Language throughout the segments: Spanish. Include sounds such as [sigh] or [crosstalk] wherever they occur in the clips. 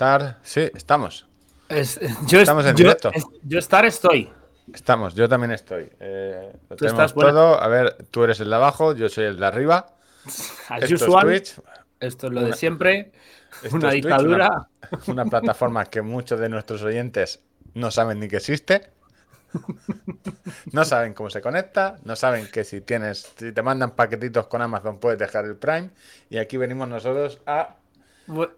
Estar, sí, estamos. yo, estamos en directo. yo estar estoy. Estamos, yo también estoy. Eh, ¿Tú estás todo. A ver, tú eres el de abajo, yo soy el de arriba. [laughs] As Esto usual. Es Esto es lo de siempre. una dictadura. una, plataforma que muchos de nuestros oyentes no saben ni que existe. No saben cómo se conecta, no saben que si tienes, si te mandan paquetitos con Amazon puedes dejar el Prime. Y aquí venimos nosotros a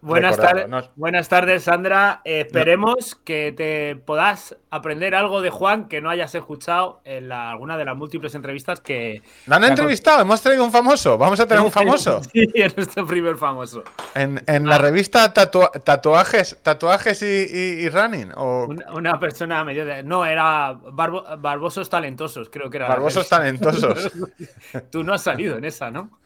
buenas, tardes, buenas tardes, Sandra. esperemos que te puedas aprender algo de Juan que no hayas escuchado en alguna de las múltiples entrevistas que. ¿La han entrevistado? Hemos traído un famoso. Vamos a tener un famoso. Sí, [laughs] es nuestro primer famoso. En, la ah. revista Tatuajes, tatuajes y, Running. O... Una, persona medio de. No, era Barbosos Talentosos, creo que era. Barbosos Talentosos. [laughs] Tú no has salido en esa, ¿no?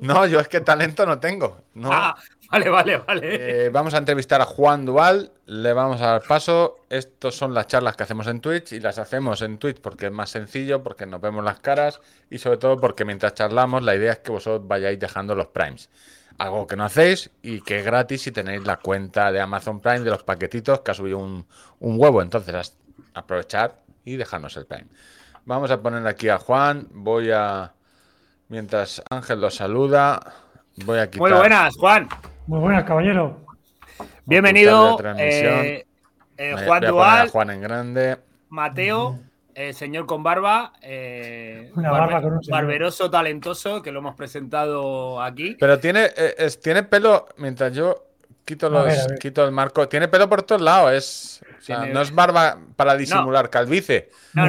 No, yo es que talento no tengo. No. Ah, [laughs] Vale, vale, vale. Eh, vamos a entrevistar a Juan Dual, le vamos a dar paso. Estos son las charlas que hacemos en Twitch y las hacemos en Twitch porque es más sencillo, porque nos vemos las caras y sobre todo porque mientras charlamos la idea es que vosotros vayáis dejando los primes. Algo que no hacéis y que es gratis si tenéis la cuenta de Amazon Prime de los paquetitos que ha subido un, huevo. Entonces, aprovechar y dejarnos el prime. Vamos a poner aquí a Juan. Voy a. Mientras Ángel lo saluda, voy a quitar. Muy buenas, Juan. Muy buenas, caballero. Bienvenido, eh, eh, Juan Dual. Juan en grande. Mateo, eh, señor con barba. Una barba con un Barberoso talentoso, que lo hemos presentado aquí. Pero tiene, tiene pelo, mientras yo quito, los, quito el marco, tiene pelo por todos lados. Es, no es barba para disimular no,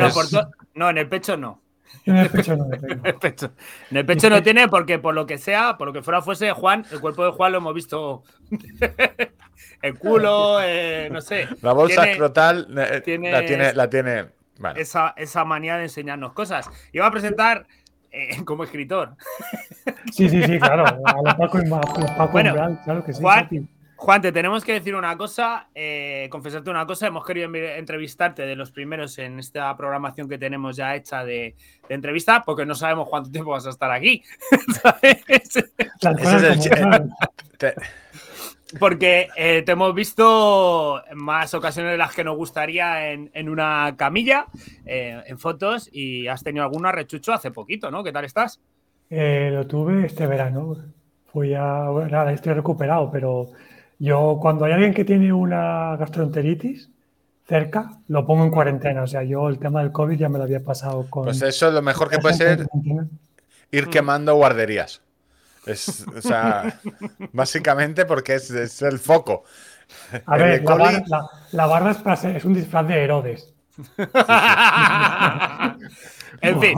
no, en el pecho no. [laughs] En el pecho no, en el pecho no tiene porque por lo que sea, por lo que fuera fuese Juan, el cuerpo de Juan lo hemos visto [laughs] el culo, eh, no sé. La bolsa escrotal eh, la tiene, la tiene esa, esa, manía de enseñarnos cosas. Iba a presentar eh, como escritor. Sí, sí, sí, claro. A los Paco, Paco bueno, claro que sí. Juan, Juan, te tenemos que decir una cosa, eh, confesarte una cosa. Hemos querido entrevistarte de los primeros en esta programación que tenemos ya hecha de, entrevista, porque no sabemos cuánto tiempo vas a estar aquí. [laughs] [laughs] porque eh, te hemos visto en más ocasiones de las que nos gustaría en, una camilla, eh, en fotos, y has tenido alguna rechucho hace poquito, ¿no? ¿Qué tal estás? lo tuve este verano. Fui a. Bueno, nada, estoy recuperado, pero yo, cuando hay alguien que tiene una gastroenteritis cerca, lo pongo en cuarentena. O sea, yo el tema del COVID ya me lo había pasado con. Pues eso es lo mejor que puede ser ir quemando guarderías. Es, o sea, [laughs] básicamente porque es, el foco. A ver, la, barra, es, un disfraz de Herodes. [laughs] en [laughs] fin,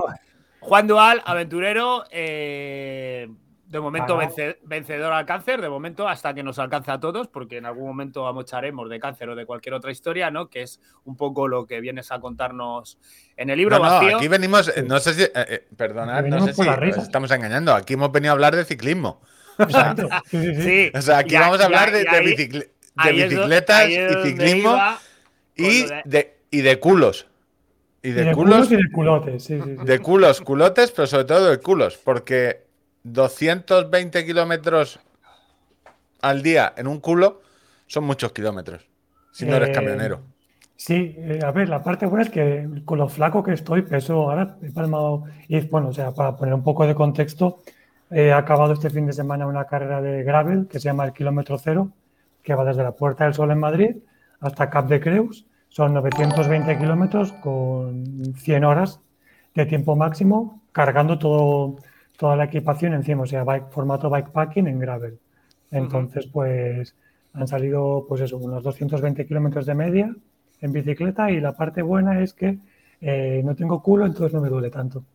Juan Dual, aventurero. Eh de momento vencedor al cáncer, de momento hasta que nos alcance a todos, porque en algún momento amocharemos de cáncer o de cualquier otra historia, ¿no? Que es un poco lo que vienes a contarnos en el libro. No, aquí venimos, eh, no sé si, eh, eh, perdonad, no sé si estamos engañando, aquí hemos venido a hablar de ciclismo. O sea, sí, [laughs] o sea aquí vamos a hablar de, bicicletas y ciclismo y de, y de culos. Y de, culos, y de culotes, De culos, culotes, pero sobre todo de culos, porque 220 kilómetros al día en un culo son muchos kilómetros, si no eres eh, camionero. Sí, eh, a ver, la parte buena es que con lo flaco que estoy, peso ahora he palmado, y bueno, o sea, para poner un poco de contexto, he acabado este fin de semana una carrera de gravel que se llama el kilómetro cero, que va desde la Puerta del Sol en Madrid hasta Cap de Creus. Son 920 kilómetros con 100 horas de tiempo máximo, cargando todo, toda la equipación encima, o sea, bike, formato bikepacking en gravel. Entonces, pues han salido, pues eso, unos 220 kilómetros de media en bicicleta y la parte buena es que eh, no tengo culo, entonces no me duele tanto.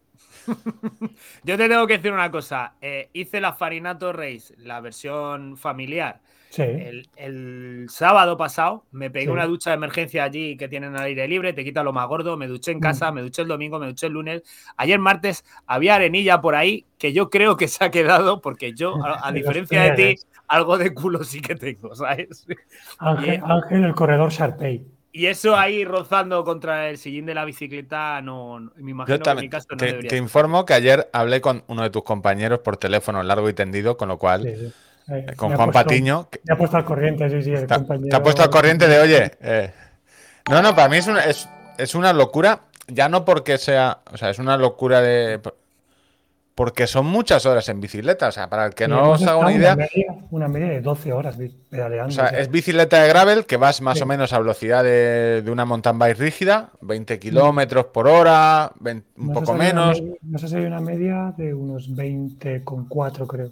[laughs] Yo te tengo que decir una cosa. Eh, hice la Farinato Race, la versión familiar, el, sábado pasado me pegué una ducha de emergencia allí que tienen al aire libre, te quita lo más gordo, me duché en mm. casa, me duché el domingo, me duché el lunes. Ayer martes había arenilla por ahí que yo creo que se ha quedado porque yo, a, [laughs] diferencia de ti, algo de culo sí que tengo, [laughs] ¿sabes? Ángel, el corredor Sharpay. Y eso ahí rozando contra el sillín de la bicicleta, no, me imagino que en mi caso no te, te informo que ayer hablé con uno de tus compañeros por teléfono largo y tendido, con lo cual eh, con Juan Patiño. Me ha puesto al corriente, sí, sí, el compañero. Te ha puesto al corriente de, oye. Eh, no, no, para mí es una, es, es una locura, ya no porque sea. O sea, es una locura de. Porque son muchas horas en bicicleta. O sea, para el que no os haga una idea. Una media, de 12 horas pedaleando. O sea, es bicicleta de gravel que vas más o menos a velocidad de, una mountain bike rígida, 20 kilómetros por hora, un poco menos. no sé si hay una media de unos 20,4, creo.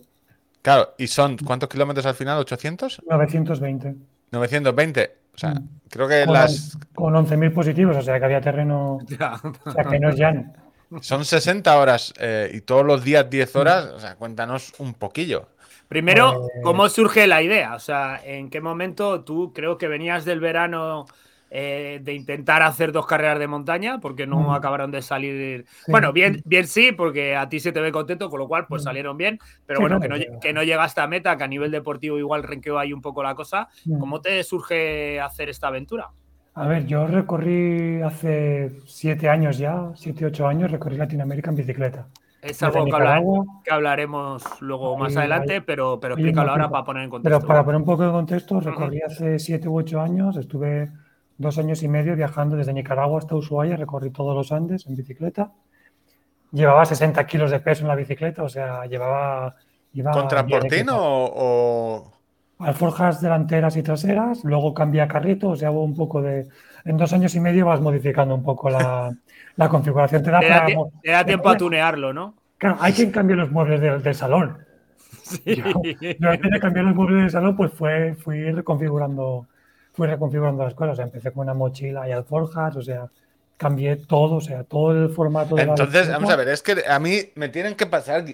Claro, ¿y son cuántos kilómetros al final? ¿800? 920. 920. O sea, mm. creo que las. Con 11.000 positivos, o sea que había terreno. [laughs] O sea que no es llano. Son 60 horas eh, y todos los días 10 horas. O sea, cuéntanos un poquillo. Primero, pues ¿cómo surge la idea? O sea, ¿en qué momento tú creo que venías del verano eh, de intentar hacer dos carreras de montaña porque no mm. acabaron de salir. Bueno, bien, bien sí, porque a ti se te ve contento, con lo cual pues mm. salieron bien, pero bueno, que, no, que no llegaste a meta, que a nivel deportivo igual renqueó ahí un poco la cosa. Mm. ¿Cómo te surge hacer esta aventura? A ver, yo recorrí hace siete años ya, siete, ocho años, recorrí Latinoamérica en bicicleta. Es algo que, hablaremos luego más adelante, pero, pero explícalo ahora para poner en contexto. Pero para poner un poco de contexto, recorrí hace siete u ocho años, estuve dos años y medio viajando desde Nicaragua hasta Ushuaia, recorrí todos los Andes en bicicleta. Llevaba 60 kilos de peso en la bicicleta, o sea, llevaba... ¿Con transportín o, Alforjas delanteras y traseras, luego cambié a carrito, o sea, hago un poco de... En dos años y medio vas modificando un poco la, [laughs] configuración. Te da, tiempo a tunearlo, ¿no? Claro, hay quien cambie los muebles del, salón. [laughs] Sí. [laughs] Yo, antes de cambiar los muebles del salón, pues fue, fui reconfigurando fui reconfigurando las cosas. O sea, empecé con una mochila y alforjas, o sea, cambié todo, o sea, todo el formato de Entonces, vamos a ver, es que a mí me tienen que pasar,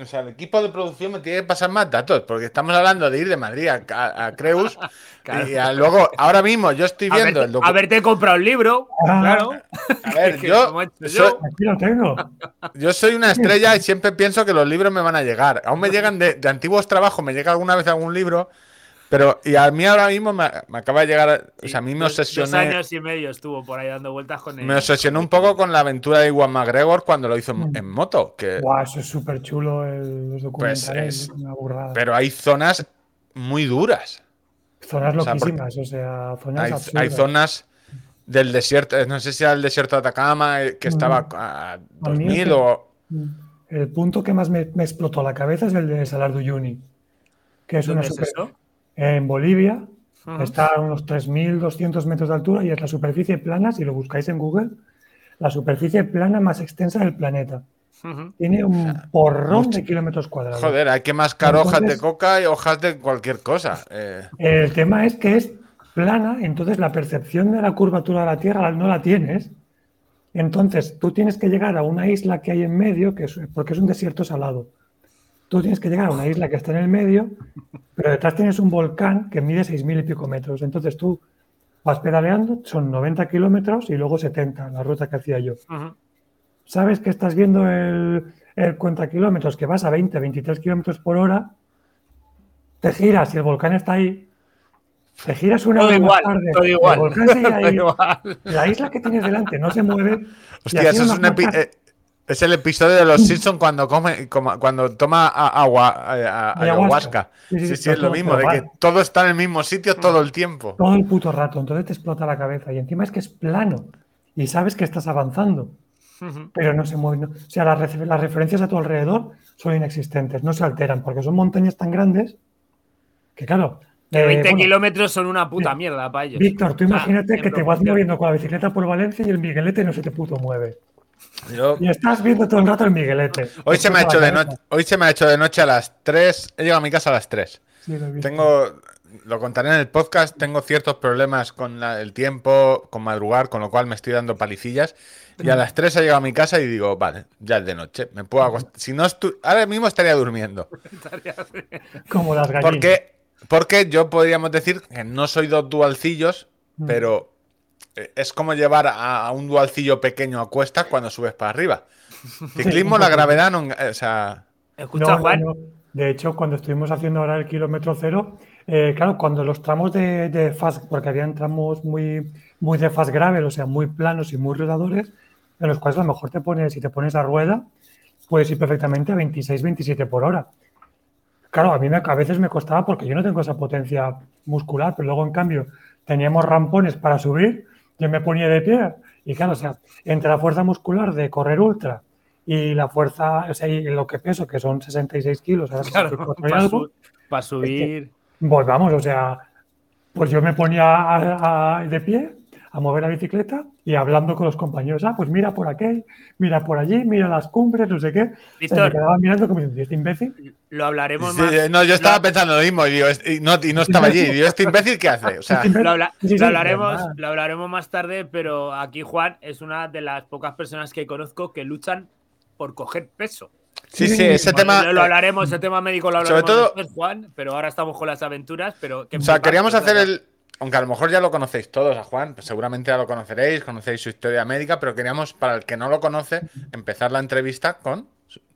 o sea, el equipo de producción me tiene que pasar más datos, porque estamos hablando de ir de Madrid a, Creus [laughs] y luego, ahora mismo yo estoy viendo el Haberte comprado el libro, ah. claro. A ver, [laughs] yo, soy, Aquí lo tengo. yo soy una estrella y siempre pienso que los libros me van a llegar. Aún me llegan de, de antiguos trabajos, me llega alguna vez algún libro pero, y a mí ahora mismo me, acaba de llegar. o sea, a mí me obsesioné. Dos años y medio estuvo por ahí dando vueltas con él. Me obsesioné un poco con la aventura de Iwan McGregor cuando lo hizo en, mm. moto. Que, Guau, eso es súper chulo el, los pues documentales. una burrada. Pero hay zonas muy duras. Zonas loquísimas, o sea, zonas hay, hay, zonas del desierto, no sé si era el desierto de Atacama, eh, que estaba mm. a 2000 o. Mm. El punto que más me, explotó la cabeza es el de Salar de Uyuni. Que es una super, eso? En Bolivia. Está a unos 3.200 metros de altura y es la superficie plana, si lo buscáis en Google, la superficie plana más extensa del planeta. Tiene un porrón de kilómetros cuadrados. Joder, hay que mascar hojas de coca y hojas de cualquier cosa. Eh. El tema es que es plana, entonces la percepción de la curvatura de la Tierra no la tienes. Entonces tú tienes que llegar a una isla que hay en medio, que es, porque es un desierto salado tú tienes que llegar a una isla que está en el medio, pero detrás tienes un volcán que mide 6.000 y pico metros. Entonces tú vas pedaleando, son 90 kilómetros y luego 70, la ruta que hacía yo. Sabes que estás viendo el, el cuenta kilómetros, que vas a 20, 23 kilómetros por hora, te giras y el volcán está ahí, te giras una hora más tarde, todo igual, el volcán sigue [laughs] ahí, la isla que tienes delante no se mueve. Hostia, eso es un, eh, es el episodio de los Simpsons cuando come, cuando toma agua, eh, ayahuasca. Sí, sí, es lo mismo, de que todo está en el mismo sitio todo el tiempo. Todo el puto rato, entonces te explota la cabeza. Y encima es que es plano y sabes que estás avanzando, pero no se mueve. O sea, las, referencias a tu alrededor son inexistentes, no se alteran, porque son montañas tan grandes que, claro. Que 20 eh, kilómetros son una puta mierda para ellos. Víctor, tú imagínate que te vas moviendo con la bicicleta por Valencia y el Miguelete no se te puto mueve. Y estás viendo todo el rato el Miguelete. Hoy se, me ha hecho de noche, hoy se me ha hecho de noche a las 3. He llegado a mi casa a las 3. tengo, lo contaré en el podcast, tengo ciertos problemas con el tiempo, con madrugar, con lo cual me estoy dando palicillas. Y a las 3 he llegado a mi casa y digo, vale, ya es de noche. Me puedo acostar. Si no ahora mismo estaría durmiendo. [laughs] Como las gallinas. Porque, porque yo podríamos decir que no soy dos dualcillos, mm. pero es como llevar a, un dualcillo pequeño a cuestas cuando subes para arriba. [laughs] Ciclismo, la gravedad no. O sea. Escucha, Juan. de hecho, cuando estuvimos haciendo ahora el kilómetro cero, eh, claro, cuando los tramos de, fast, porque habían tramos muy, muy de fast gravel, o sea, muy planos y muy rodadores, en los cuales a lo mejor te pones, si te pones a rueda, puedes ir perfectamente a 26, 27 por hora. Claro, a mí a veces me costaba porque yo no tengo esa potencia muscular, pero luego en cambio teníamos rampones para subir, yo me ponía de pie y claro, o sea, entre la fuerza muscular de correr ultra y la fuerza, o sea, y lo que peso, que son 66 kilos, para, [laughs] subir. pues vamos, o sea, pues yo me ponía de pie a mover la bicicleta y hablando con los compañeros, ah, pues mira por aquí, mira por allí, mira las cumbres, no sé qué. Víctor, me quedaba mirando como diciendo, ¿este imbécil? Lo hablaremos más. No, yo estaba pensando lo mismo y, no, y no estaba allí. Y ¿este imbécil qué hace? O sea, [laughs] lo, hablaremos, lo hablaremos más tarde, pero aquí Juan es una de las pocas personas que conozco que luchan por coger peso. Sí, sí, ese tema. Lo, hablaremos, ese tema médico lo hablaremos sobre todo, Juan, pero ahora estamos con las aventuras. Pero o sea, queríamos hacer el, aunque a lo mejor ya lo conocéis todos a Juan, pues seguramente ya lo conoceréis, conocéis su historia médica, pero queríamos, para el que no lo conoce, empezar la entrevista con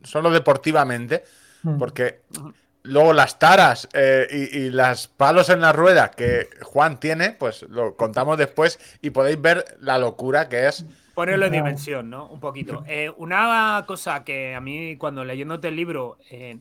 solo deportivamente, mm. porque luego las taras eh, y, las palos en la rueda que Juan tiene, pues lo contamos después y podéis ver la locura que es. Ponerlo en dimensión, ¿no? Un poquito. Eh, una cosa que a mí, cuando leyéndote el libro, eh,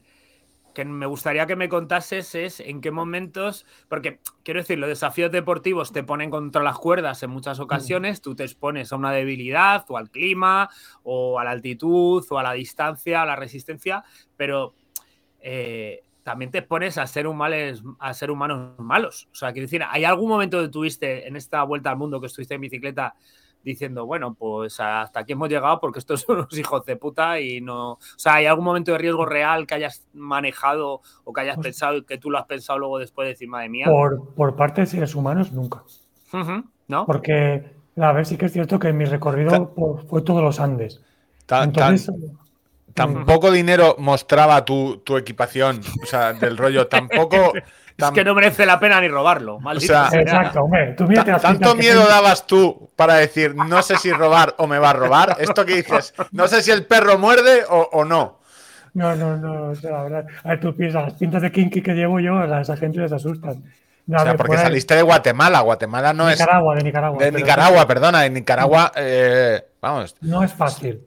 que me gustaría que me contases es en qué momentos, porque quiero decir, los desafíos deportivos te ponen contra las cuerdas en muchas mm. ocasiones, tú te expones a una debilidad o al clima o a la altitud o a la distancia, a la resistencia, pero eh, también te expones a ser, humanos, a ser humanos malos. O sea, quiero decir, ¿hay algún momento que tuviste en esta vuelta al mundo que estuviste en bicicleta diciendo, bueno, pues hasta aquí hemos llegado porque estos [laughs] son unos hijos de puta y no. O sea, ¿hay algún momento de riesgo real que hayas manejado o que hayas pues pensado y que tú lo has pensado luego después de decir, madre mía? Por, por parte de seres humanos, nunca. ¿No? Porque, a ver, sí que es cierto que mi recorrido fue todos los Andes. Entonces, tampoco dinero mostraba tu, tu, equipación, o sea, del rollo, tampoco [laughs] es que no merece la pena ni robarlo. Maldito o sea, exacto, hombre. Tú tanto miedo dabas tú para decir, no sé si robar o me va a robar. Esto que dices, no sé si el perro muerde o, no. No, no, no. O sea, a ver, tú piensas, las pintas de kinky que llevo yo, a esa gente les asustan. o sea, porque saliste de Guatemala. Guatemala no es. Nicaragua, de Nicaragua. De Nicaragua, perdona. En Nicaragua, eh, vamos. No es fácil.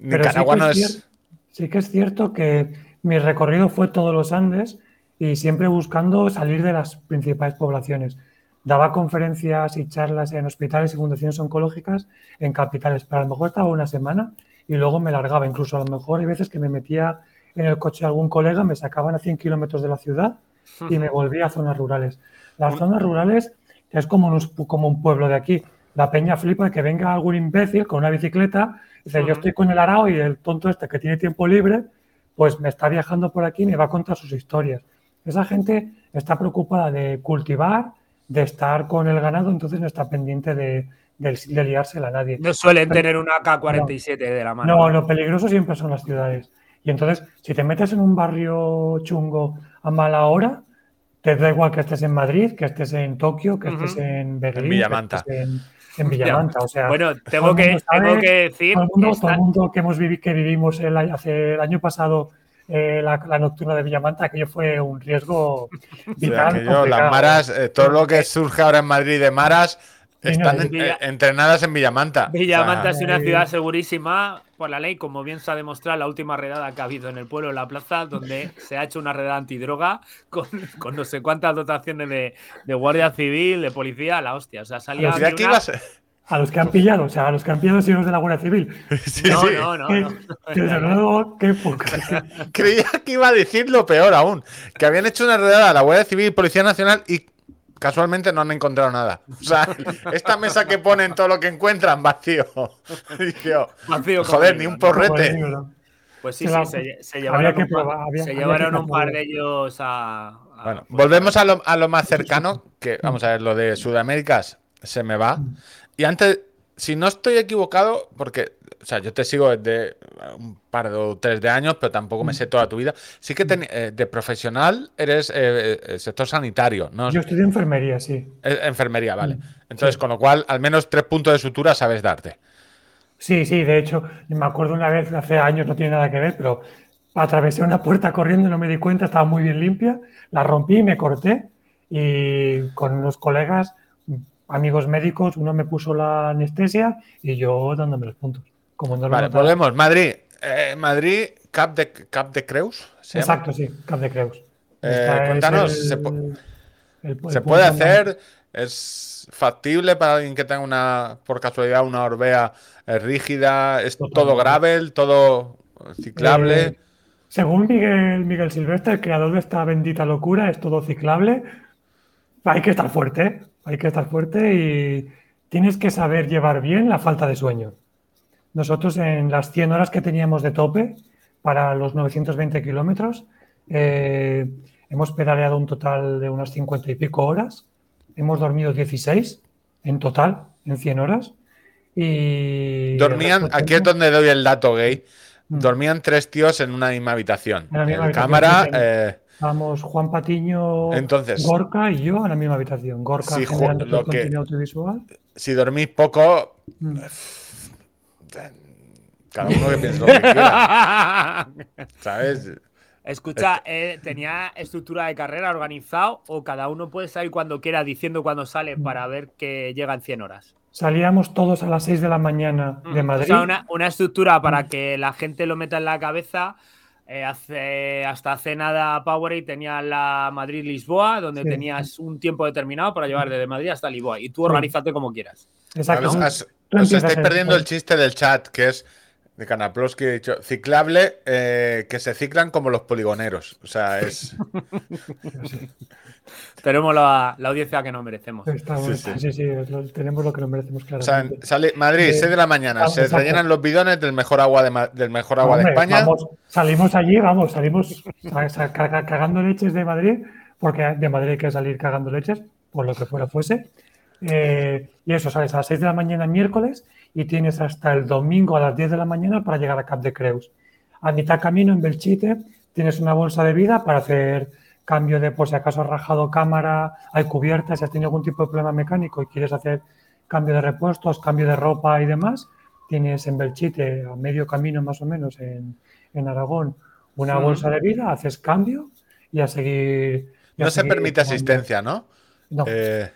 Nicaragua no es. Sí que es cierto que mi recorrido fue todos los Andes y siempre buscando salir de las principales poblaciones. Daba conferencias y charlas en hospitales y fundaciones oncológicas en capitales, pero a lo mejor estaba una semana y luego me largaba. Incluso a lo mejor hay veces que me metía en el coche de algún colega, me sacaban a 100 kilómetros de la ciudad y me volvía a zonas rurales. Las zonas rurales es como un, como un pueblo de aquí. La peña flipa de que venga algún imbécil con una bicicleta y dice, yo estoy con el arao y el tonto este que tiene tiempo libre, pues me está viajando por aquí y me va a contar sus historias. Esa gente está preocupada de cultivar, de estar con el ganado, entonces no está pendiente de, de, liársela a nadie. No suelen tener una AK-47 de la mano. No, lo peligroso siempre son las ciudades. Y entonces, si te metes en un barrio chungo a mala hora, te da igual que estés en Madrid, que estés en Tokio, que estés en Berlín, en Villamanta. en, Villamanta. O sea, bueno, tengo que, decir. Todo el mundo, que, hemos que vivimos el, hace el año pasado eh, la, nocturna de Villamanta, aquello fue un riesgo [laughs] vital. las maras, eh, todo lo que surge ahora en Madrid de maras, están eh, entrenadas en Villamanta. Villamanta es una ciudad segurísima por la ley, como bien se ha demostrado la última redada que ha habido en el pueblo, en la plaza, donde se ha hecho una redada antidroga con, con no sé cuántas dotaciones de, de, guardia civil, de policía, la hostia. O sea, salía. A los que han pillado, o sea, a los que han pillado los de la Guardia Civil. [laughs] no, no, no, Desde luego, qué poca. [laughs] Creía que iba a decir lo peor aún, que habían hecho una redada a la Guardia Civil y Policía Nacional y casualmente no han encontrado nada. O sea, esta mesa que ponen todo lo que encuentran, vacío. [laughs] vacío joder, ni un porrete. Pues sí, sí, se, llevaron, un, se llevaron un par de ellos a. bueno, volvemos a lo, a lo, más cercano, que vamos a ver, lo de Sudamérica se me va. Mm. Y antes, si no estoy equivocado, porque, o sea, yo te sigo desde un par o tres de años, pero tampoco me sé toda tu vida. Sí que eh, de profesional eres eh, eh, sector sanitario, ¿no? Yo estudio enfermería, sí. enfermería, vale. Entonces, con lo cual, al menos tres puntos de sutura sabes darte. Sí, sí, de hecho, me acuerdo una vez, hace años, no tiene nada que ver, pero atravesé una puerta corriendo, no me di cuenta, estaba muy bien limpia, la rompí, me corté y con unos colegas amigos médicos, uno me puso la anestesia y yo dándome los puntos. Como vale, volvemos. Madrid. Eh, Madrid, Cap de, Cap de Creus. Exacto, sí, Cap de Creus. Eh, cuéntanos, ¿se, puede hacer? ¿Es factible para alguien que tenga una, por casualidad, una Orbea eh, rígida? ¿Es todo gravel, todo ciclable? Según Miguel, Miguel Silvestre, el creador de esta bendita locura, es todo ciclable. Hay que estar fuerte, hay que estar fuerte y tienes que saber llevar bien la falta de sueño. Nosotros en las 100 horas que teníamos de tope para los 920 kilómetros, eh, hemos pedaleado un total de unas 50 y pico horas. Hemos dormido 16 en total, en 100 horas. Y Dormían, aquí es donde doy el dato gay. Mm. Dormían tres tíos en una misma habitación. En la misma cámara. Eh, Vamos, Juan Patiño, Entonces, Gorka y yo en la misma habitación. Gorka si generando todo el contenido audiovisual. Si dormís poco, mm. cada uno que piense lo que quiera. [laughs] ¿Sabes? Escucha, eh, ¿tenía estructura de carrera organizado o cada uno puede salir cuando quiera diciendo cuando sale mm. para ver que llegan 100 horas? Salíamos todos a las 6 de la mañana de Madrid. O sea, una, estructura para que la gente lo meta en la cabeza eh, hace, hasta hace nada Powerade tenía la Madrid-Lisboa, donde tenías un tiempo determinado para llevar desde Madrid hasta Lisboa. Y tú organízate como quieras. Exacto. Os, estáis perdiendo el chiste del chat, que es de Canaplos que he dicho, ciclable, eh, que se ciclan como los poligoneros. O sea, es. [laughs] tenemos la, audiencia que nos merecemos. sí, sí. tenemos lo que nos merecemos, claramente. O sea, sale Madrid, 6 de la mañana, se rellenan los bidones del mejor agua de, del mejor agua de España. salimos allí, vamos, salimos cagando leches de Madrid, porque de Madrid hay que salir cagando leches, por lo que fuera fuese. Eh, y eso, sales a las 6 de la mañana miércoles y tienes hasta el domingo a las 10 de la mañana para llegar a Cap de Creus. A mitad camino en Belchite tienes una bolsa de vida para hacer cambio de, por si acaso has rajado cámara, hay cubiertas, si has tenido algún tipo de problema mecánico y quieres hacer cambio de repuestos, cambio de ropa y demás, tienes en Belchite, a medio camino más o menos en, Aragón, una bolsa de vida, haces cambio y a seguir. no se permite asistencia, ¿no? No. Eh,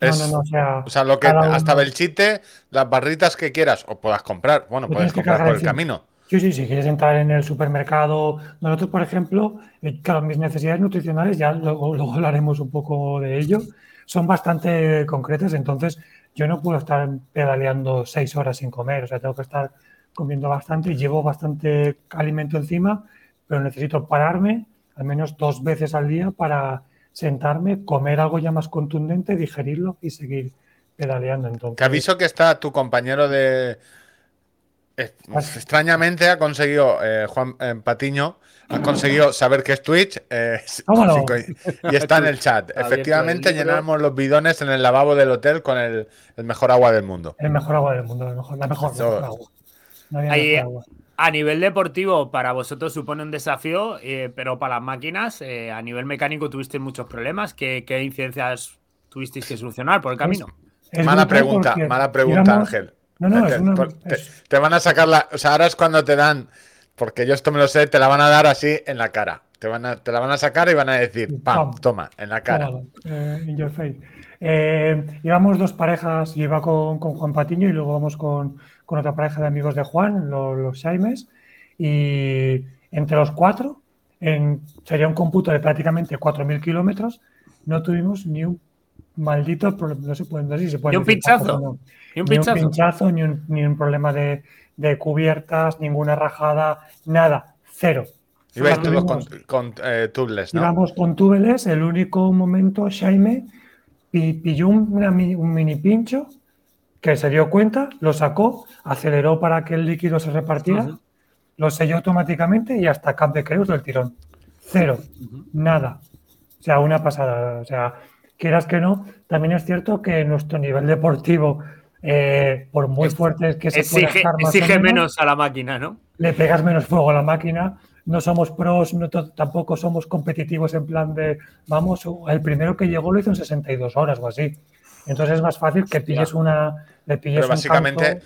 no, no, no, o sea, lo que hasta Belchite, las barritas que quieras o puedas comprar. Bueno, puedes comprar por el camino. Sí, sí, si quieres entrar en el supermercado. Nosotros, por ejemplo, eh, claro, mis necesidades nutricionales, ya [laughs] luego, hablaremos un poco de ello, son bastante concretas. Entonces, yo no puedo estar pedaleando seis horas sin comer. O sea, tengo que estar comiendo bastante llevo bastante alimento encima, pero necesito pararme al menos dos veces al día para sentarme, comer algo ya más contundente, digerirlo y seguir pedaleando. Entonces, Te aviso que está tu compañero de Extrañamente ha conseguido eh, Juan eh, Patiño, ha conseguido saber qué es Twitch eh, y, está en el chat. Efectivamente, llenamos los bidones en el lavabo del hotel con el, mejor agua del mundo. El mejor agua del mundo, la mejor, agua. A nivel deportivo, para vosotros supone un desafío, pero para las máquinas, a nivel mecánico tuviste muchos problemas. ¿Qué, incidencias tuvisteis que solucionar por el camino? mala pregunta, mala pregunta, Ángel. No, no, te, van a sacar la. O sea, ahora es cuando te dan. Porque yo esto me lo sé, te la van a dar así en la cara. Te, van a, te la van a sacar y van a decir, ¡pam! Toma, en la cara. Eh, in your face. Eh, íbamos dos parejas, iba con, Juan Patiño y luego vamos con, otra pareja de amigos de Juan, los, los Jaimes. Y entre los cuatro, en, sería un cómputo de prácticamente 4.000 kilómetros, no tuvimos ni un maldito problema. No se pueden decir, se puede Ni un pinchazo. Ni un pinchazo, ni un, problema de, cubiertas, ninguna rajada, nada, cero. Ibais con, con eh, tubeless, ¿no? Íbamos con tubeless, el único momento, Jaime pilló un, mini pincho que se dio cuenta, lo sacó, aceleró para que el líquido se repartiera, lo selló automáticamente y hasta Cap de Creus del tirón. Cero, nada. O sea, una pasada. O sea, quieras que no, también es cierto que nuestro nivel deportivo eh, por muy fuerte que se exige, pueda estar exige menos, a la máquina, ¿no? Le pegas menos fuego a la máquina. No somos pros, tampoco somos competitivos en plan de, vamos, el primero que llegó lo hizo en 62 horas o así. Entonces es más fácil que pilles una. Le pilles Pero básicamente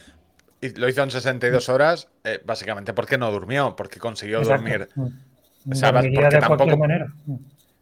lo hizo en 62 horas, eh, básicamente porque no durmió, porque consiguió dormir. Mm. O sea, porque de tampoco, manera.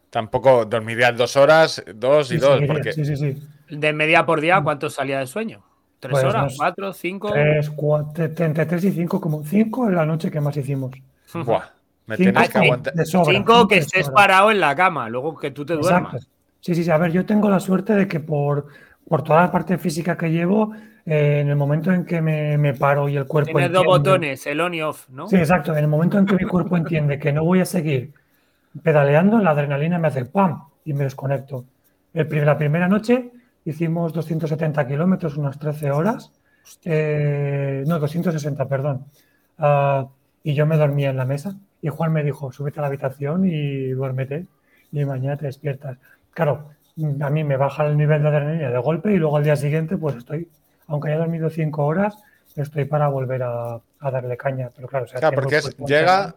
Tampoco dormiría dos horas, dos y dos. Porque... Sí, sí, sí. De media por día, ¿cuánto salía de sueño? ¿Tres pues horas? ¿Cuatro? ¿Cinco? Tres, cuatro, entre tres y cinco, como cinco en la noche que más hicimos. Buah. Me tienes que aguantar. Cinco que estés parado en la cama, luego que tú te duermas. Sí, sí, sí. A ver, yo tengo la suerte de que por, por toda la parte física que llevo, eh, en el momento en que me, paro y el cuerpo. Tienes dos botones, el on y off, ¿no? Sí, exacto. En el momento en que mi cuerpo entiende que no voy a seguir pedaleando, la adrenalina me hace ¡pam! y me desconecto. El, la primera noche hicimos 270 kilómetros, unas 13 horas. Eh, no, 260, perdón. Ah, y yo me dormía en la mesa. Y Juan me dijo, súbete a la habitación y duérmete. Y mañana te despiertas. Claro, a mí me baja el nivel de adrenalina de golpe y luego al día siguiente pues estoy, aunque haya dormido 5 horas, estoy para volver a, darle caña. Pero claro, o sea, claro porque llega,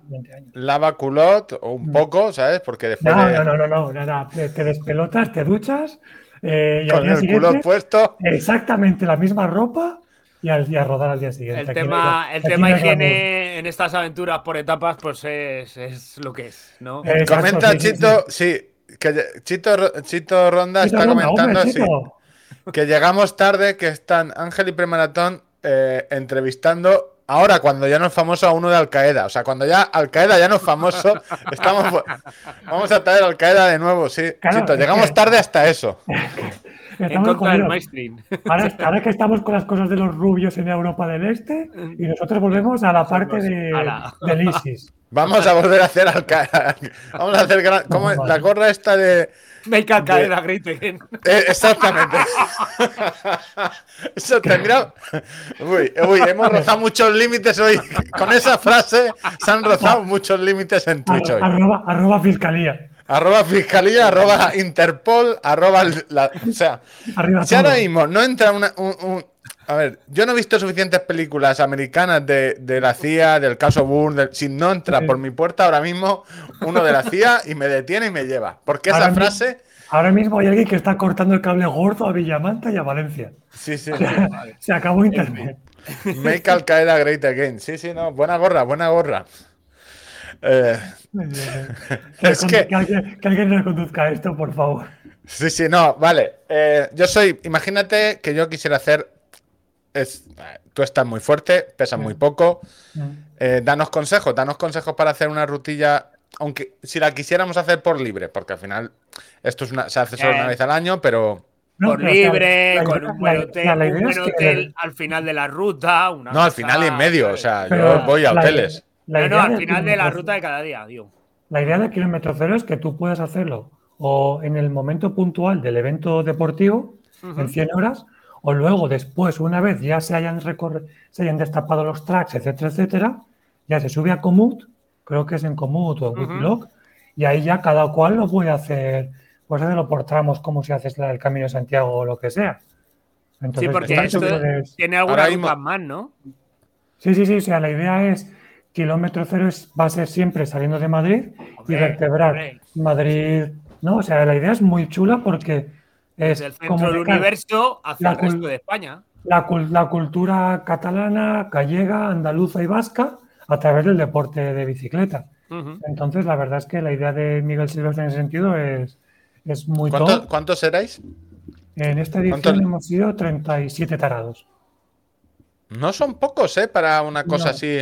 lava culot o un mm. poco, ¿sabes? Porque después. No, no, no, no, nada. Te, despelotas, te duchas. Eh, y Con el culot puesto. Exactamente la misma ropa y, al, día rodar al día siguiente. El tema, el tema higiene en estas aventuras por etapas, pues es, es lo que es, ¿no? Comenta Chito, sí, que Chito, Chito Ronda está comentando que llegamos tarde, que están Ángel y Premaratón eh, entrevistando ahora cuando ya no es famoso a uno de Al Qaeda. O sea, cuando ya Al Qaeda ya no es famoso, [laughs] estamos, vamos a traer Al Qaeda de nuevo, sí. Chito, llegamos tarde hasta eso. [laughs] Ahora, [laughs] que estamos con las cosas de los rubios en Europa del Este y nosotros volvemos a la parte de, del ISIS. [laughs] Vamos a volver a hacer al Vamos a hacer ¿cómo es? la gorra esta de. Make Al Qaeda great again. [laughs] Eh, exactamente. Eso tendría. Uy, uy, hemos rozado muchos límites hoy. Con esa frase se han rozado muchos límites en Twitch hoy. arroba fiscalía. Arroba fiscalía, arroba Interpol, arroba. o sea, si ahora mismo no entra una, un, A ver, yo no he visto suficientes películas americanas de, la CIA, del caso Bourne. si no entra por mi puerta ahora mismo uno de la CIA y me detiene y me lleva. Porque esa frase. ahora mismo hay alguien que está cortando el cable gordo a Villamanta y a Valencia. Sí, sí. [laughs] Se acabó Internet. Make Al Qaeda great again. Sí, sí, no. Buena gorra, buena gorra. Eh, [laughs] es que, que, alguien, reconduzca esto, por favor. Sí, sí, no, vale. Eh, yo soy, imagínate que yo quisiera hacer. Es, tú estás muy fuerte, pesas muy poco. Eh, danos consejos, danos consejos para hacer una rutilla. Aunque si la quisiéramos hacer por libre, porque al final esto es una, se hace solo una vez al año, pero. por libre, con un buen hotel, al final de la ruta. no, al final y en medio. O sea, yo voy a hoteles. La no, al final de la ruta de cada día, digo. La idea del kilómetro cero es que tú puedas hacerlo o en el momento puntual del evento deportivo, en 100 horas, o luego después, una vez ya se hayan, se hayan destapado los tracks, etcétera, etcétera, ya se sube a Komoot, creo que es en Komoot o en uh y ahí ya cada cual lo puede hacer, pues hacerlo por tramos, como si haces el Camino de Santiago o lo que sea. sí, porque esto tiene alguna ruta más, ¿no? Sí, sí, sí, o sea, la idea es kilómetro cero va a ser siempre saliendo de Madrid y vertebrar Madrid. ¿no? O sea, la idea es muy chula porque es. el centro del universo hacia el resto de España. La, la, cultura catalana, gallega, andaluza y vasca a través del deporte de bicicleta. Entonces, la verdad es que la idea de Miguel Silvestre en ese sentido es, es muy ¿Cuánto, ¿Cuántos seráis? En esta edición hemos sido 37 tarados. No son pocos, ¿eh? Para una cosa así.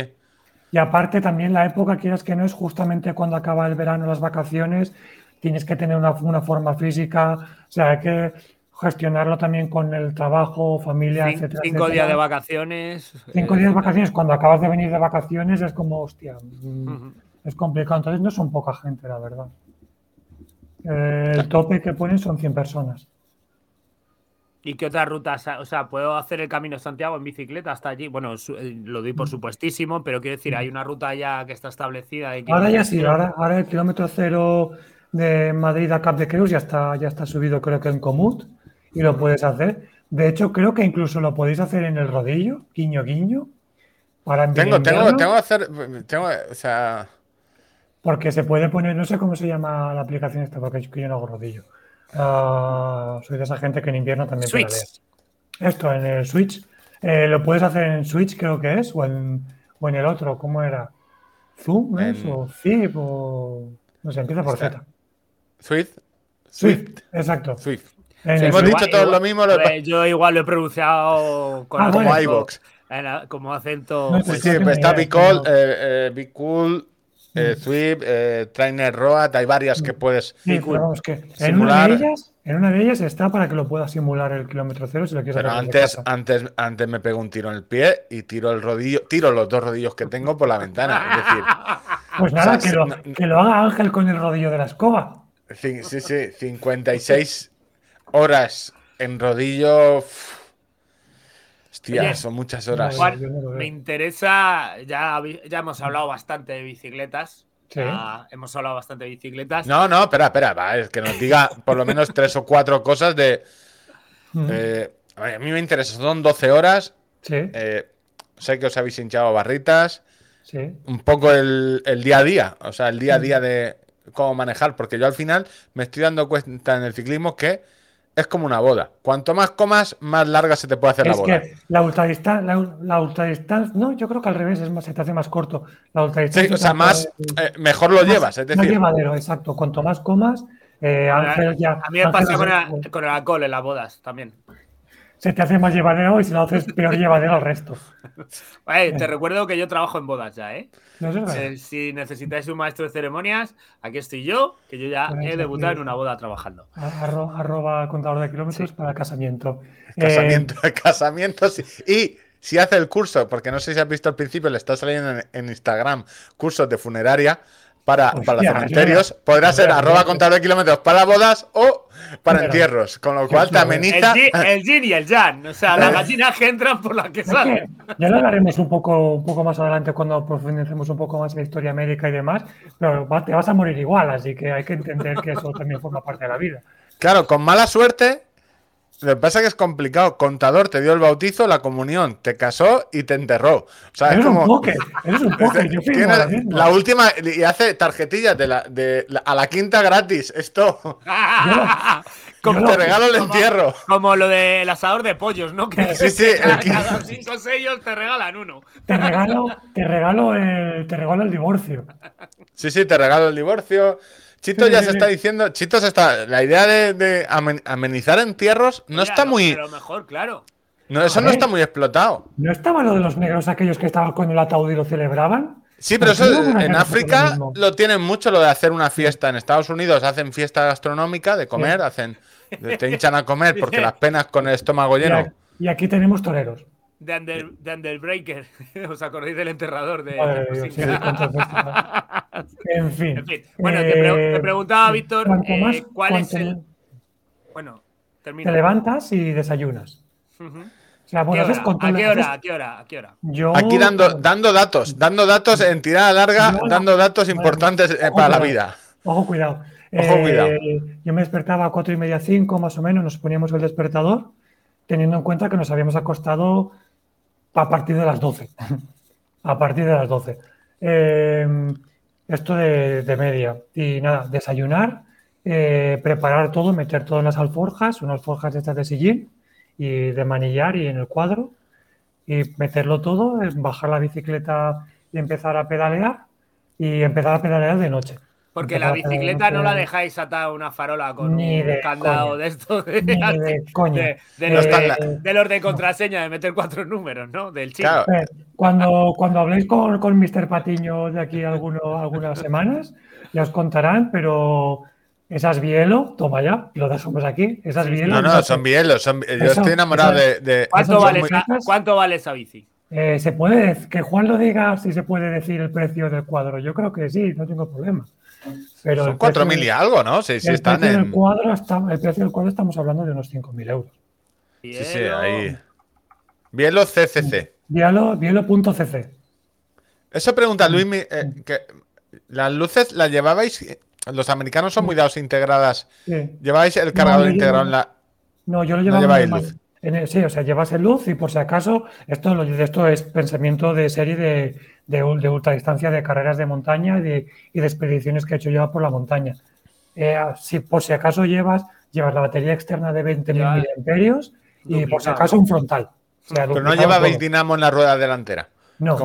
Y aparte también la época, quieras que no, es justamente cuando acaba el verano, las vacaciones, tienes que tener una, forma física, o sea, hay que gestionarlo también con el trabajo, familia, Cin etcétera. Cinco días de vacaciones. Cinco días de vacaciones, cuando acabas de venir de vacaciones es como, hostia, mm, es complicado. Entonces no son poca gente, la verdad. el tope que ponen son 100 personas. ¿Y qué otras rutas? O sea, ¿puedo hacer el Camino de Santiago en bicicleta hasta allí? Bueno, eh, lo doy por mm. supuestísimo, pero quiero decir, hay una ruta ya que está establecida. ahora ya sí, ahora, ahora el kilómetro cero de Madrid a Cap de Creus ya está, ya está subido creo que en Comut y lo puedes hacer. De hecho, creo que incluso lo podéis hacer en el rodillo, guiño, guiño. Para tengo, tengo, tengo que hacer, tengo, o sea... Porque se puede poner, no sé cómo se llama la aplicación esta, porque yo no hago rodillo. Ah, soy de esa gente que en invierno también Switch. Esto, en el Switch. Eh, lo puedes hacer en Switch, creo que es, o en, o en el otro, ¿cómo era? ¿Zoom es? ¿O Zip? O... No sé, empieza por Z. Swift. Swift, exacto. Swift. hemos dicho todo lo mismo. Yo igual lo he pronunciado con ah, como Como acento. sí, sí, pues está Be Cool, eh, eh, Be Cool eh, Swift, eh, Trainer Road, hay varias que puedes sí, que en una, de ellas, en una de ellas está para que lo puedas simular el kilómetro cero si lo quieres Pero antes, antes, antes me pego un tiro en el pie y tiro el rodillo, tiro los dos rodillos que tengo por la ventana. Es decir, [laughs] pues nada, que, lo, que lo haga Ángel con el rodillo de la escoba. Sí, sí, sí, 56 horas en rodillo. Hostia, son muchas horas. me interesa, ya, ya hemos hablado bastante de bicicletas. hemos hablado bastante de bicicletas. No, no, espera, espera, es que nos diga por lo menos tres o cuatro cosas de. Eh, a mí me interesa, son 12 horas. Sí. Eh, sé que os habéis hinchado barritas. Sí. Un poco el, el, día a día, o sea, el día a día de cómo manejar, porque yo al final me estoy dando cuenta en el ciclismo que es como una boda. Cuanto más comas, más larga se te puede hacer la boda. Que la ultradistancia, la, no, yo creo que al revés, es más, se te hace más corto. La ultradistancia. Sí, o sea, más, eh, mejor lo llevas, es decir. Más llevadero, exacto. Cuanto más comas, eh, Ángel ya. A mí me pasa con, el, con el alcohol en las bodas también se te hace más llevadero y si lo haces peor llevadero al resto. [laughs] te recuerdo que yo trabajo en bodas ya, ¿eh? eh si necesitáis un maestro de ceremonias, aquí estoy yo, que yo ya he debutado en una boda trabajando. arroba contador de kilómetros para casamiento. Casamiento, eh, [laughs] casamiento, sí. Y si hace el curso, porque no sé si has visto al principio, le está saliendo en, Instagram, cursos de funeraria para, para los cementerios, podrá ser arroba contador de kilómetros para bodas o para entierros, con lo cual te ameniza. El, yin y el yang, o sea, las [laughs] gallinas que entran por las que salen. Ya lo hablaremos un poco, un poco más adelante cuando profundicemos un poco más en la historia médica y demás, pero te vas a morir igual, así que hay que entender que eso también forma parte de la vida. Claro, con mala suerte, lo que pasa es que es complicado. Contador te dio el bautizo, la comunión, te casó y te enterró. O sea, es como... un poker, es un poker. Yo la, última y hace tarjetillas de la, de a la quinta gratis. Esto. como [laughs] te regalo el entierro. Como lo del asador de pollos, ¿no? Que sí, sí. [laughs] Cada cinco sellos te regalan uno. Te regalo, te regalo, el, te regalo el divorcio. Sí, sí, te regalo el divorcio. Chito ya se está diciendo, Chito se está, la idea de, amenizar entierros no está muy... Pero mejor, claro. No, eso no está muy explotado. ¿No estaba lo de los negros aquellos que estaban con el ataúd y lo celebraban? Sí, pero eso en África lo, tienen mucho, lo de hacer una fiesta. En Estados Unidos hacen fiesta gastronómica de comer, hacen, te hinchan a comer [laughs] porque las penas con el estómago lleno. Y aquí tenemos toreros de, Under, de Underbreaker. [laughs] ¿Os acordáis del enterrador de.? [laughs] en, fin. Bueno, te, eh, preguntaba, Víctor, eh, ¿cuál es el. Bueno, termina. Te levantas y desayunas. O sea, ¿A, qué hora, ¿A qué hora? ¿A qué hora? Yo... Aquí dando, dando datos, dando datos en tirada larga, dando datos importantes eh, para la vida. Ojo, cuidado. Ojo, cuidado. Yo me despertaba a cuatro y media, cinco más o menos, nos poníamos el despertador, teniendo en cuenta que nos habíamos acostado a partir de las 12. a partir de las 12. Eh, esto de, media. Y nada, desayunar, eh, preparar todo, meter todo en las alforjas, unas alforjas estas de sillín y de manillar y en el cuadro. Y meterlo todo, bajar la bicicleta y empezar a pedalear. Y empezar a pedalear de noche. Porque la bicicleta no la dejáis atada a una farola con un candado de esto de, de, de, de, los, de contraseña, de meter cuatro números, ¿no? Del chico. Eh, cuando, cuando habléis con, con Mr. Patiño de aquí alguno, algunas semanas, ya os contarán, pero esas bielo, toma ya, lo dejamos aquí. Esas bielo. No, no, son bielos. Son, yo estoy enamorado de. ¿Cuánto, vale esa, ¿Cuánto vale esa bici? Eh, se puede, que Juan lo diga si se puede decir el precio del cuadro. Yo creo que sí, no tengo problema. Pero Son 4.000 y algo, ¿no? Sí, sí, el, están precio en... del cuadro está, el precio del cuadro estamos hablando de unos 5.000 euros. Sí, sí, ahí. Bielo CCC. Bielo.cc. Eso pregunta Luis, eh, que las luces las llevabais, los americanos son muy dados integradas. ¿Lleváis el cargador integrado en la... No, yo lo llevaba no luz sí, o sea, llevas el luz y por si acaso, esto, esto es pensamiento de serie de, de, de ultradistancia, de carreras de montaña y de, y de, expediciones que he hecho yo por la montaña. Eh, si por si acaso llevas, llevas la batería externa de 20.000 miliamperios y por si acaso un frontal. Pero no llevabais dinamo en la rueda delantera. No,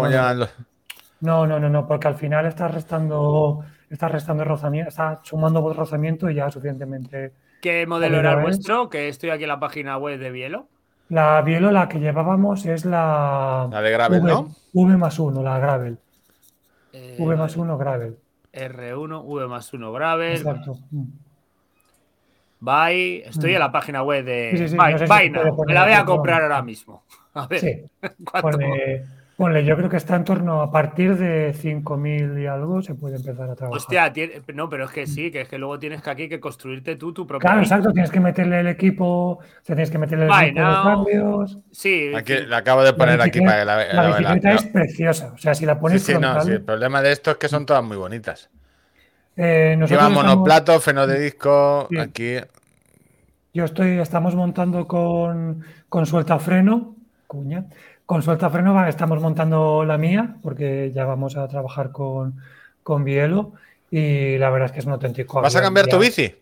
no, no, no, no, porque al final estás restando, estás restando rozamiento, estás sumando rozamiento y ya suficientemente ¿Qué modelo era el vuestro? Que estoy aquí en la página web de Bielo. La Bielo, la que llevábamos es la. La de Gravel, ¿no? V más uno, la Gravel. v más 1 Gravel. R1, V más 1 Gravel. Exacto. Bye. Estoy en la página web de sí, Me la voy a comprar ahora mismo. [laughs] A ver. Sí. [laughs] Ponle, yo creo que está en torno a partir de 5.000 y algo se puede empezar a trabajar. Hostia, no, pero es que sí, que es que luego tienes que aquí que construirte tú tu propio. Claro, exacto, tienes que meterle el equipo, tienes que meterle el equipo de cambios. Sí. Aquí, la acabo de poner aquí para que la veas. La, bicicleta es preciosa, o sea, si la pones sí, sí, no, sí, el problema de esto es que son todas muy bonitas. Eh, Lleva monoplato, freno de disco, aquí. Yo estoy, estamos montando con, con suelta freno, cuña, con suelta freno estamos montando la mía, porque ya vamos a trabajar con, con Bielo y la verdad es que es un auténtico. ¿Vas a cambiar tu bici?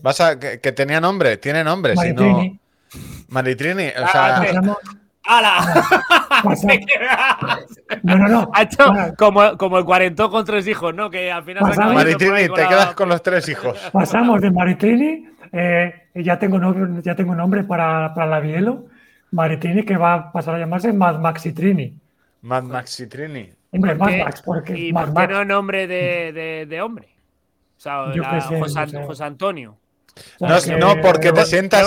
¿Vas a que, tenía nombre? Tiene nombre, Maritrini. Si no... Maritrini, o sea. ¡Hala! [laughs] no, no, no. Ha hecho como, como el cuarentón con tres hijos, ¿no? Que al final. Maritrini, te quedas [laughs] con los tres hijos. Pasamos de Maritrini, eh, ya, tengo nombre, ya tengo nombre para, para la Bielo Maritini que va a pasar a llamarse Mad Maxitrini. Mad Maxitrini. Hombre, Mad Max, porque. ¿Y por qué no nombre de, de, hombre? O sea, José, Antonio. No, porque te sientas.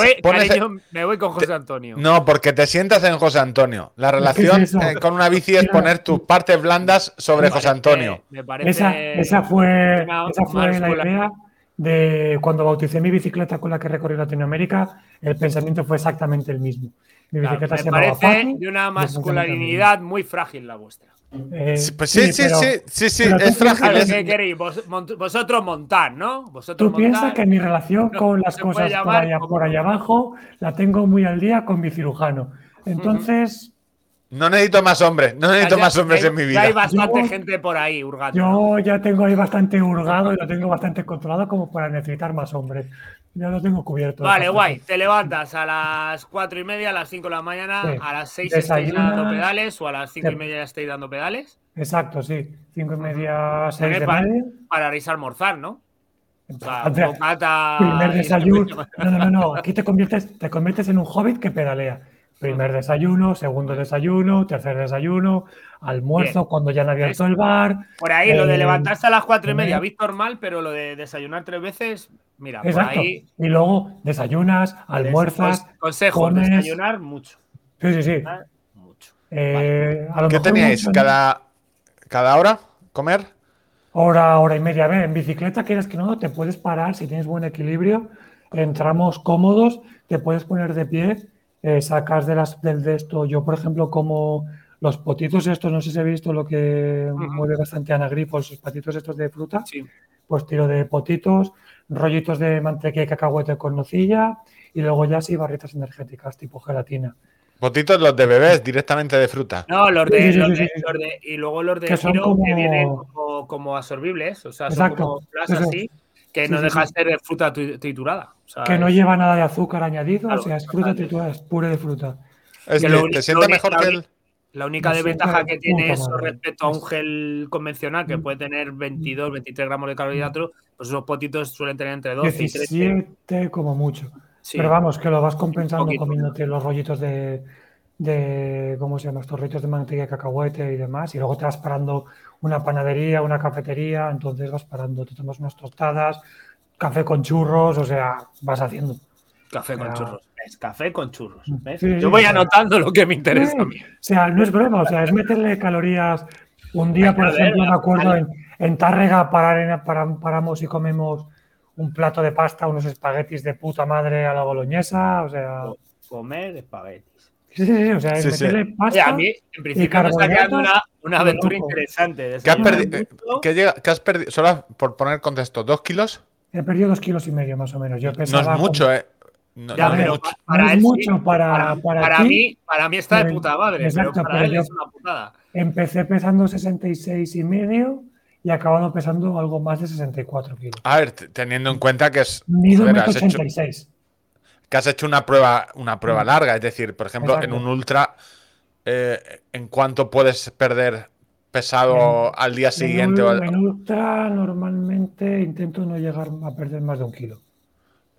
Me voy, con José Antonio. No, porque te sientas en José Antonio. La relación eh, con una bici es poner tus partes blandas sobre José Antonio. esa, esa, fue, esa fue la idea de cuando bauticé mi bicicleta con la que recorrí Latinoamérica. El pensamiento fue exactamente el mismo me parece de una masculinidad muy frágil la vuestra. Eh, pues sí, sí, sí, sí, sí, es frágil. ¿Qué queréis? vosotros montar, ¿no? Vosotros Tú piensas que mi relación con las cosas por allá, por allá, abajo la tengo muy al día con mi cirujano. Entonces. No necesito más hombres, no necesito más hombres en mi vida. Ya hay bastante gente por ahí hurgando. Yo ya tengo ahí bastante hurgado y lo tengo bastante controlado como para necesitar más hombres. Ya lo tengo cubierto. Vale, guay. Te levantas a las cuatro y media, a las 5 de la mañana, a las 6 estáis dando pedales o a las cinco y media estáis dando pedales. Exacto, sí. Cinco y media, seis de para, para almorzar, ¿no? O sea, primer desayuno. No, no, no, [laughs] Aquí te conviertes, te conviertes en un hobbit que pedalea. Primer desayuno, segundo desayuno, tercer desayuno, almuerzo cuando ya no había abierto el bar. Por ahí, lo de eh, levantarse a las cuatro y media, visto normal, pero lo de desayunar tres veces, Mira, por ahí. Y luego desayunas, almuerzas. Consejo, desayunar mucho. Sí, sí, sí. Mucho. Eh, ¿Qué teníais? ¿Cada, ¿Cada hora comer? Hora, hora y media. A ver, en bicicleta, quieras que no, te puedes parar si tienes buen equilibrio. Entramos cómodos, te puedes poner de pie, eh, sacas de, las, del de esto. Yo, por ejemplo, como los potitos estos, no sé si habéis visto lo que mueve bastante anagrifos, los patitos estos de fruta. Sí. Pues tiro de potitos, rollitos de mantequilla y cacahuete con nocilla y luego ya sí barritas energéticas tipo gelatina. Potitos los de bebés directamente de fruta. No, los de, los de, y luego los de que giro como... que vienen como, absorbibles, o sea, son como así, que no deja de ser fruta triturada. que no lleva nada de azúcar añadido, o sea, es fruta triturada, es pura de fruta. Es que, te sienta mejor que el... La única desventaja que tiene eso respecto a un gel convencional que puede tener 22, 23 gramos de carbohidratos, pues esos potitos suelen tener entre 12 y 13. como mucho. Pero vamos, que lo vas compensando comiéndote los rollitos de, de, ¿cómo se llama? Estos rollitos de mantequilla, cacahuete y demás. Y luego te vas parando una panadería, una cafetería, entonces vas parando, te tomas unas tostadas, café con churros, o sea, vas haciendo. Café con churros. Es café con churros. Yo voy anotando lo que me interesa a mí. O sea, no es broma, o sea, es meterle calorías. Un día, por ejemplo, me acuerdo en, en Tárrega parar, paramos y comemos un plato de pasta, unos espaguetis de puta madre a la boloñesa, o sea... Comer espaguetis. Sí, sí, sí, o sea, es meterle pasta a mí, en principio, me está quedando una, una aventura interesante. ¿Qué has, perdido? ¿Qué, has perdido? Solo por poner contexto, ¿dos kilos? He perdido dos kilos y medio más o menos. Yo no es mucho, ¿eh? No, mucho. Para, mucho para, para, mí, para mí está de puta madre, pero para él es una putada. Empecé pesando 66 y medio y acabado pesando algo más de 64 kilos. A ver, teniendo en cuenta que es. Mido 86. Que has hecho una prueba, una prueba mm. larga, es decir, por ejemplo, en un ultra, eh, ¿en cuánto puedes perder pesado al día siguiente? En, ultra normalmente intento no llegar a perder más de un kilo.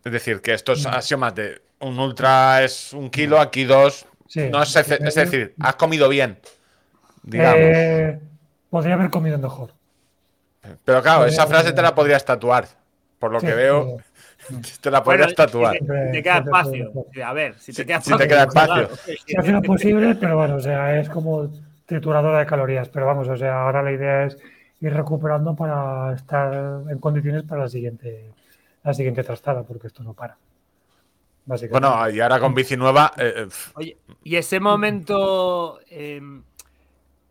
Es decir, que esto es, ha sido más de un ultra es un kilo, aquí dos. no es, es, decir, has comido bien. Digamos. Eh, podría haber comido mejor. Pero claro, esa frase te la podrías tatuar. Por lo que veo, [laughs] te la podrías tatuar. te, queda espacio. A ver, si te queda espacio. Si te queda espacio. Si hace lo posible, pero bueno, o sea, es como trituradora de calorías. Pero vamos, o sea, ahora la idea es ir recuperando para estar en condiciones para la siguiente, la siguiente trastada, porque esto no para. Bueno, y ahora con bici nueva. Eh, eh, Oye, y ese momento. Em,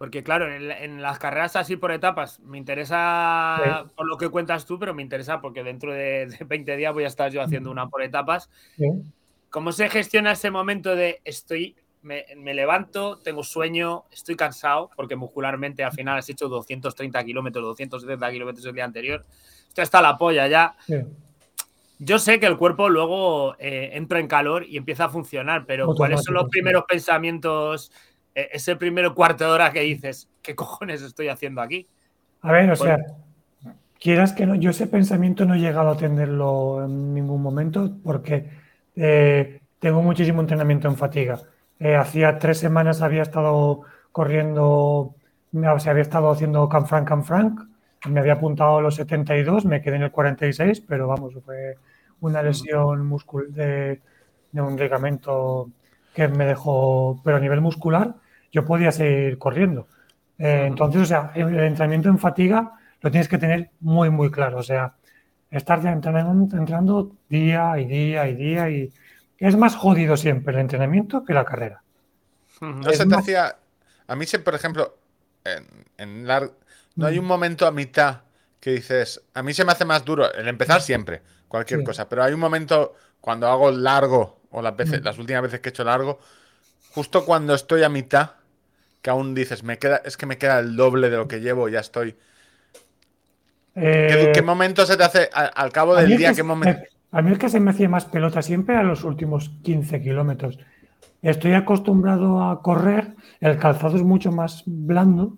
porque, claro, en, las carreras así por etapas, me interesa por lo que cuentas tú, pero me interesa porque dentro de, 20 días voy a estar yo haciendo una por etapas. ¿Cómo se gestiona ese momento de estoy, me, levanto, tengo sueño, estoy cansado, porque muscularmente al final has hecho 230 kilómetros, 270 kilómetros el día anterior, esto está la polla ya. Yo sé que el cuerpo luego eh, entra en calor y empieza a funcionar, pero ¿cuáles son los primeros pensamientos? E-, ese primer cuarto de hora que dices, ¿qué cojones estoy haciendo aquí? A ver, o sea, quieras que no, yo ese pensamiento no he llegado a tenerlo en ningún momento porque eh, tengo muchísimo entrenamiento en fatiga. Eh, hacía tres semanas había estado corriendo, o sea, había estado haciendo Canfranc Canfranc, me había apuntado a los 72, me quedé en el 46, pero vamos, fue una lesión muscular de, de un ligamento que me dejó, pero a nivel muscular, yo podía seguir corriendo. Eh, entonces, o sea, el entrenamiento en fatiga lo tienes que tener muy, muy claro. O sea, estar entrenando, entrenando día y día y día y es más jodido siempre el entrenamiento que la carrera. No se te hacía. A mí, por ejemplo, en, en no hay un momento a mitad que dices. A mí se me hace más duro el empezar siempre, cualquier cosa, pero hay un momento cuando hago largo o las, veces, las últimas veces que he hecho largo, justo cuando estoy a mitad, que aún dices, me queda, es que me queda el doble de lo que llevo, ya estoy. ¿Qué, eh, momento se te hace al, cabo del día? ¿qué momento? A mí es que se me hacía más pelota siempre a los últimos 15 kilómetros. Estoy acostumbrado a correr, el calzado es mucho más blando.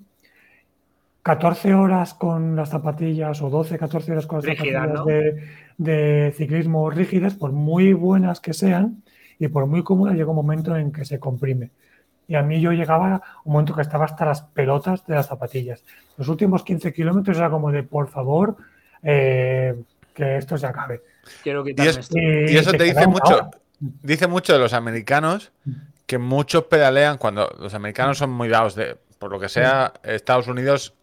14 horas con las zapatillas o 12, 14 horas con las zapatillas de, de, ciclismo rígidas, por muy buenas que sean y por muy cómodas, llega un momento en que se comprime. Y a mí yo llegaba un momento que estaba hasta las pelotas de las zapatillas. Los últimos 15 kilómetros era como de, por favor, eh, que esto se acabe. Quiero quitarme y, esto. y, eso te, dice mucho, dice mucho de los americanos que muchos pedalean cuando los americanos son muy dados de, por lo que sea, Estados Unidos,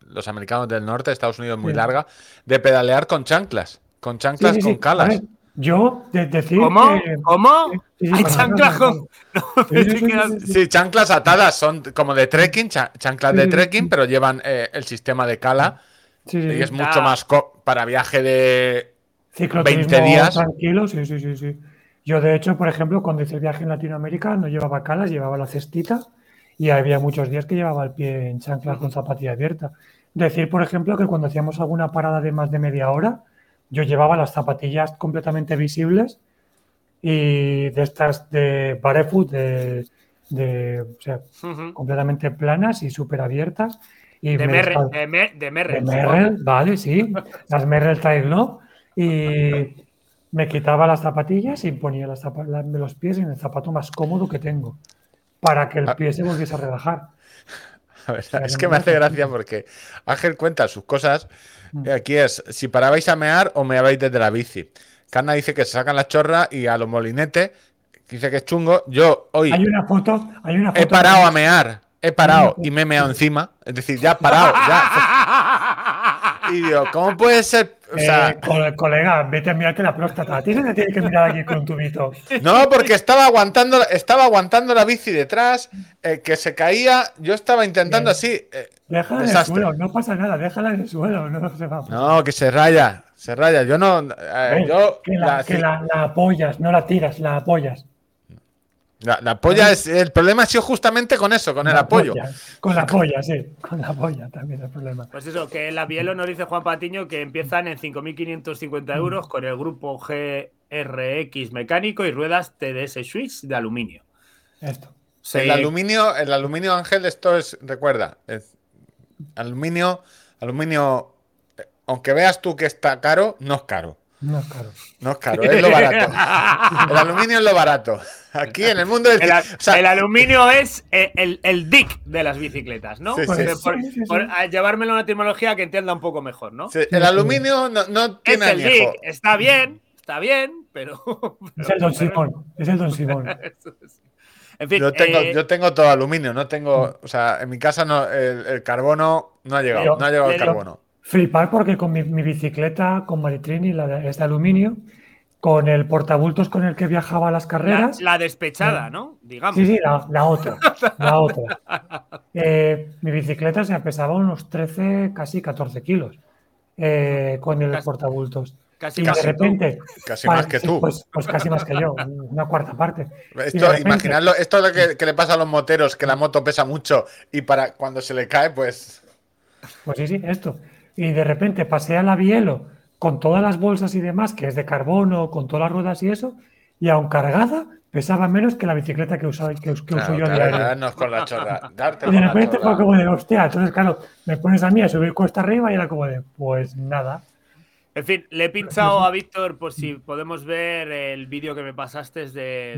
los americanos del norte, Estados Unidos muy larga, de pedalear con chanclas, con chanclas con calas. Yo, de decir. ¿Cómo? ¿Cómo? Hay chanclas con. [laughs] Sí, chanclas atadas, son como de trekking, chanclas de trekking, pero llevan eh, el sistema de cala. y es mucho más para viaje de 20 días. Tranquilo, sí, sí, sí, sí. Yo, de hecho, por ejemplo, cuando hice el viaje en Latinoamérica, no llevaba calas, llevaba la cestita y había muchos días que llevaba el pie en chanclas con zapatilla abierta. Decir, por ejemplo, que cuando hacíamos alguna parada de más de media hora, yo llevaba las zapatillas completamente visibles y de estas de barefoot, de, o sea, completamente planas y súper abiertas. Y de, Merrell, de, Merrell. vale, sí. [laughs] las Merrell Trail, ¿no? Y me quitaba las zapatillas y ponía las de los pies en el zapato más cómodo que tengo para que el ah. pie se volviese a relajar. [laughs] es que me hace gracia porque Ángel cuenta sus cosas. Aquí es, si parabais a mear o meabais desde la bici. Carna dice que se sacan la chorra y a los molinetes, dice que es chungo. Yo hoy hay una foto, hay una he parado a mear, he parado y me he meado encima. Es decir, ya he parado, ya. [laughs] Y ¿cómo puede ser? O sea, eh, colega, vete a mirarte la próstata. Tienes que, mirar aquí con un tubito. No, porque estaba aguantando, estaba aguantando la bici detrás, eh, que se caía. Yo estaba intentando así. Eh, déjala en el suelo, no pasa nada, déjala en el suelo, no se va. No, que se raya, se raya. Yo no. yo, que, la, apoyas, no la tiras, la apoyas. La, apoya es. El problema ha sido justamente con eso, con el apoyo. con la polla, sí. Con la polla también el problema. Pues eso, que la Bielo nos dice Juan Patiño que empiezan en 5.550 euros con el grupo GRX mecánico y ruedas TDS Swiss de aluminio. Esto. El aluminio, el aluminio, Ángel, esto es, recuerda, aluminio, aluminio, aunque veas tú que está caro, no es caro. No es caro. No es caro, es lo barato. El aluminio es lo barato. Aquí en el mundo del el, el aluminio es el, el, dick de las bicicletas, ¿no? Sí, sí. Por, llevármelo a una etimología que entienda un poco mejor, ¿no? el aluminio no, no tiene es el dick, está bien, está bien, pero. Es el Don [laughs] Simón. Es el Don Simón. [laughs] En fin, yo, tengo, eh, yo tengo todo aluminio, no tengo. O sea, en mi casa no, el, carbono no ha llegado, no ha llegado el carbono. Flipar porque con mi, bicicleta, con Maritrini, la de, es de aluminio, con el portabultos con el que viajaba a las carreras. La, despechada, ¿no? Digamos. Sí, sí, la, otra. [laughs] La otra. Eh, mi bicicleta se pesaba unos 13, casi 14 kilos eh, con el portabultos. Casi, y de repente. casi más que tú. Pues, pues, casi más que yo, una cuarta parte. Esto, imaginadlo, esto es lo que, que, le pasa a los moteros, que la moto pesa mucho y para cuando se le cae, pues. Pues sí, sí, esto y de repente pasea la bielo con todas las bolsas y demás, que es de carbono, con todas las ruedas y eso, y aún cargada, pesaba menos que la bicicleta que, uso, que, uso yo a diario. con la chorra. [laughs] y de repente fue como de, hostia, entonces claro, me pones a mí a subir cuesta arriba y era como de, pues nada. En fin, le he pinchado a Víctor por si podemos ver el vídeo que me pasaste de,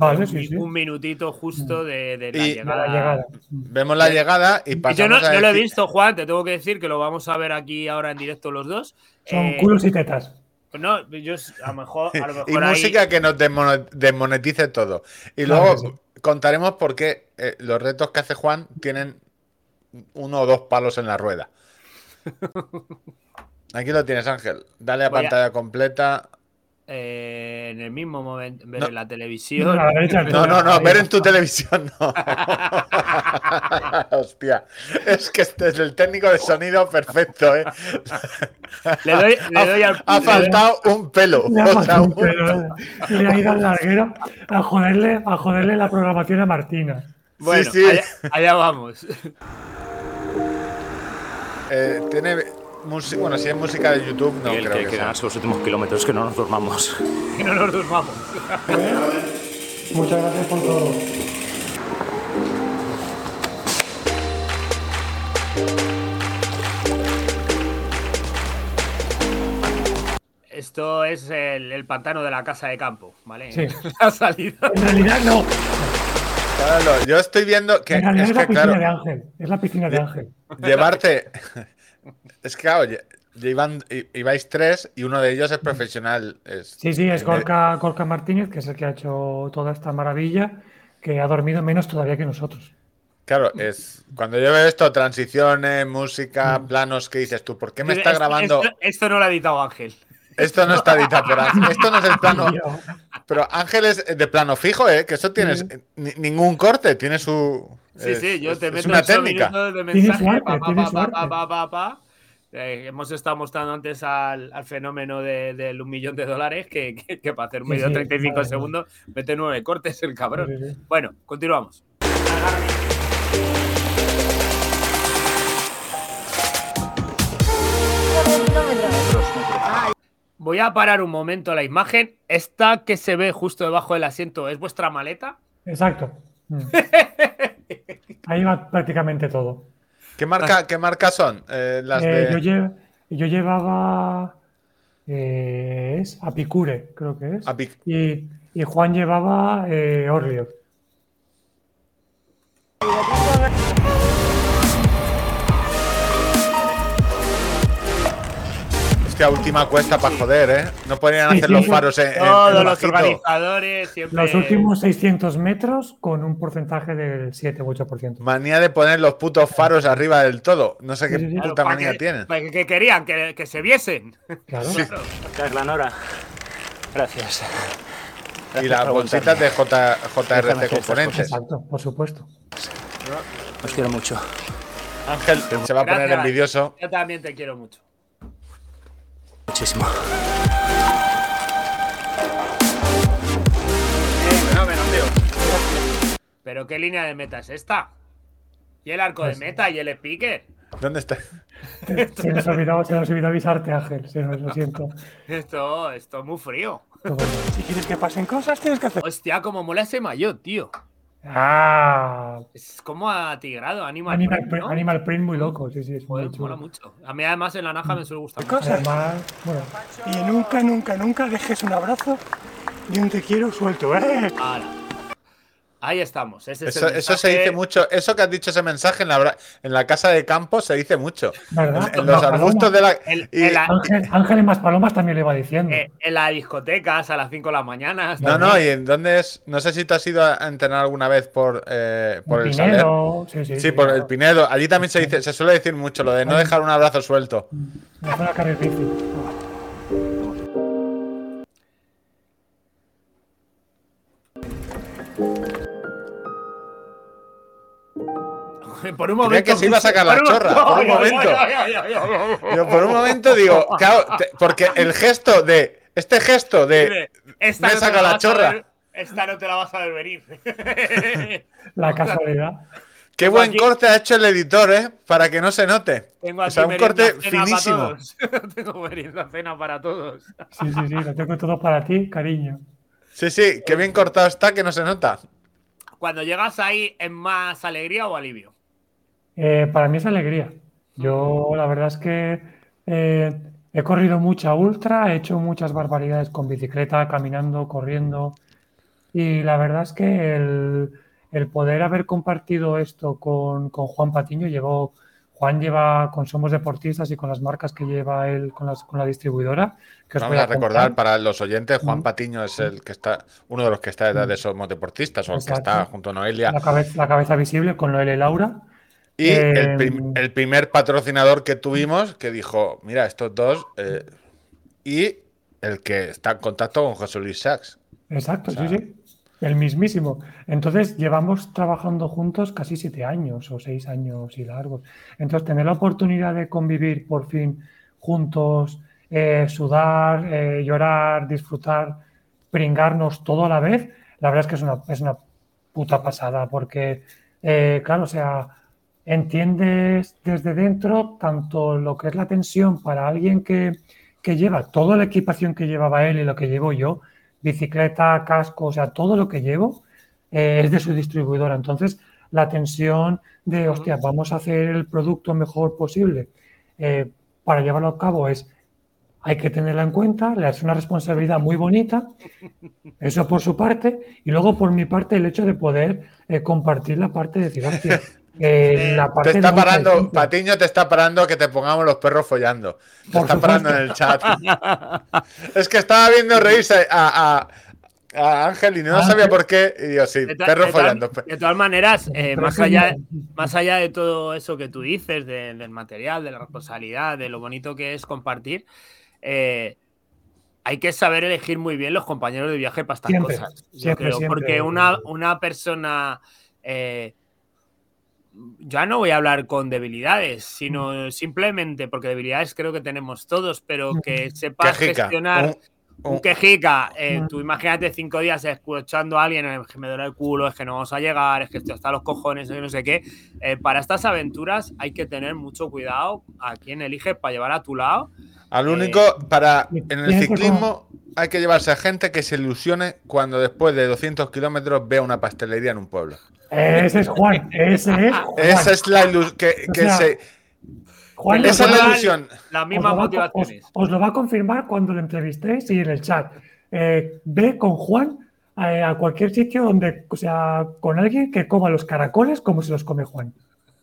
un, minutito justo de, la, llegada. Vemos la llegada y pasamos Yo no, lo he visto, Juan, te tengo que decir que lo vamos a ver aquí ahora en directo los dos. Son eh, culos y tetas. No, yo a lo mejor. [laughs] y música que nos desmonetice todo. Y luego contaremos por qué eh, los retos que hace Juan tienen uno o dos palos en la rueda. [laughs] Aquí lo tienes, Ángel. Dale a pantalla completa. Eh, en el mismo momento, ver en la televisión. [laughs] No, no, no, ver en tu televisión no. [laughs] Hostia, es que este es el técnico de sonido perfecto, ¿eh? Le doy, le doy al... Ha faltado un pelo. Le, ha un pelo. le ha ido al larguero a joderle, a joderle la programación a Martina. Bueno, sí, sí. Allá, vamos. Eh, tiene bueno, si es música de YouTube, no creo que, que ganarse los últimos kilómetros, que no nos durmamos. [laughs] que no nos durmamos. Muchas gracias por todo. Esto es el, pantano de la casa de campo, ¿vale? Sí. [laughs] la salida. En realidad no. Claro, yo estoy viendo que. En es, la piscina de Ángel. Es la piscina de Ángel. Llevarte. Es que, claro, ibais tres y uno de ellos es profesional. sí, sí, es Gorka, Martínez, que es el que ha hecho toda esta maravilla, que ha dormido menos todavía que nosotros. Claro, es cuando yo veo esto, transiciones, música, planos, ¿qué dices tú? ¿Por qué me está grabando? Esto, no lo ha editado Ángel. Esto no está editado, pero esto no es el plano. [laughs] Pero Ángel es de plano fijo, ¿eh? Que eso tienes ningún corte, tiene su. Sí, sí, yo te meto una técnica. de mensaje, pa, eh, hemos estado mostrando antes al, fenómeno del un millón de dólares que, para hacer un medio de 35 segundos mete nueve cortes el cabrón. bueno, continuamos. Voy a parar un momento la imagen. Esta que se ve justo debajo del asiento, ¿es vuestra maleta? Exacto. [laughs] Ahí va prácticamente todo. ¿Qué marca, ¿qué marca son? Eh, las eh, yo, llevaba. Eh, es Apicure, creo que es. y, y, Juan llevaba última cuesta para joder, ¿eh? No podrían hacer los faros en. Todos los organizadores siempre. Los últimos 600 metros con un porcentaje del 7 u 8%. Manía de poner los putos faros arriba del todo. No sé qué puta manía tienen. Que, querían que, se viesen. Claro. la Nora. Gracias. y las bolsitas de J, JRC Componentes. Exacto, por supuesto. Os quiero mucho. Ángel se va a poner envidioso. Yo también te quiero mucho. Muchísimo. Pero qué línea de meta es esta? ¿Y el arco de pues meta y el speaker? ¿Dónde está? Se nos olvidó, se nos olvidó avisarte, Ángel. Se nos lo siento. Esto, esto es muy frío. Si quieres que pasen cosas, tienes que hacer. Hostia, como mola ese maillot, tío. Ah. Es como atigrado, Animal, Animal Print. ¿no? Animal Print muy loco, sí, sí. Es Joder, muy mola mucho. A mí además en la naja me suele gustar. Mucho. Además, bueno. Y nunca, nunca, nunca dejes un abrazo y un te quiero suelto, ¿eh? Ahora. Ahí estamos. Ese eso, es eso, se dice mucho. Eso que has dicho ese mensaje en la, en la casa de campo se dice mucho. ¿verdad? En, en los arbustos de la. El, y, el, Ángel, Ángeles más Palomas también le iba diciendo. Eh, en las discotecas a las 5 de la mañana. No, no, y en dónde es. No sé si tú has ido a entrenar alguna vez por, eh, por el, el Pinedo. Sí, sí, sí, sí, por claro. el Pinedo. Allí también se dice, se suele decir mucho lo de no dejar un abrazo suelto. Me por un momento. que se iba a sacar la chorra. [laughs] Por un momento. Por un momento digo, [laughs] claro, te, porque el gesto de. Este gesto de. Esta me no saca la chorra. Ver, esta no te la vas a ver venir. [laughs] La casualidad. Qué buen aquí- corte ha hecho el editor, ¿eh? Para que no se note. Tengo O aquí sea, un corte finísimo. todos. Tengo merienda cena para todos. Sí, sí, sí, lo tengo todo para ti, cariño. Sí, sí, qué bien cortado está que no se nota. Cuando llegas ahí, ¿es más alegría o alivio? Eh, para mí es alegría. Yo la verdad es que eh, he corrido mucha ultra, he hecho muchas barbaridades con bicicleta, caminando, corriendo. Y la verdad es que el, el poder haber compartido esto con, con Juan Patiño, llevó, Juan lleva con Somos Deportistas y con las marcas que lleva él con, las, con la distribuidora. Que os Vamos voy a recordar para los oyentes, Juan. Patiño es el que está, uno de los que está detrás de Somos Deportistas, o el que está junto a Noelia. la, cabeza, la cabeza visible con Noel y Laura. Y el, prim- Em. el primer patrocinador que tuvimos que dijo, mira, estos dos, eh, y el que está en contacto con José Luis Sachs. Exacto, O sea- sí, sí. El mismísimo. Entonces, llevamos trabajando juntos casi siete años o seis años y largos. Entonces, tener la oportunidad de convivir por fin juntos, eh, sudar, eh, llorar, disfrutar, pringarnos todo a la vez, la verdad es que es una, es una puta pasada, porque, eh, claro, o sea, entiendes desde dentro tanto lo que es la tensión para alguien que, que lleva toda la equipación que llevaba él y lo que llevo yo, bicicleta, casco, o sea, todo lo que llevo eh, es de su distribuidora. Entonces, la tensión de, hostia, vamos a hacer el producto mejor posible eh, para llevarlo a cabo es, hay que tenerla en cuenta, es una responsabilidad muy bonita, eso por su parte, y luego por mi parte el hecho de poder eh, compartir la parte de decir, hostia, eh, la Te está parando. Patiño te está parando que te pongamos los perros follando. Te Por está parando en el chat. [laughs] es que estaba viendo reírse a, a, a Ángel y no Ah, sabía por qué. Y yo, sí, perro de follando. de todas maneras, eh, más, allá, más allá de todo eso que tú dices, de- del material, de la responsabilidad, de lo bonito que es compartir, eh, hay que saber elegir muy bien los compañeros de viaje para estas Siempre, cosas. Yo siempre, creo, siempre. Porque una, una persona. eh, ya no voy a hablar con debilidades, sino simplemente porque debilidades creo que tenemos todos, pero que sepas gestionar un- quejica, eh, tú imagínate cinco días escuchando a alguien, es que me duele el culo, es que no vamos a llegar, es que esto está a los cojones, no sé qué. Eh, para estas aventuras hay que tener mucho cuidado a quién eliges para llevar a tu lado. Al Eh, único, para en el ciclismo hay que llevarse a gente que se ilusione cuando después de 200 kilómetros vea una pastelería en un pueblo. Ese es Juan, ese es [laughs] Juan. Esa es la ilusión que, O que sea, se. Juan Esa es la ilusión. Las os mismas lo, va, a- motivaciones. os- os lo va a confirmar cuando lo entrevistéis y en el chat. Eh, ve con Juan eh, a cualquier sitio donde, o sea, con alguien que coma los caracoles como se los come Juan. [laughs]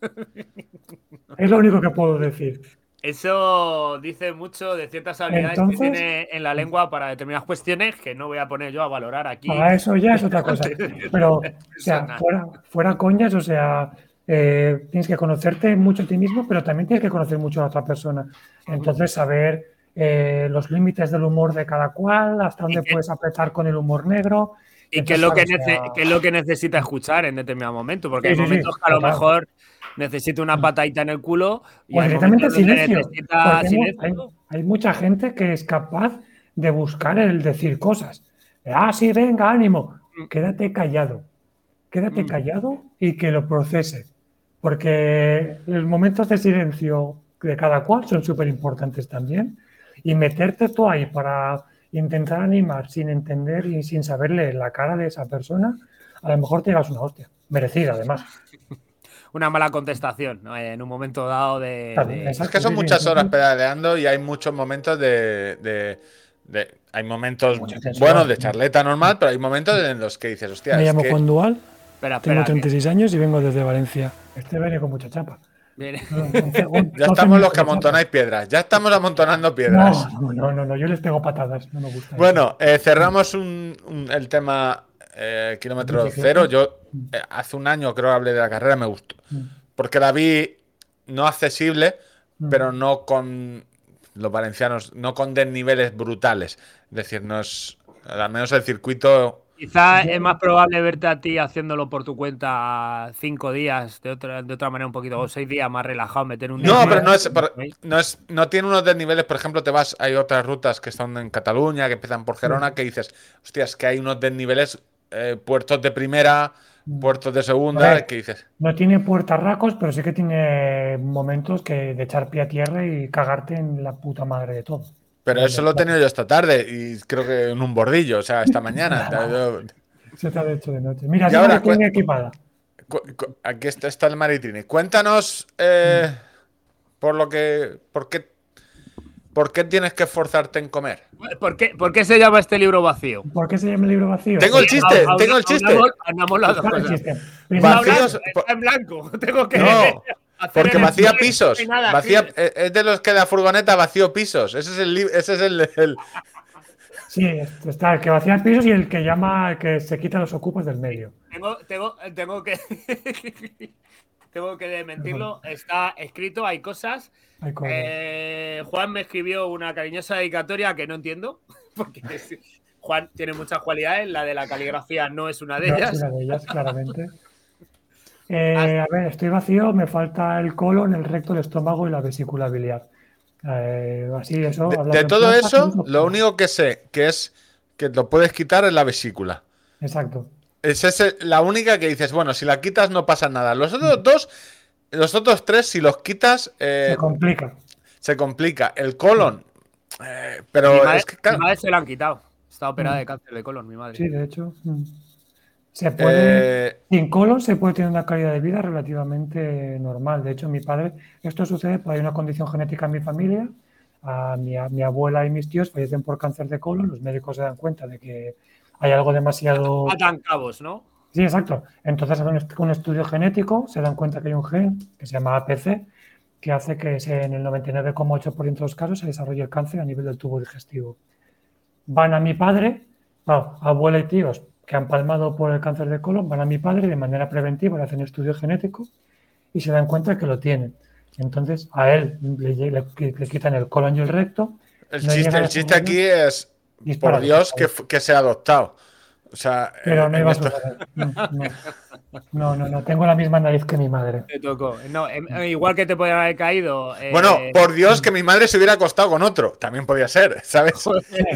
Es lo único que puedo decir. Eso dice mucho de ciertas habilidades Entonces- que tiene en la lengua para determinadas cuestiones que no voy a poner yo a valorar aquí. Para eso ya es otra cosa. [laughs] Pero, o sea, fuera, fuera coñas, o sea, eh, tienes que conocerte mucho a ti mismo, pero también tienes que conocer mucho a la otra persona. Entonces, saber eh, los límites del humor de cada cual, hasta dónde puedes apretar con el humor negro. Y qué es, lo que sea, qué es lo que necesita escuchar en determinado momento, porque Sí, hay sí, sí, momentos que a lo mejor necesita una patadita en el culo y hay directamente silencio. hay, silencio. hay mucha gente que es capaz de buscar el decir cosas. Ah, sí, venga, ánimo. Quédate callado. Quédate Mm. callado y que lo procese. Porque los momentos de silencio de cada cual son súper importantes también. Y meterte tú ahí para intentar animar sin entender y sin saberle la cara de esa persona, a lo mejor te llevas una hostia. Merecida, además. [laughs] una mala contestación en un momento dado de. Es que son muchas horas pedaleando y hay muchos momentos de. hay momentos buenos de charleta normal, pero hay momentos en los que dices, hostia. Me llamo Juan Dual, tengo 36 años y vengo desde Valencia. Este viene con mucha chapa. [laughs] ya estamos los que amontonáis piedras. Ya estamos amontonando piedras. No, no, no, no, yo les pego patadas. No me gusta. Bueno, eh, cerramos el tema eh, kilómetro cero. Yo eh, hace un año creo que hablé de la carrera, me gustó. Mm. Porque la vi no accesible, mm. pero no con los valencianos, no con desniveles brutales. Es decir, no es, al menos el circuito Quizás es más probable verte a ti haciéndolo por tu cuenta cinco días, de otra, de otra manera un poquito, o seis días más relajado, meter un día. No, pero no es, no es, no tiene unos desniveles, por ejemplo, te vas, hay otras rutas que están en Cataluña, que empiezan por Gerona, que dices, hostias, que hay unos desniveles, eh, puertos de primera, puertos de segunda, que dices. No tiene puertarracos, pero sí que tiene momentos que de echar pie a tierra y cagarte en la puta madre de todo. Pero eso lo he tenido yo esta tarde y creo que en un bordillo, o sea, esta [laughs] mañana. Se te ha hecho de noche. Mira, ya ahora tiene equipada. Aquí está, el Maritini. Cuéntanos eh, por lo que. ¿Por qué, ¿Por qué tienes que esforzarte en comer? ¿Por qué, ¿Por qué se llama este libro vacío? ¿Por qué se llama el libro vacío? Tengo el chiste, tengo el chiste. Andamos, las dos Vacíos, en blanco. [laughs] Tengo que. No. Porque vacía pisos. Vacía, eh, es de los que la furgoneta vació pisos. Ese es el. Ese es el, Sí, está el que vacía pisos y el que llama, que se quita los ocupos del medio. Tengo, tengo, tengo que. [laughs] tengo que desmentirlo. Está escrito, hay cosas. Eh, Juan me escribió una cariñosa dedicatoria que no entiendo. [laughs] Porque [laughs] Juan tiene muchas cualidades. La de la caligrafía no es una de ellas. Es una de ellas, claramente. Eh, a ver, estoy vacío, me falta el colon, el recto, el estómago y la vesícula biliar. Eh, así eso. De, todo eso, lo único que sé que es que lo puedes quitar es la vesícula. Exacto. Es la única que dices, bueno, si la quitas no pasa nada. Los otros dos, los otros tres, si los quitas. Eh, se complica. Se complica. El colon. pero es que, mi madre se lo han quitado. Está operada de cáncer de colon, mi madre. Sí, de hecho. Mm. Se puede, eh, sin colon se puede tener una calidad de vida relativamente normal. De hecho, mi padre, esto sucede porque hay una condición genética en mi familia. A mi, mi, abuela y mis tíos fallecen por cáncer de colon. Los médicos se dan cuenta de que hay algo demasiado. Atan cabos, ¿no? Sí, exacto. Entonces hacen un estudio genético, se dan cuenta que hay un gen que se llama APC, que hace que en el 99,8% de los casos se desarrolle el cáncer a nivel del tubo digestivo. Van a mi padre, abuela y tíos, que han palmado por el cáncer de colon, van a mi padre de manera preventiva, le hacen estudio genético y se dan cuenta que lo tienen. Entonces a él le, quitan el colon y el recto. El chiste, aquí es, por Dios, que, que se ha adoptado. O sea, pero no iba a No, no, no, tengo la misma nariz que mi madre. Te tocó. No, em, igual que te podría haber caído. Eh, bueno, por Dios que mi madre se hubiera acostado con otro. También podía ser, ¿sabes?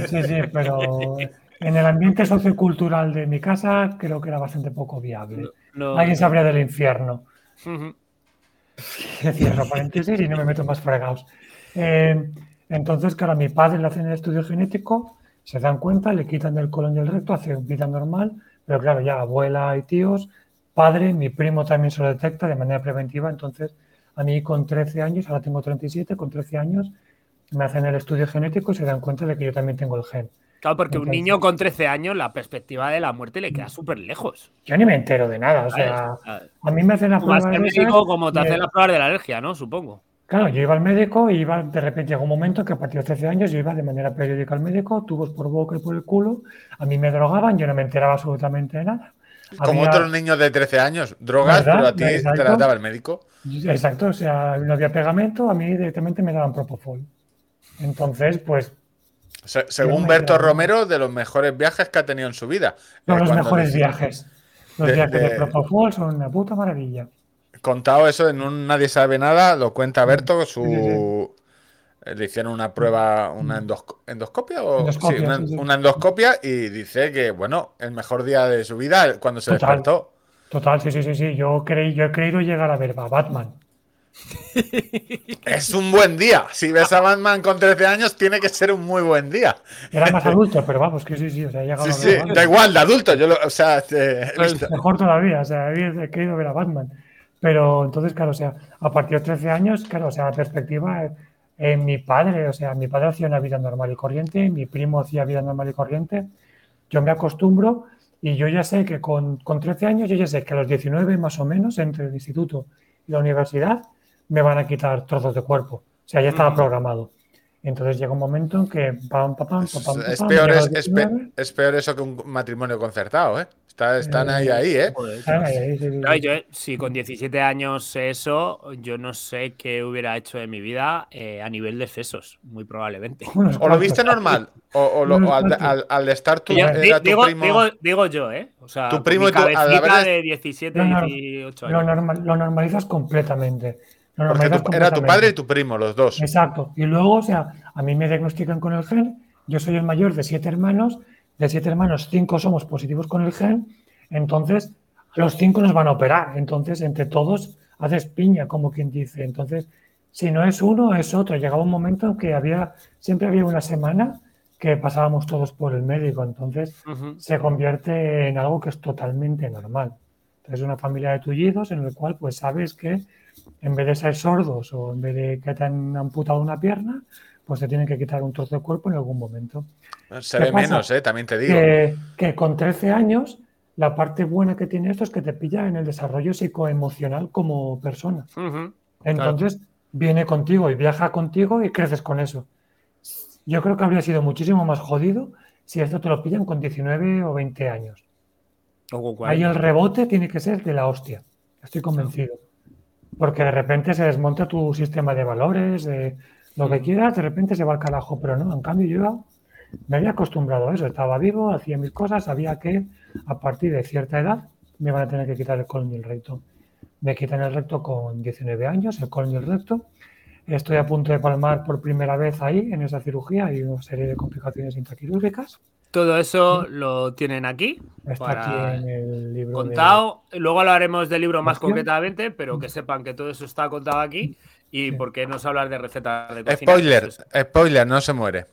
Sí, sí, pero en el ambiente sociocultural de mi casa creo que era bastante poco viable. Alguien sabría del infierno. [laughs] Cierro paréntesis y no me meto más fregados. Eh, entonces, claro, a mi padre le hacen el estudio genético, se dan cuenta, le quitan el colon y el recto, hace vida normal, pero claro, ya abuela y tíos, padre, mi primo también se lo detecta de manera preventiva, entonces a mí con 13 años, ahora tengo 37, con 13 años me hacen el estudio genético y se dan cuenta de que yo también tengo el gen. Claro, porque un niño con 13 años, la perspectiva de la muerte le queda súper lejos. Yo ni me entero de nada. O sea, a mí me hacen las pruebas. de médico como te hacen las pruebas de la alergia, ¿no? Supongo. Claro, yo iba al médico y iba, de repente llegó un momento que a partir de 13 años yo iba de manera periódica al médico, tubos por boca y por el culo, a mí me drogaban, yo no me enteraba absolutamente de nada. Como otros niños de 13 años, drogas, pero a ti te las daba el médico. Exacto, o sea, no había pegamento, a mí directamente me daban propofol. Entonces, pues según Berto Romero, de los mejores viajes que ha tenido en su vida. No, los mejores viajes. Los viajes de, Propofol son una puta maravilla. Contado eso en un Nadie sabe nada, lo cuenta Berto, su... Eh, le hicieron una prueba, una endoscopia o sí, una, endoscopia y dice que, bueno, el mejor día de su vida cuando se despertó. Total, sí, sí, sí, sí. Yo, creí, yo he creído llegar a ver a Batman. Es un buen día. Si ves a Batman con 13 años, tiene que ser un muy buen día. Era más adulto, pero vamos, que sí, sí. O sea, sí, sí, da igual, de adulto. Yo o sea, mejor todavía. O sea, he querido ver a Batman. Pero entonces, claro, o sea, a partir de 13 años, claro, o sea, la perspectiva, eh, mi padre, o sea, mi padre hacía una vida normal y corriente, mi primo hacía vida normal y corriente. Yo me acostumbro y yo ya sé que con, con 13 años, yo ya sé que a los 19 más o menos, entre el instituto y la universidad, me van a quitar trozos de cuerpo. O sea, ya estaba programado. Entonces llega un momento en que pam, pam, pam, pam, es, peor, es, es, peor eso que un matrimonio concertado, ¿eh? están ahí, ahí, ¿eh? si con 17 años eso, yo no sé qué hubiera hecho de mi vida eh, a nivel de sesos, muy probablemente. ¿O lo viste normal? ¿O, al, estar tu, era tu digo, primo... digo, yo, ¿eh? O sea, tu primo y tu, de 17, 18 años. Lo, normalizas completamente. Era tu padre y tu primo, los dos. Exacto. Y luego, o sea, a mí me diagnostican con el gen, yo soy el mayor de siete hermanos de siete hermanos, cinco somos positivos con el gen, entonces los cinco nos van a operar. Entonces, entre todos haces piña, como quien dice. Entonces, si no es uno, es otro. Llegaba un momento en que había, siempre había una semana que pasábamos todos por el médico. Entonces, se convierte en algo que es totalmente normal. Entonces, una familia de tullidos en el cual, pues, sabes que en vez de ser sordos o en vez de que te han amputado una pierna, pues se tienen que quitar un trozo de cuerpo en algún momento. Se ve menos, ¿eh? también te digo. Que, con 13 años, la parte buena que tiene esto es que te pilla en el desarrollo psicoemocional como persona. Entonces, viene contigo y viaja contigo y creces con eso. Yo creo que habría sido muchísimo más jodido si esto te lo pillan con 19 o 20 años. Ahí el rebote tiene que ser de la hostia. Estoy convencido. Porque de repente se desmonta tu sistema de valores, de lo que quieras, de repente se va al carajo, pero no, en cambio yo me había acostumbrado a eso, estaba vivo, hacía mis cosas, sabía que a partir de cierta edad me van a tener que quitar el colon y el recto. Me quitan el recto con 19 años, el colon y el recto. Estoy a punto de palmar por primera vez ahí, en esa cirugía, y una serie de complicaciones intraquirúrgicas. Todo eso lo tienen aquí. Está aquí en el libro. Contado. Luego hablaremos del libro más concretamente, pero que sepan que todo eso está contado aquí. ¿Y por qué no se hablar de recetas de cocina? Spoiler, spoiler, no se muere.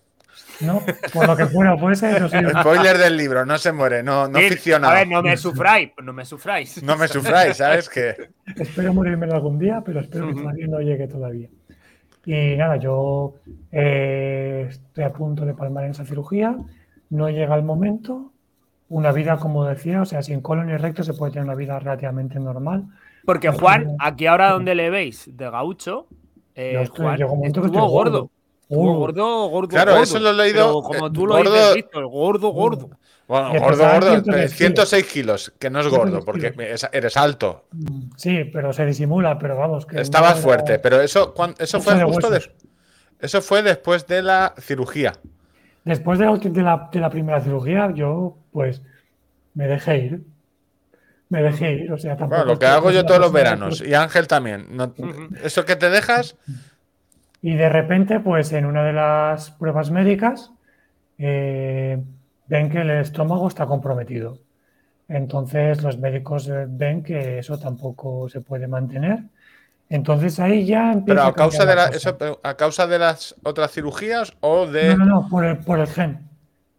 No, por lo que fuera puede ser. Spoiler del libro, no se muere, no, no ficciona. A ver, no me sufráis, no me sufráis. No me sufráis, ¿sabes qué? espero morirme algún día, pero espero que todavía no llegue todavía. Y nada, yo eh, estoy a punto de palmar en esa cirugía, no llega el momento. Una vida, como decía, o sea, sin colon y recto se puede tener una vida relativamente normal porque Juan, aquí ahora donde le veis de gaucho, eh, Juan estuvo gordo. Estuvo gordo, gordo. Claro, eso lo he leído. como eh, tú lo dices, Víctor, gordo, gordo. Bueno, gordo, gordo, 106 kilos, que no es gordo, porque eres alto. Sí, pero se disimula, pero vamos. Que Estabas fuerte, pero eso, eso fue justo eso fue después de la cirugía. Después de la, de la primera cirugía, yo pues me dejé ir me dejé ir. O sea, bueno, lo que hago yo todos los veranos y Ángel también. ¿Eso que te dejas? Y de repente, pues en una de las pruebas médicas, eh, ven que el estómago está comprometido. Entonces los médicos eh, ven que eso tampoco se puede mantener. Entonces ahí ya empieza Pero a, causa de eso, a causa de las otras cirugías o de. No, no, no por el, por el gen.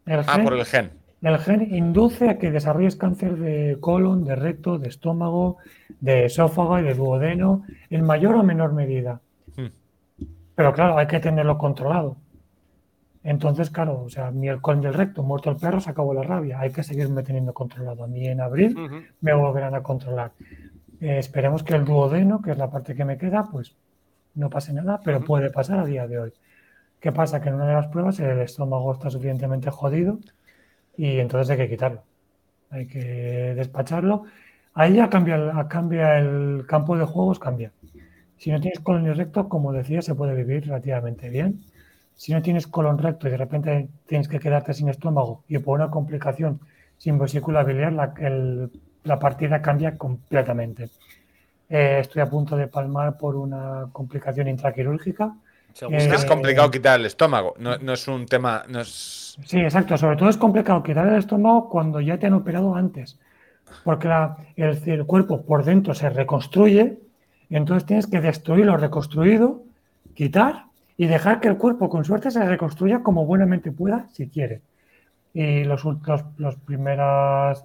ah, por el gen. El gen induce a que desarrolles cáncer de colon, de recto, de estómago, de esófago y de duodeno, en mayor o menor medida. Hmm. Pero claro, hay que tenerlo controlado. Entonces, claro, o sea, mi el colon del recto, muerto el perro, se acabó la rabia. Hay que seguirme teniendo controlado. A mí en abril me volverán a controlar. Eh, esperemos que el duodeno, que es la parte que me queda, pues no pase nada, pero puede pasar a día de hoy. ¿Qué pasa? Que en una de las pruebas el estómago está suficientemente jodido y entonces hay que quitarlo. Hay que despacharlo. Ahí ya cambia, cambia el campo de juegos, cambia. Si no tienes colon recto, como decía, se puede vivir relativamente bien. Si no tienes colon recto y de repente tienes que quedarte sin estómago y por una complicación sin vesícula biliar, la, la partida cambia completamente. Eh, estoy a punto de palmar por una complicación intraquirúrgica. es que es complicado quitar el estómago, no, no es un tema, no es Sí, exacto. Sobre todo es complicado quitar el estómago cuando ya te han operado antes. Porque el, cuerpo por dentro se reconstruye, Y entonces tienes que destruir lo reconstruido, quitar y dejar que el cuerpo con suerte se reconstruya como buenamente pueda, si quiere. Y los, los, los primeras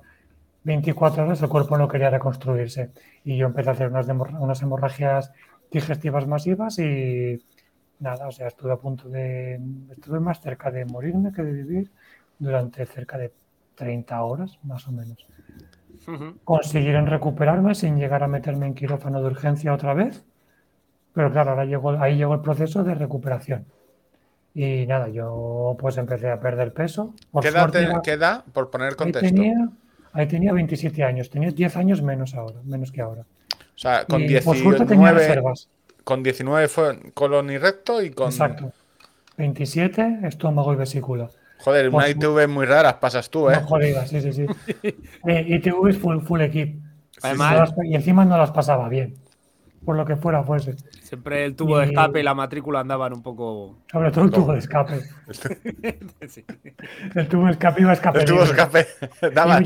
24 horas el cuerpo no quería reconstruirse. Y yo empecé a hacer unas, unas hemorragias digestivas masivas y nada, o sea, estuve a punto de. Estuve más cerca de morirme que de vivir durante cerca de 30 horas, más o menos. Consiguieron recuperarme sin llegar a meterme en quirófano de urgencia otra vez. Pero claro, ahora llegó, ahí llegó el proceso de recuperación. Y nada, yo pues empecé a perder peso. ¿Qué, edad por poner contexto? Tenía, ahí tenía 27 años, tenía 10 años menos ahora, menos que ahora. O sea, con 19, con 19 fue colon y recto y con... Exacto. 27, estómago y vesícula. Joder, una ITV muy raras pasas tú, ¿eh? No, joder, sí, sí, sí. [laughs] eh, ITV full, full equip. Además, y encima no las pasaba bien por lo que fuera fuese. Siempre el tubo de escape y la matrícula andaban un poco. Sobre todo el tubo de escape. [laughs] [laughs] El tubo de escape iba a escape. El tubo de escape. [laughs] Daba,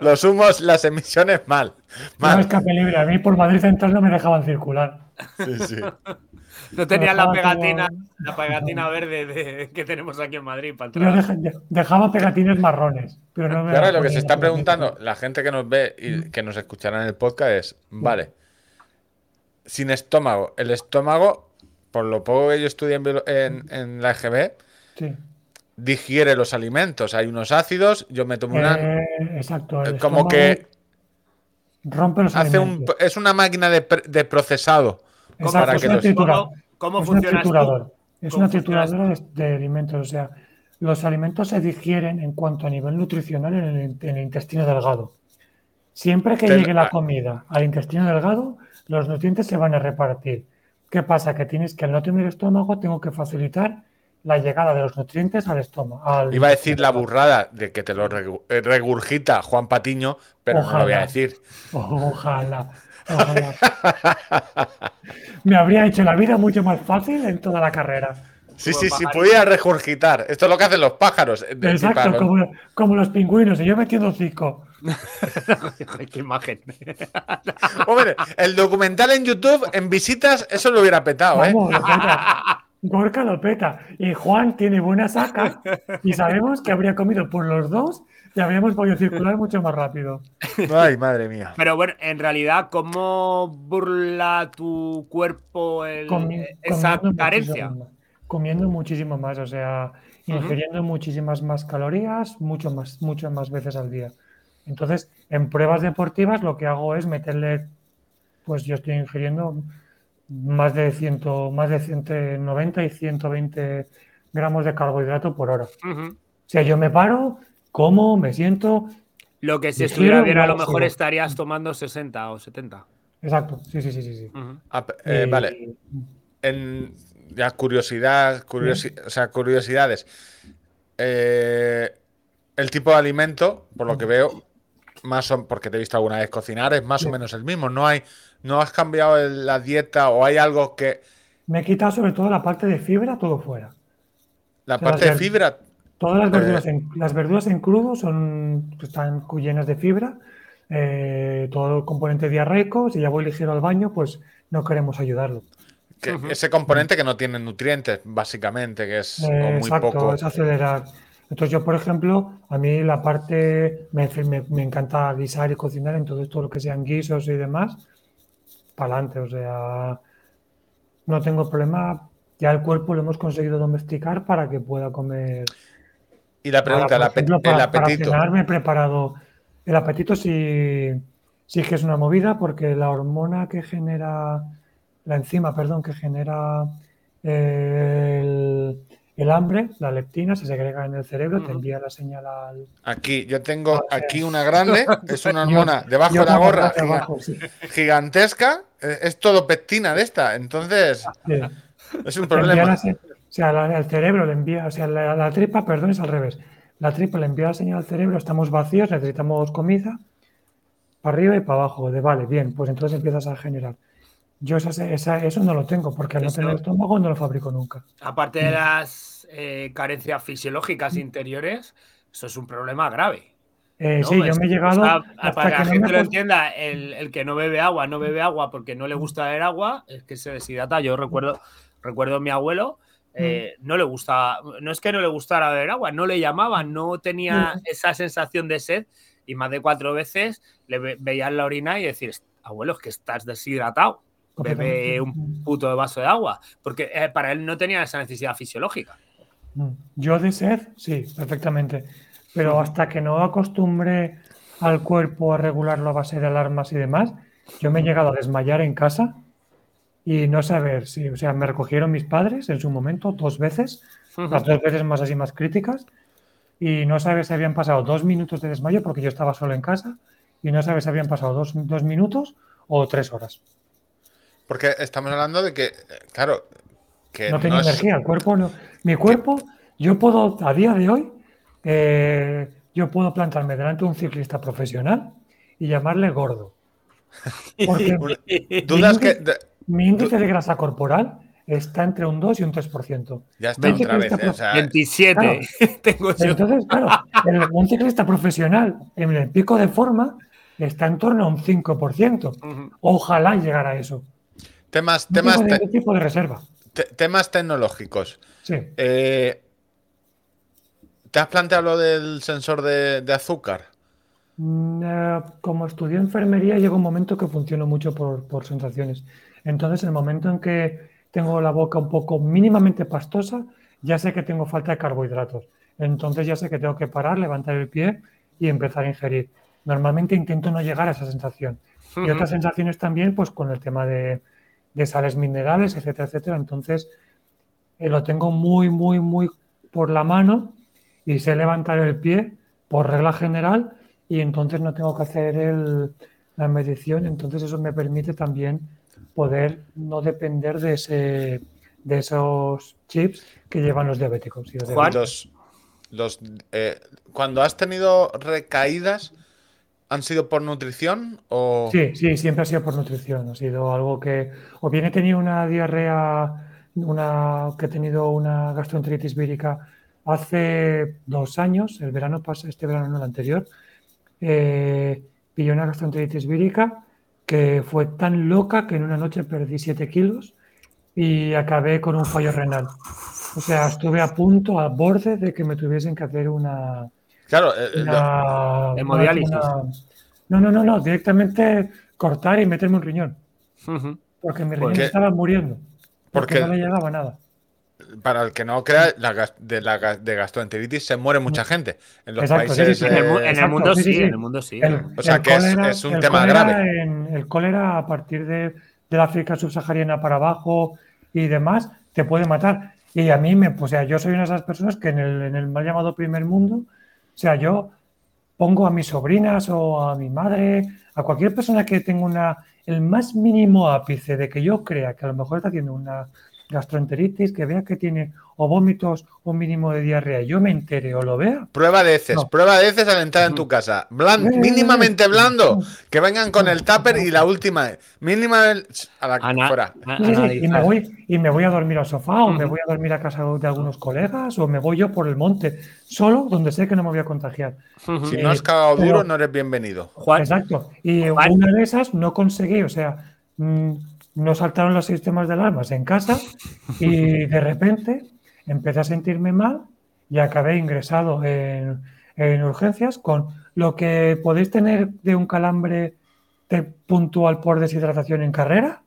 los humos, las emisiones mal. mal. escape libre. A mí por Madrid Central no me dejaban circular. Sí, sí. No tenían la pegatina, la pegatina verde que tenemos aquí en Madrid para dejaba pegatines marrones. Pero no me ahora lo que se está preguntando la gente que nos ve y que nos escuchará en el podcast es, vale, sin estómago. El estómago, por lo poco que yo estudié en, la EGB, digiere los alimentos. Hay unos ácidos, yo me tomo una. Eh, exacto. como que. Rompe los hace alimentos. es una máquina de, procesado. para que es ¿Cómo, funciona esto? Es una trituradora de, alimentos. O sea, los alimentos se digieren en cuanto a nivel nutricional en el, intestino delgado. Siempre que llegue la comida al intestino delgado, los nutrientes se van a repartir. ¿Qué pasa? Que tienes que al no tener estómago, tengo que facilitar la llegada de los nutrientes al estómago. Iba a decir la burrada de que te lo eh, regurgita Juan Patiño, pero no lo voy a decir. Ojalá. Ojalá. Me habría hecho la vida mucho más fácil en toda la carrera. Sí, sí, sí, podía regurgitar. Esto es lo que hacen los pájaros. Exacto, como, como, los pingüinos. Y yo metiendo cico. [laughs] Qué imagen. [laughs] Hombre, el documental en YouTube, en visitas, eso lo hubiera petado, ¿eh? [laughs] Gorka lo peta. Y Juan tiene buena saca. Y sabemos que habría comido por los dos y habríamos podido circular mucho más rápido. Ay, madre mía. Pero bueno, en realidad, ¿cómo burla tu cuerpo esa carencia? comiendo muchísimo más, o sea, ingiriendo muchísimas más calorías, mucho más, muchas más veces al día. Entonces, en pruebas deportivas lo que hago es meterle, pues yo estoy ingiriendo más de, 100, más de 190 y 120 gramos de carbohidrato por hora. O sea, yo me paro, como, me siento. Lo que si estuviera bien, a lo mejor estarías tomando 60 o 70. Exacto, sí, sí, sí, sí. Ah, eh, vale. En, ya curiosidad, o sea, curiosidades. Eh, el tipo de alimento, por lo que veo, más o, porque te he visto alguna vez cocinar, es más o menos el mismo. No hay, no has cambiado la dieta o hay algo que. Me he quitado sobre todo la parte de fibra, todo fuera. La parte de fibra. Todas las verduras, en, las verduras en crudo son, están llenas de fibra. Eh, todo el componente diarreico, si ya voy ligero al baño, pues no queremos ayudarlo. Ese componente que no tiene nutrientes, básicamente, que es muy exacto, poco. es acelerar. Entonces yo, por ejemplo, a mí la parte, me, me, encanta guisar y cocinar, entonces todo lo que sean guisos y demás, para adelante, o sea, no tengo problema, ya el cuerpo lo hemos conseguido domesticar para que pueda comer. Y la pregunta, el, apetito. Para cenar me he preparado, el apetito sí, sí que es una movida porque la hormona que genera, la enzima, perdón, que genera el el hambre, la leptina, se segrega en el cerebro, te envía la señal al. Aquí, yo tengo aquí una grande, es una [laughs] hormona debajo de la gorra, gigantesca, eh, es todo pectina de esta, entonces es un problema. o sea, el cerebro le envía, o sea, la, tripa, perdón, es al revés. La tripa le envía la señal al cerebro, estamos vacíos, necesitamos comida, para arriba y para abajo, de vale, bien, pues entonces empiezas a generar. Yo eso no lo tengo, porque al no tener estómago no lo fabrico nunca. Aparte de las eh, carencias fisiológicas interiores, eso es un problema grave. Eh, sí, yo me he llegado. para que la gente lo entienda, el, que no bebe agua, no bebe agua porque no le gusta beber agua, es que se deshidrata. Yo recuerdo, recuerdo a mi abuelo, eh, mm. no le gusta, no es que no le gustara beber agua, no le llamaba, no tenía mm. esa sensación de sed y más de cuatro veces le veían la orina y decir, abuelo, es que estás deshidratado, bebe un puto vaso de agua, porque eh, para él no tenía esa necesidad fisiológica. Mm. Yo de sed, sí, perfectamente, pero hasta que no acostumbre al cuerpo a regularlo a base de alarmas y demás, yo me he llegado a desmayar en casa y no saber si, o sea, me recogieron mis padres en su momento dos veces, las dos veces más así más críticas, y no saber si habían pasado dos minutos de desmayo porque yo estaba solo en casa, y no saber si habían pasado dos, dos minutos o tres horas. Porque estamos hablando de que, claro, que no tenía energía, el cuerpo no. Mi cuerpo, yo puedo, a día de hoy, eh, yo puedo plantarme delante de un ciclista profesional y llamarle gordo. [laughs] Porque dudas que mi índice de grasa corporal está entre un 2 y un 3%. Ya está otra vez. 27 [laughs] tengo yo. Entonces, claro, el, un ciclista profesional en el pico de forma está en torno a un 5%. Ojalá llegara a eso. Temas, temas de, tipo de reserva. temas tecnológicos. Sí. Eh, ¿Te has planteado lo del sensor de, azúcar? Mm, eh, como estudié enfermería, llega un momento que funciono mucho por, por sensaciones. Entonces, el momento en que tengo la boca un poco mínimamente pastosa, ya sé que tengo falta de carbohidratos. Entonces ya sé que tengo que parar, levantar el pie y empezar a ingerir. Normalmente intento no llegar a esa sensación. Y [laughs] otras sensaciones también, pues con el tema de, sales minerales, etcétera, etcétera. Entonces eh, lo tengo muy, muy, muy por la mano y sé levantar el pie por regla general y entonces no tengo que hacer la medición. Entonces eso me permite también poder no depender de, ese, de esos chips que llevan los diabéticos. los, eh, cuando has tenido recaídas, ¿han sido por nutrición o...? Sí, sí, siempre ha sido por nutrición. Ha sido algo que... O bien he tenido una diarrea, una, que he tenido una gastroenteritis vírica hace dos años, el verano pasa, este verano no el anterior, eh, pillé una gastroenteritis vírica que fue tan loca que en una noche perdí 7 kilos y acabé con un fallo renal. O sea, estuve a punto, al borde de que me tuviesen que hacer una... Claro, eh, eh, hemodiálisis. no, no, no, no, directamente cortar y meterme un riñón. Porque mi riñón estaba muriendo. Porque, no le llegaba nada para el que no crea, de, la, de gastroenteritis se muere mucha gente. En los países. en, el, mundo sí, en el mundo sí. o sea que es, un tema grave. el cólera, a partir de, la África subsahariana para abajo y demás, te puede matar. Y a mí, me, pues, o sea, yo soy una de esas personas que en el, en el mal llamado primer mundo, sea, yo pongo a mis sobrinas o a mi madre, a cualquier persona que tenga una, el más mínimo ápice de que yo crea que a lo mejor está haciendo una gastroenteritis, que vea que tiene o vómitos o mínimo de diarrea, yo me entere o lo vea. Prueba de heces, prueba de heces al entrar en tu casa. Eh, mínimamente blando, que vengan con el tupper y la última, mínima a la fuera. y, me voy, y me voy a dormir al sofá, o me voy a dormir a casa de algunos colegas, o me voy yo por el monte, solo donde sé que no me voy a contagiar. Si no has cagado duro, no eres bienvenido. Exacto. Y una de esas no conseguí, o sea, mm, no saltaron los sistemas de alarmas en casa y de repente empecé a sentirme mal y acabé ingresado en, urgencias con lo que podéis tener de un calambre puntual por deshidratación en carrera.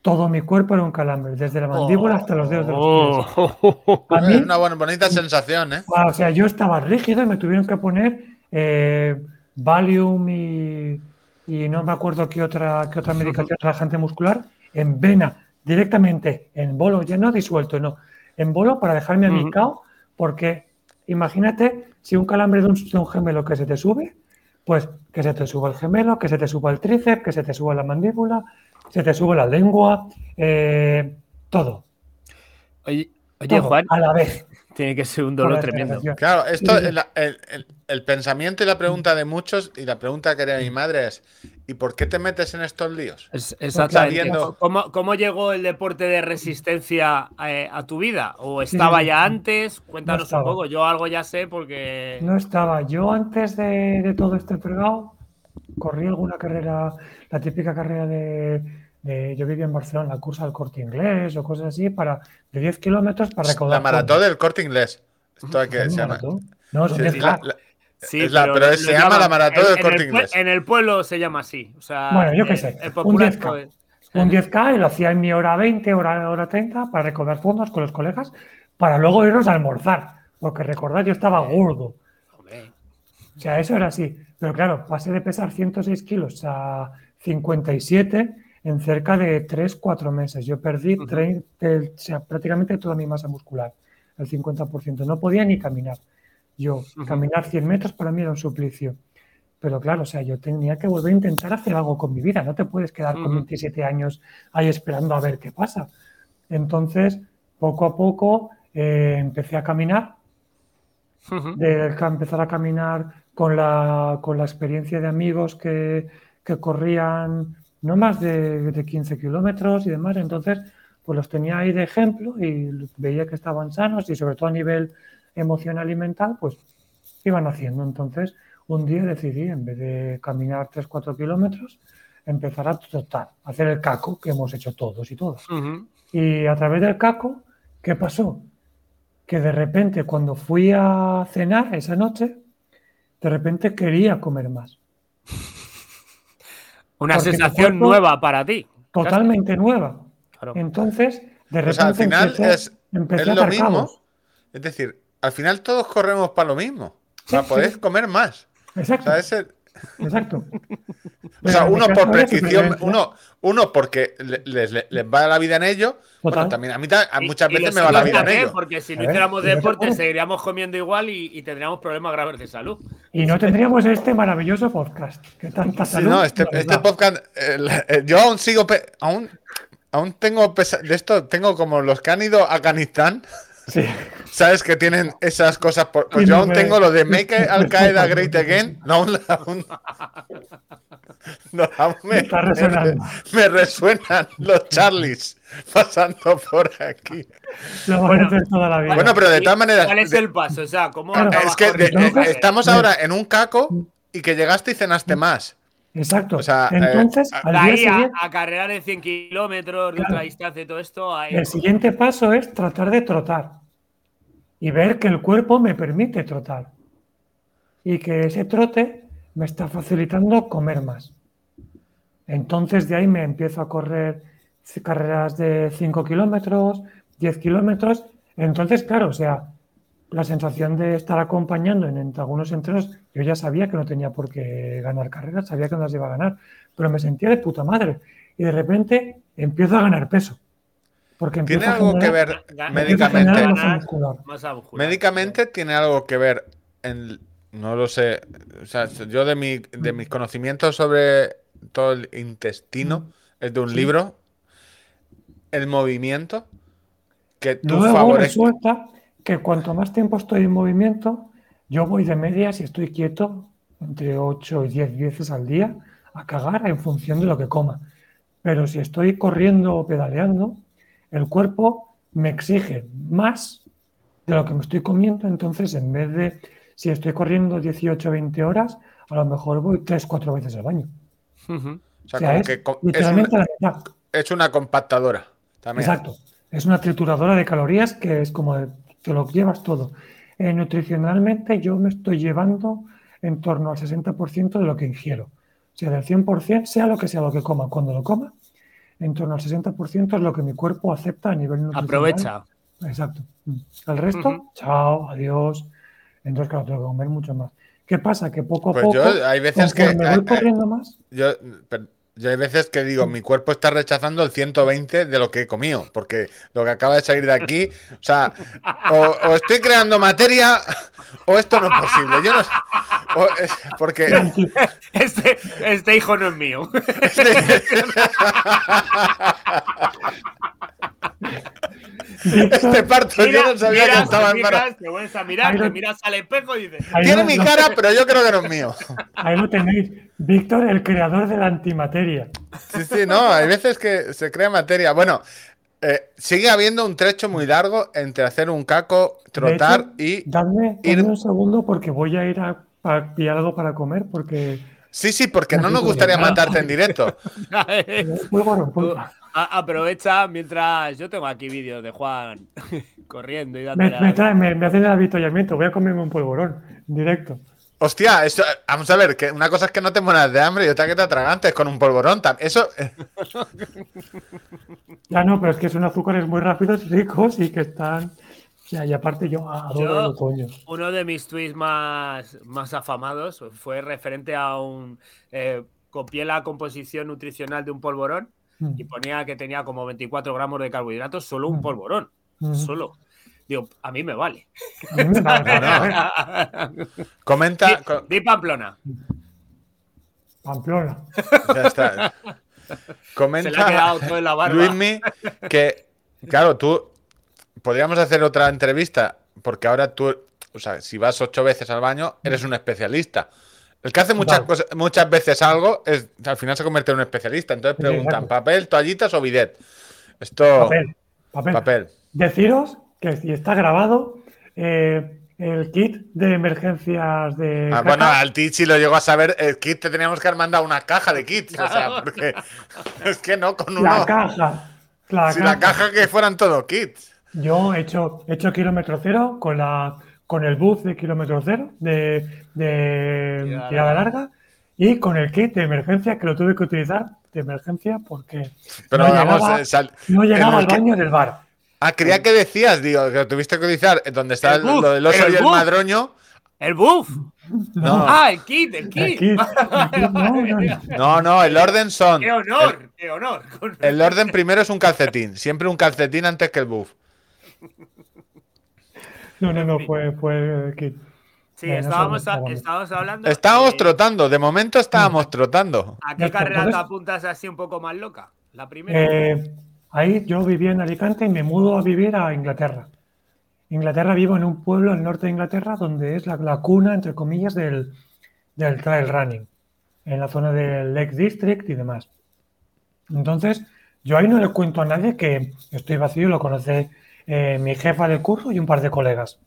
Todo mi cuerpo era un calambre, desde la mandíbula hasta los dedos de los pies. Oh. una buena, bonita sensación, ¿eh? O sea, yo estaba rígido y me tuvieron que poner eh, Valium y y no me acuerdo qué otra, qué otra medicación relajante muscular, en vena, directamente, en bolo, ya no disuelto, no, en bolo para dejarme a porque imagínate si un calambre de un, gemelo que se te sube, pues que se te suba el gemelo, que se te suba el tríceps, que se te suba la mandíbula, se te sube la lengua, eh, todo. Oye, oye Juan. A la vez. Tiene que ser un dolor tremendo. Claro, esto, el, el, pensamiento y la pregunta de muchos, y la pregunta que haría mi madre es: ¿Y por qué te metes en estos líos? exactamente. ¿Cómo, llegó el deporte de resistencia eh, a, tu vida? ¿O estaba ya antes? Cuéntanos un poco. Yo algo ya sé porque. No estaba. Yo antes de, todo este fregado corrí alguna carrera, la típica carrera de, yo vivía en Barcelona, la cursa del corte inglés o cosas así, para de 10 kilómetros para recaudar. La maratón del corte inglés. Esto hay que se llama. No, es Sí, pero, se llama la maratón del corte inglés. En el pueblo se llama así. bueno, yo qué sé. un 10K. Un 10K y lo hacía en mi hora 20, hora, hora 30 para recaudar fondos con los colegas para luego irnos a almorzar. Porque recordad, yo estaba gordo. O sea, eso era así. Pero claro, pasé de pesar 106 kilos a 57 en cerca de 3-4 meses. Yo perdí prácticamente toda mi masa muscular, el 50%. No podía ni caminar. Yo, caminar 100 metros para mí era un suplicio. Pero claro, o sea, yo tenía que volver a intentar hacer algo con mi vida. No te puedes quedar con 27 años ahí esperando a ver qué pasa. Entonces, poco a poco eh, empecé a caminar. De empezar a caminar con la, con la experiencia de amigos que, que corrían no más de, de 15 kilómetros y demás. Entonces, pues los tenía ahí de ejemplo y veía que estaban sanos y sobre todo a nivel emocional y mental, pues iban haciendo. Entonces, un día decidí, en vez de caminar 3-4 kilómetros, empezar a trotar, hacer el caco que hemos hecho todos y todas. Y a través del caco, ¿qué pasó? Que de repente, cuando fui a cenar esa noche, de repente quería comer más. Una sensación nueva para ti. Totalmente nueva. Entonces, de repente. al final es, lo mismo. Es decir, al final todos corremos para lo mismo. Para poder comer más. Exacto. Exacto. O sea, uno por prescripción, uno, uno porque les, va la vida en ello. Bueno, también a mí muchas veces me va la vida en ello. Porque si no hiciéramos deporte, seguiríamos comiendo igual y, tendríamos problemas graves de salud. Y no tendríamos este maravilloso podcast. Que tanta salud. no, este, este podcast, eh, yo aún sigo, aún, aún tengo de esto, tengo como los que han ido a Afganistán. ¿Sabes que tienen esas cosas? Pues yo aún tengo lo de Make Al Qaeda [laughs] Great Again. No, aún, no, me, me, resuenan los Charlies pasando por aquí. bueno, pero de todas maneras. ¿Cuál es el paso? O sea, ¿cómo es que estamos ahora en un caco y que llegaste y cenaste más. Exacto. O sea, Entonces, eh, ahí a, carrera de 100 kilómetros, de otra distancia y todo esto. El siguiente paso es tratar de trotar y ver que el cuerpo me permite trotar y que ese trote me está facilitando comer más. Entonces de ahí me empiezo a correr carreras de 5 kilómetros, 10 kilómetros. Entonces, claro, o sea, la sensación de estar acompañando en, algunos entrenos, yo ya sabía que no tenía por qué ganar carreras, sabía que no las iba a ganar, pero me sentía de puta madre. Y de repente empiezo a ganar peso. Porque ¿Tiene algo que ver médicamente? Médicamente tiene algo que ver en, no lo sé, o sea, yo de, mi, de mis conocimientos sobre todo el intestino, es de un libro, el movimiento que tú Luego resulta que cuanto más tiempo estoy en movimiento, yo voy de media, si estoy quieto, entre 8 y 10 veces al día, a cagar en función de lo que coma. Pero si estoy corriendo o pedaleando, el cuerpo me exige más de lo que me estoy comiendo, entonces en vez de, si estoy corriendo 18 o 20 horas, a lo mejor voy 3 4 veces al baño. O sea, es, que literalmente es, una compactadora. Exacto. Es una trituradora de calorías que es como te lo llevas todo. Eh, nutricionalmente yo me estoy llevando en torno al 60% de lo que ingiero. O sea, del 100%, sea lo que sea lo que coma, cuando lo coma, en torno al 60% es lo que mi cuerpo acepta a nivel nutricional. Aprovecha. Exacto. El resto, chao, adiós. Entonces, claro, tengo que comer mucho más. ¿Qué pasa? Que poco a pues poco. Yo, hay veces que. Me voy corriendo más. Yo, yo hay veces que digo, mi cuerpo está rechazando el 120 de lo que he comido, porque lo que acaba de salir de aquí, o sea, o, estoy creando materia o esto no es posible. Yo no porque [laughs] este, este, hijo no es mío. Este [laughs] [laughs] parto yo no sabía que estaba embarazado. Te vuelves a mirar, te miras al espejo y dices. Tiene mi cara, pero yo creo que no es mío. [laughs] ahí lo tenéis. Víctor, el creador de la antimateria. Sí, sí, no, hay veces que se crea materia. Bueno, eh, sigue habiendo un trecho muy largo entre hacer un caco, trotar y. Dadme, un segundo porque voy a ir a, pillar algo para comer porque. Sí, sí, porque no nos gustaría matarte en directo. [laughs] aprovecha mientras yo tengo aquí vídeos de Juan [laughs] corriendo y dándole. Me, me, me, hacen el avituallamiento, voy a comerme un polvorón directo. Hostia, eso, vamos a ver, que una cosa es que no te mueras de hambre y otra que te atragantes con un polvorón. Eso. [laughs] ya no, pero es que son azúcares muy rápidos y ricos y que están. y aparte yo adoro coño. Uno de mis tweets más, más afamados fue referente a un. Eh, copié la composición nutricional de un polvorón mm. y ponía que tenía como 24 gramos de carbohidratos, solo un mm. polvorón. Mm. Solo. Digo, a mí me vale. [laughs] Comenta. Di, Pamplona. Pamplona. Ya está. [laughs] Comenta. Luismi que, claro, tú. Podríamos hacer otra entrevista, porque ahora tú, o sea, si vas ocho veces al baño, eres un especialista. El que hace muchas, cosas, muchas veces algo, es, al final se convierte en un especialista. Entonces preguntan, ¿papel, toallitas o bidet? Esto. Papel. Papel. papel. Deciros que si está grabado, eh, el kit de emergencias de. Ah, bueno, al Tichi lo llegó a saber, el kit te teníamos que haber mandado una caja de kits. O sea, porque [laughs] es que no, con uno. La caja. La si caja. la caja que fueran todos kits. Yo he hecho, he hecho kilómetro cero con la con el buff de kilómetro cero de, de tirada larga y con el kit de emergencia que lo tuve que utilizar de emergencia porque Pero no llegaba, eh, no llegaba al baño del bar. Ah, creía que decías, digo, que lo tuviste que utilizar donde está el oso y el madroño. ¿El buff? No. Ah, el kit, el kit. No, no, el orden son. ¡Qué honor! ¡Qué honor! El orden primero es un calcetín. Siempre un calcetín antes que el buff. No, no, no, fue, fue kit. Sí, estábamos, estábamos, hablando. Estábamos trotando, de momento estábamos trotando. ¿A qué carrera te apuntas así un poco más loca? La primera. Eh, Ahí yo vivía en Alicante y me mudo a vivir a Inglaterra. Inglaterra vivo en un pueblo al norte de Inglaterra donde es la, cuna, entre comillas, del, trail running, en la zona del Lake District y demás. Entonces, yo ahí no le cuento a nadie que estoy vacío, lo conoce eh, mi jefa del curso y un par de colegas.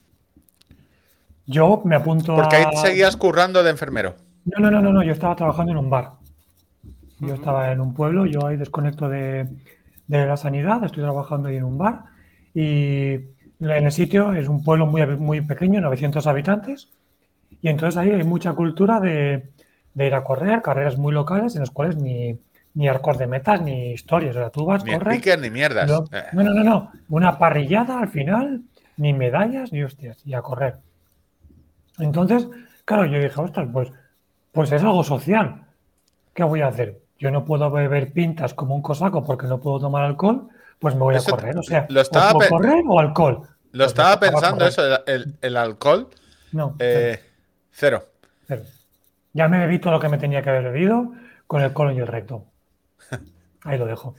Yo me apunto Porque ahí seguías currando de enfermero. No, no, no, no, no, yo estaba trabajando en un bar. Yo estaba en un pueblo, yo ahí desconecto de, de la sanidad, estoy trabajando ahí en un bar y en el sitio es un pueblo muy, muy pequeño, 900 habitantes, y entonces ahí hay mucha cultura de, ir a correr, carreras muy locales en las cuales ni, ni arcos de metas ni historias, o sea, tú vas a correr. Ni ni mierdas. No, no, no, no, una parrillada al final, ni medallas, ni hostias, y a correr. Entonces, claro, yo dije, ostras, pues, pues es algo social. ¿Qué voy a hacer? yo no puedo beber pintas como un cosaco porque no puedo tomar alcohol, pues me voy a correr. O sea, lo estaba o correr o alcohol. Lo pues estaba pensando eso, el, alcohol. No. Eh, cero. cero. Ya me bebí todo lo que me tenía que haber bebido con el colon y el recto. Ahí lo dejo.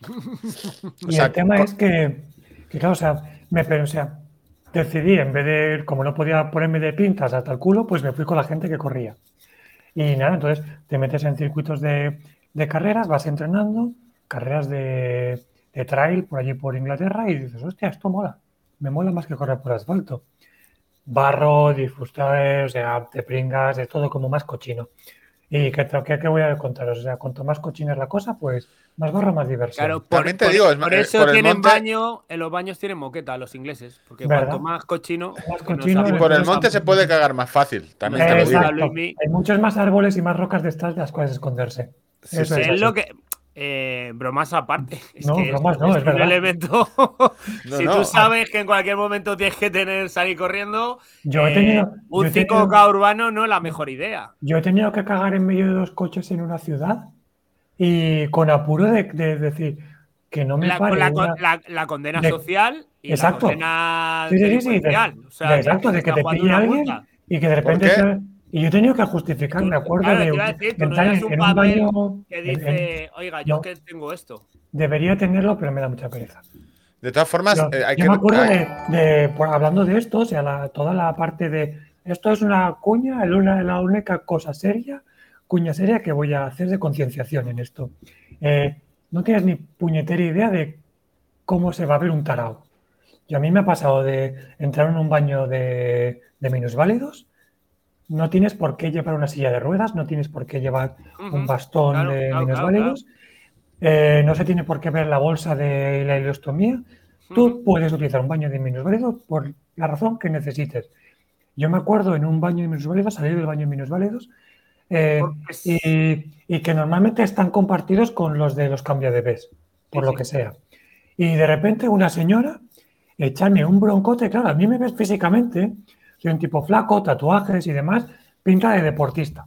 [laughs] y el tema es que, que, claro, o sea, me, pero, o sea, decidí, en vez de, como no podía ponerme de pintas hasta el culo, pues me fui con la gente que corría. Y nada, entonces te metes en circuitos de, carreras, vas entrenando, carreras de, trail por allí por Inglaterra y dices, hostia, esto mola, me mola más que correr por asfalto. Barro, difusores, o sea, te pringas, es todo como más cochino. ¿Y qué, qué, voy a contaros? O sea, cuanto más cochina es la cosa, pues más barro, más diversión. Claro, por, digo, por eso tienen baño, en los baños tienen moqueta los ingleses, porque cuanto más cochino... y por el monte se puede cagar más fácil, también te lo digo. Hay muchos más árboles y más rocas de estas de las cuales esconderse. eso es, lo que... Eh, bromas aparte. [laughs] Es no, que bromas no, es, un elemento. [laughs] si tú sabes que en cualquier momento tienes que tener salir corriendo, yo he tenido, eh, un 5K urbano no es la mejor idea. Yo he tenido que cagar en medio de dos coches en una ciudad y con apuro de, decir que no me la, pare la, condena social y exacto. la condena sí, sí, o sea, exacto, de que te pille alguien y que de repente y yo he tenido que justificar, me acuerdo de, decir, entrar en, un, baño que dice, oiga, yo que tengo esto. Debería tenerlo, pero me da mucha pereza. De todas formas, yo, eh, hay yo que. me acuerdo de, hablando de esto, o sea, toda la parte de esto es una cuña, la única cosa seria, cuña seria que voy a hacer de concienciación en esto. Eh, no tienes ni puñetera idea de cómo se va a ver un tarao. Y a mí me ha pasado de entrar en un baño de, de minusválidos, no tienes por qué llevar una silla de ruedas, no tienes por qué llevar un bastón de minusválidos, eh, no se tiene por qué ver la bolsa de la ileostomía. Tú puedes utilizar un baño de minusválidos por la razón que necesites. Yo me acuerdo en un baño de minusválidos, salir del baño de minusválidos, eh, y, que normalmente están compartidos con los de los cambiadebés, por lo que sea. Y de repente una señora echarme un broncote, claro, a mí me ves físicamente, soy un tipo flaco, tatuajes y demás, pinta de deportista,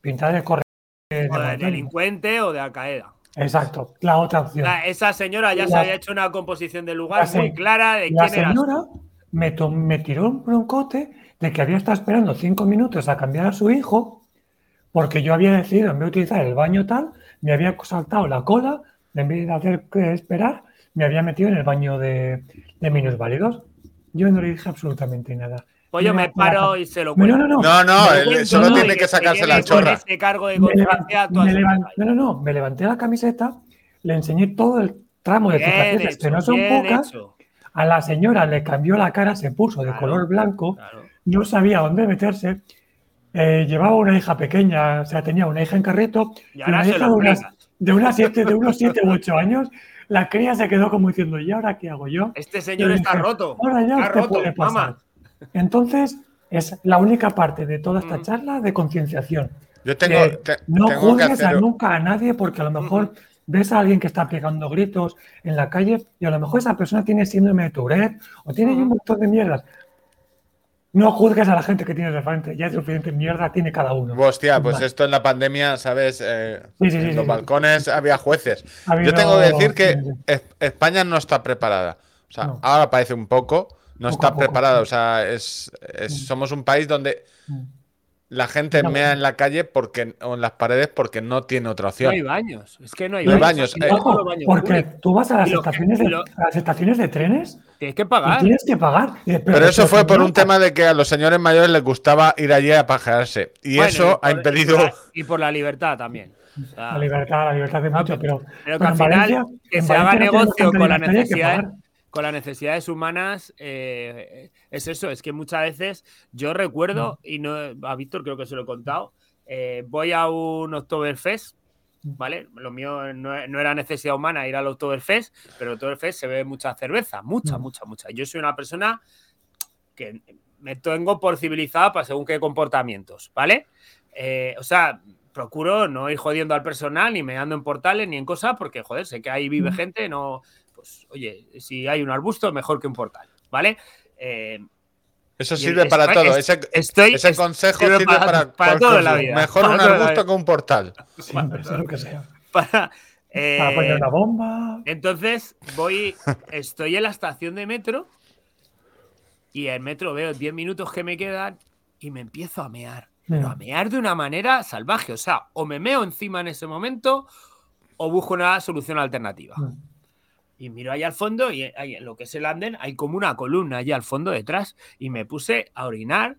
pinta de o de, delincuente o de Al-Qaeda. Exacto, la otra opción. esa señora ya se había hecho una composición de lugar muy clara de quién era. La señora me, me tiró un broncote de que había estado esperando cinco minutos a cambiar a su hijo porque yo había decidido, en vez de utilizar el baño tal, me había saltado la cola, en vez de hacer que esperar, me había metido en el baño de, de minusválidos. Yo no le dije absolutamente nada. Pues yo me paro y se lo cuento. No, no, no. No, no, solo tiene que sacarse la chorra. cargo de no, no, no. Me levanté la camiseta, le enseñé todo el tramo de cicatrices, que no son pocas. A la señora le cambió la cara, se puso de color blanco, no sabía dónde meterse. Eh, llevaba una hija pequeña, o sea, tenía una hija en carrito, y, una hija de, unas, de, unas [laughs] siete, de unos 7 u 8 años. La cría se quedó como diciendo, ¿y ahora qué hago yo? Este señor está roto. Ahora ya está roto, puede pasar. Entonces, es la única parte de toda esta mm. charla de concienciación. Yo tengo. no juzgues a nunca a nadie porque a lo mejor ves a alguien que está pegando gritos en la calle y a lo mejor esa persona tiene síndrome de Tourette o tiene un montón de mierdas. No juzgues a la gente que tiene de frente, ya es suficiente mierda tiene cada uno. Hostia, pues esto en la pandemia, ¿sabes? Eh, en los balcones había jueces. Yo tengo que decir que España no está preparada. O sea, ahora parece un poco, no está preparada. O sea, es, somos un país donde mm. la gente mea en la calle porque, o en las paredes porque no tiene otra opción. No hay baños. Es que no hay, baños. Eh. porque tú vas a las, estaciones de, las estaciones de trenes. Tienes que pagar. Tienes que pagar. Pero, eso fue por un tema de que a los señores mayores les gustaba ir allí a pajearse. Y eso ha impedido. Y por la libertad también. la libertad, la libertad de mucho, pero. Pero que al final que se haga negocio con la necesidad con las necesidades humanas eh, es eso, es que muchas veces yo recuerdo, y no a Víctor creo que se lo he contado, eh, voy a un Oktoberfest, ¿vale? Lo mío no, era necesidad humana ir al Oktoberfest, pero el Oktoberfest se ve mucha cerveza, mucha, mucha, mucha. Yo soy una persona que me tengo por civilizada para según qué comportamientos, ¿vale? Eh, o sea, procuro no ir jodiendo al personal, ni me ando en portales, ni en cosas, porque, joder, sé que ahí vive gente, no pues, oye, si hay un arbusto, mejor que un portal, ¿vale? Eh, eso sirve para todo. ese, consejo sirve para, todo la vida. Mejor un arbusto que un portal. lo que sea. [laughs] Para, poner eh, una bomba. Entonces, voy, estoy en la estación de metro y el metro veo 10 minutos que me quedan y me empiezo a mear. Pero a mear de una manera salvaje. O sea, o me meo encima en ese momento o busco una solución alternativa. Y miro ahí al fondo y en lo que es el anden hay como una columna allí al fondo detrás. Y me puse a orinar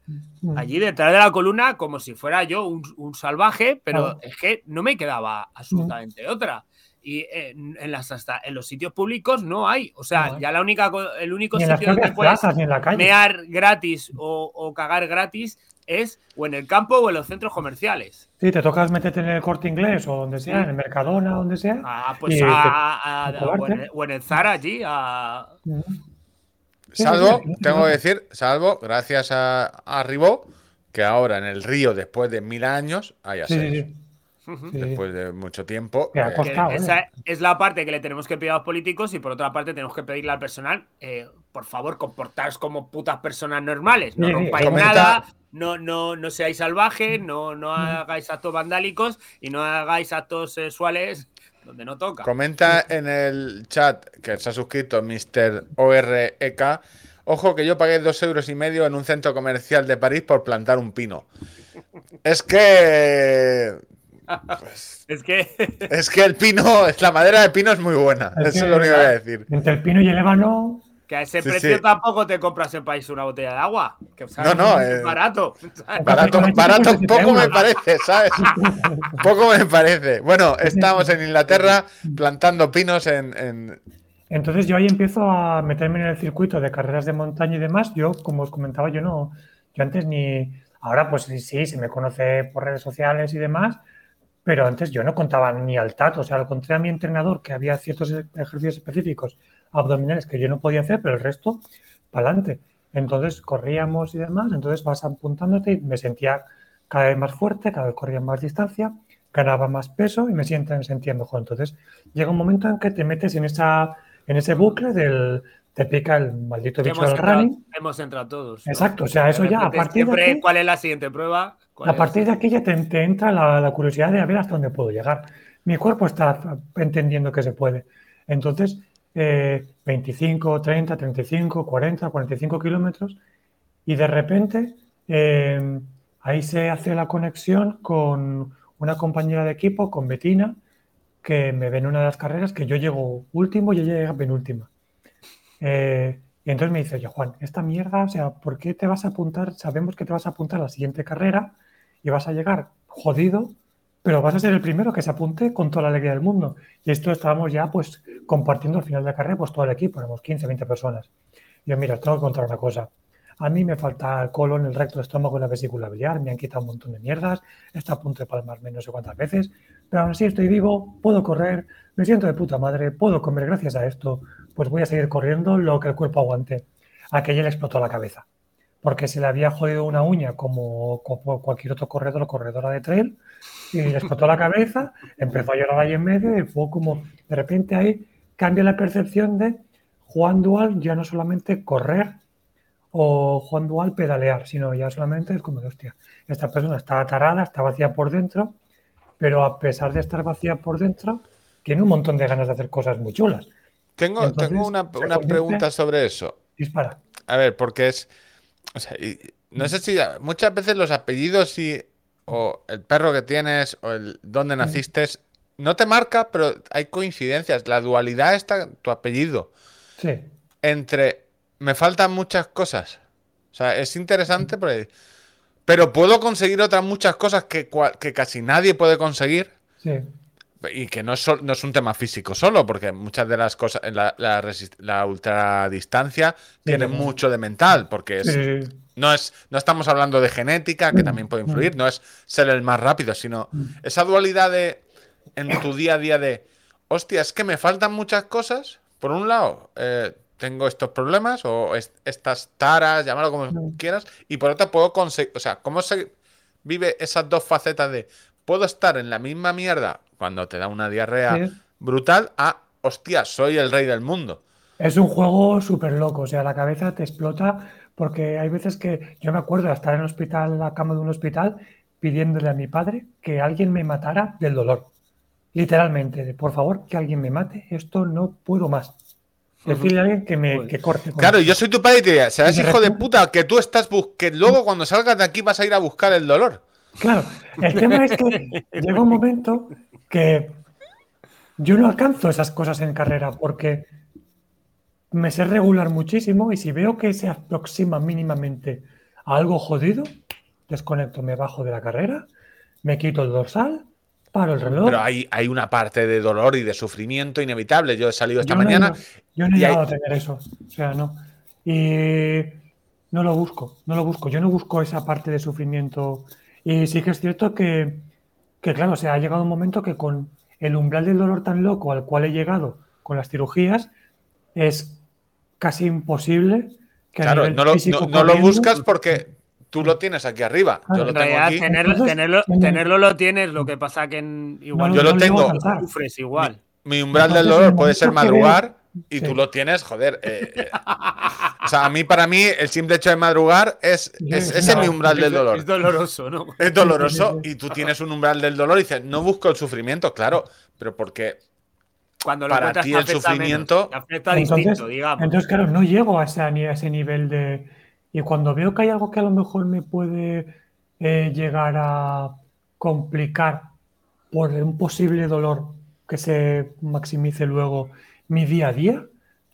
allí detrás de la columna como si fuera yo un, salvaje, pero es que no me quedaba absolutamente otra. Y en, las, hasta en los sitios públicos no hay. O sea, ya la única, el único sitio donde puedes mear gratis o, o cagar gratis es o en el campo o en los centros comerciales. Sí, te tocas meterte en el corte inglés o donde sea, en el Mercadona, donde sea. Ah, pues a, o, en el, Zara allí. A... Salvo, tengo que decir, salvo, gracias a, a que ahora en el río, después de mil años, hay así. Después de mucho tiempo. Eh, esa es la parte que le tenemos que pedir a los políticos y por otra parte tenemos que pedirle al personal, eh, por favor, comportaros como putas personas normales. No rompáis nada, no, no, no seáis salvajes, no, no hagáis actos vandálicos y no hagáis actos sexuales donde no toca. Comenta en el chat que se ha suscrito Mr. OREK. Ojo que yo pagué dos euros y medio en un centro comercial de París por plantar un pino. Es que pues, [laughs] es que. es que el pino, la madera de pino es muy buena. eso es lo único que voy a decir. Entre el pino y el ébano. Que a ese precio tampoco te compras en país una botella de agua. Que, no, no, es [laughs] barato. Barato, barato poco me parece, ¿sabes? [laughs] poco me parece. Bueno, estamos en Inglaterra plantando pinos en, Entonces yo ahí empiezo a meterme en el circuito de carreras de montaña y demás. Yo, como os comentaba, yo no, yo antes ni, ahora pues sí, sí, se me conoce por redes sociales y demás, pero antes yo no contaba ni al tato. O sea, lo conté a mi entrenador que había ciertos ejercicios específicos abdominales que yo no podía hacer, pero el resto, para adelante. Entonces corríamos y demás, entonces vas apuntándote y me sentía cada vez más fuerte, cada vez corría más distancia, ganaba más peso y me sentía, sentía mejor. Entonces llega un momento en que te metes en, esa, en ese bucle del, te pica el maldito bicho del running. Hemos entrado todos. Exacto, o sea, eso ya a partir de aquí, ¿Cuál es la siguiente prueba? A partir de aquí ya te, entra la, la, curiosidad de ver hasta dónde puedo llegar. Mi cuerpo está entendiendo que se puede. Entonces, 25, 30, 35, 40, 45 kilómetros y de repente eh, ahí se hace la conexión con una compañera de equipo, con Betina, que me ve en una de las carreras que yo llego último y ella llega penúltima. Eh, y entonces me dice, yo Juan, esta mierda, o sea, ¿por qué te vas a apuntar? Sabemos que te vas a apuntar a la siguiente carrera y vas a llegar jodido pero vas a ser el primero que se apunte con toda la alegría del mundo. Y esto estábamos ya pues compartiendo al final de la carrera pues todo el equipo, éramos 15, 20 personas. Y yo, mira, tengo que contar una cosa. A mí me falta el colon, el recto, el estómago la vesícula biliar, me han quitado un montón de mierdas, está a punto de palmarme no sé cuántas veces, pero aún así estoy vivo, puedo correr, me siento de puta madre, puedo comer gracias a esto, pues voy a seguir corriendo lo que el cuerpo aguante. Aquella le explotó la cabeza, porque se le había jodido una uña como, como cualquier otro corredor o corredora de trail, y le explotó la cabeza, empezó a llorar ahí en medio y fue como, de repente ahí cambia la percepción de Juan Dual ya no solamente correr o Juan Dual pedalear, sino ya solamente es como de hostia, esta persona está atarada, está vacía por dentro, pero a pesar de estar vacía por dentro, tiene un montón de ganas de hacer cosas muy chulas. Tengo, tengo una, una pregunta sobre eso. Dispara. A ver, porque es. O sea, no sé si muchas veces los apellidos y o el perro que tienes o el dónde naciste, no te marca, pero hay coincidencias. La dualidad está tu apellido. Sí. Entre me faltan muchas cosas. O sea, es interesante, pero, pero puedo conseguir otras muchas cosas que, que casi nadie puede conseguir. Sí. Y que no es, no es un tema físico solo, porque muchas de las cosas, la, la, la ultradistancia tiene mucho de mental, porque es, no, es, no estamos hablando de genética, que también puede influir, no es ser el más rápido, sino esa dualidad de en tu día a día de, hostia, es que me faltan muchas cosas. Por un lado, eh, tengo estos problemas o estas taras, llámalo como quieras, y por otro puedo conseguir, o sea, ¿cómo se vive esas dos facetas de puedo estar en la misma mierda cuando te da una diarrea brutal a, hostia, soy el rey del mundo? Es un juego súper loco, o sea, la cabeza te explota porque hay veces que yo me acuerdo de estar en el hospital, en la cama de un hospital, pidiéndole a mi padre que alguien me matara del dolor. Literalmente, de por favor, que alguien me mate, esto no puedo más. Decirle a alguien que me que corte. Claro, yo soy tu padre y te diría, serás hijo de puta, que tú estás que luego cuando salgas de aquí vas a ir a buscar el dolor. Claro, el tema es que [laughs] llega un momento que yo no alcanzo esas cosas en carrera porque me sé regular muchísimo y si veo que se aproxima mínimamente a algo jodido, desconecto, me bajo de la carrera, me quito el dorsal, paro el reloj. Pero hay, hay una parte de dolor y de sufrimiento inevitable. Yo he salido esta mañana. yo no he llegado a tener eso. O sea, no. Y no lo busco, no lo busco. Yo no busco esa parte de sufrimiento. Y sí que es cierto que, que claro, o sea, ha llegado un momento que con el umbral del dolor tan loco al cual he llegado con las cirugías, es casi imposible. Que claro, no lo, no, lo, buscas porque tú lo tienes aquí arriba. Yo lo tengo aquí. Tenerlo, lo tienes, lo que pasa que igual yo lo tengo. Sufres igual. Mi, umbral del dolor puede ser madrugar y tú lo tienes, joder. Eh, eh. [laughs] o sea, a mí, para mí, el simple hecho de madrugar es, es es mi umbral del dolor. Es doloroso, ¿no? Es doloroso [laughs] y tú tienes un umbral del dolor y dices, no busco el sufrimiento, claro, pero porque cuando para ti el sufrimiento afecta distinto, digamos. Entonces, claro, no llego a ese, a ese nivel de. Y cuando veo que hay algo que a lo mejor me puede eh, llegar a complicar por un posible dolor que se maximice luego mi día a día,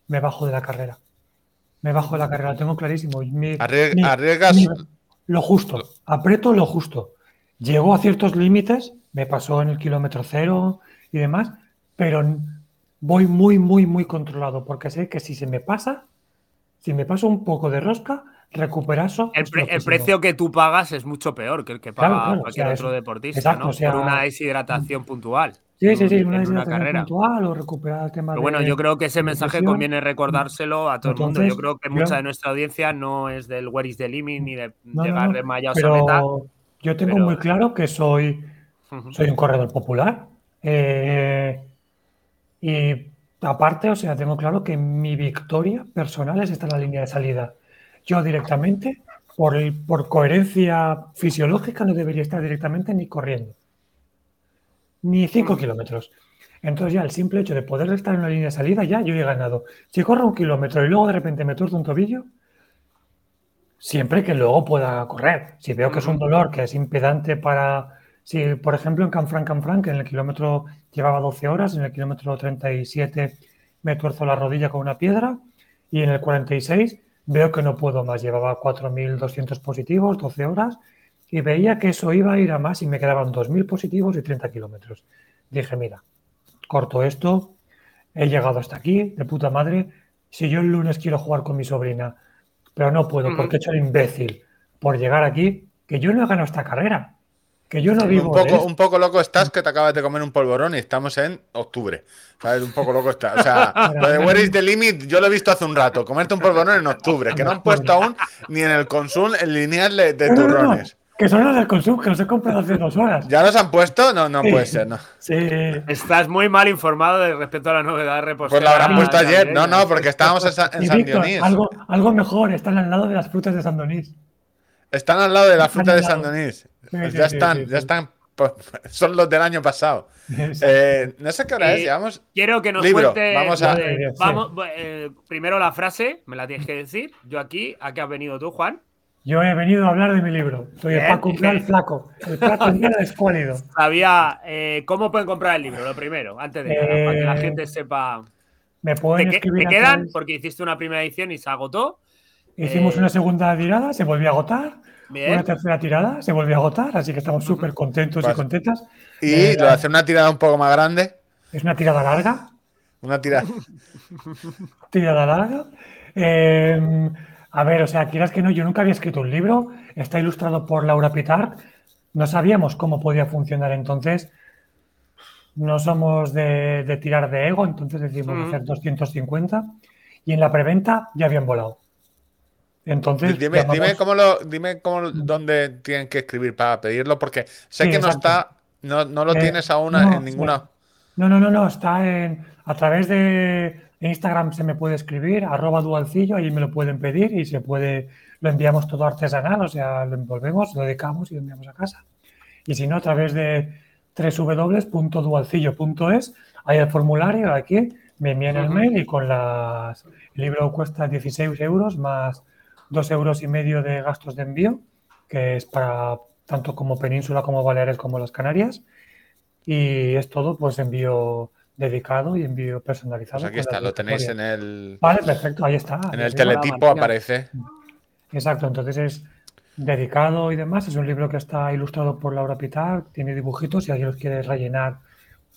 me bajo de la carrera. me bajo de la carrera, tengo clarísimo. arriesgas lo justo, aprieto lo justo. Llego a ciertos límites, me pasó en el kilómetro cero y demás, pero voy muy, muy, muy controlado, porque sé que si se me pasa, si me paso un poco de rosca, recuperar eso. El, precio que tú pagas es mucho peor que el que paga cualquier otro deportista, ¿no? Por una deshidratación puntual. Sí, sí, sí, una deshidratación puntual o recuperar el tema Pero bueno, yo creo que ese mensaje conviene recordárselo a todo el mundo. Yo creo que mucha de nuestra audiencia no es del Where is the limit ni de llegar de Maya o Yo tengo muy claro que soy, soy un corredor popular. Eh, y aparte, o sea, tengo claro que mi victoria personal es estar en la línea de salida. Yo directamente, por, por coherencia fisiológica, no debería estar directamente ni corriendo. Ni cinco kilómetros. Entonces ya el simple hecho de poder estar en la línea de salida, ya yo he ganado. Si corro un kilómetro y luego de repente me tuerzo un tobillo, siempre que luego pueda correr. Si veo que es un dolor que es impedante para... Si, por ejemplo, en Canfranc, Canfranc, en el kilómetro llevaba 12 horas, en el kilómetro 37 me tuerzo la rodilla con una piedra y en el 46 veo que no puedo más. Llevaba 4.200 positivos, 12 horas y veía que eso iba a ir a más y me quedaban 2.000 positivos y 30 kilómetros. Dije, mira, corto esto, he llegado hasta aquí, de puta madre. Si yo el lunes quiero jugar con mi sobrina, pero no puedo porque he hecho el imbécil por llegar aquí, que yo no he ganado esta carrera. Que yo no vivo. Un poco, un poco loco estás que te acabas de comer un polvorón y estamos en octubre. ¿Sabes? Un poco loco estás. O sea, [laughs] lo de Where is the Limit yo lo he visto hace un rato. Comerte un polvorón en octubre, que no han puesto aún ni en el consul el lineal de, turrones. Que son los del consumo, que los he comprado hace dos horas. ¿Ya los han puesto? No, no puede ser, no. Sí. Estás muy mal informado de respecto a la novedad reposada. Pues la habrán puesto ayer. No, no, porque estábamos en, San Dionís. Algo, algo mejor, están al lado de las frutas de San Donís. Están al lado de la fruta de San Donís. Pues ya están, ya están. [laughs] Son los del año pasado. Eh, no sé qué hora es, llevamos. Quiero que nos cuente. Vamos a. vamos, eh, primero la frase, me la tienes que decir. Yo aquí, ¿a qué has venido tú, Juan? Yo he venido a hablar de mi libro. Soy el Paco el Flaco. El Flaco escuálido. [laughs] Sabía. Eh, ¿Cómo pueden comprar el libro? Lo primero, antes de nada, para que la gente sepa. Me pueden ¿Te, escribir. ¿Te quedan? Porque hiciste una primera edición y se agotó. Hicimos una segunda tirada, se volvió a agotar. Una tercera tirada se volvió a agotar, así que estamos súper contentos y contentas. ¿Y eh, lo hace una tirada un poco más grande? Es una tirada larga. Una tirada. [laughs] tirada larga. Eh, a ver, o sea, quieras que no, yo nunca había escrito un libro. Está ilustrado por Laura Pitar. No sabíamos cómo podía funcionar entonces. No somos de, tirar de ego, entonces decidimos hacer 250 y en la preventa ya habían volado. Entonces, dime, dime cómo lo, dime cómo, dónde tienen que escribir para pedirlo, porque sé que no está, no, no lo eh, tienes aún en ninguna. No, no, no, no, está en, a través de Instagram se me puede escribir, arroba dualcillo, ahí me lo pueden pedir y se puede, lo enviamos todo artesanal, o sea, lo envolvemos, lo dedicamos y lo enviamos a casa. Y si no, a través de www.dualcillo.es, hay el formulario aquí, me envían el mail y con las, el libro cuesta 16 euros más dos euros y medio de gastos de envío, que es para tanto como Península como Baleares como las Canarias. Y es todo, pues envío dedicado y envío personalizado. Pues aquí está, lo tenéis en el. Vale, perfecto, ahí está. En el teletipo aparece. Exacto, entonces es dedicado y demás. Es un libro que está ilustrado por Laura Pitar, tiene dibujitos, si alguien los quiere rellenar,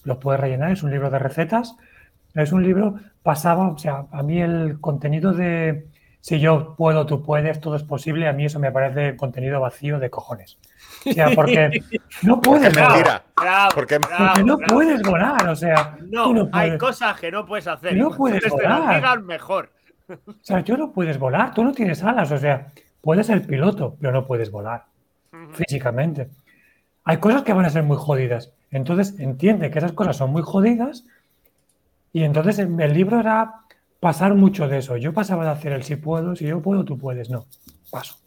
los puede rellenar. Es un libro de recetas. Es un libro, pasaba, o sea, a mí el contenido de, si yo puedo, tú puedes, todo es posible, a mí eso me parece contenido vacío de cojones. O sea, porque [laughs] no puedes volar. porque, no puedes volar, o sea. No, hay cosas que no puedes hacer. No puedes volar. mejor. O sea, yo no puedes volar, tú no tienes alas, o sea, puedes ser piloto, pero no puedes volar físicamente. Hay cosas que van a ser muy jodidas. Entonces entiende que esas cosas son muy jodidas y entonces el libro era pasar mucho de eso. Yo pasaba de hacer el si puedo, si yo puedo, tú puedes. No, paso.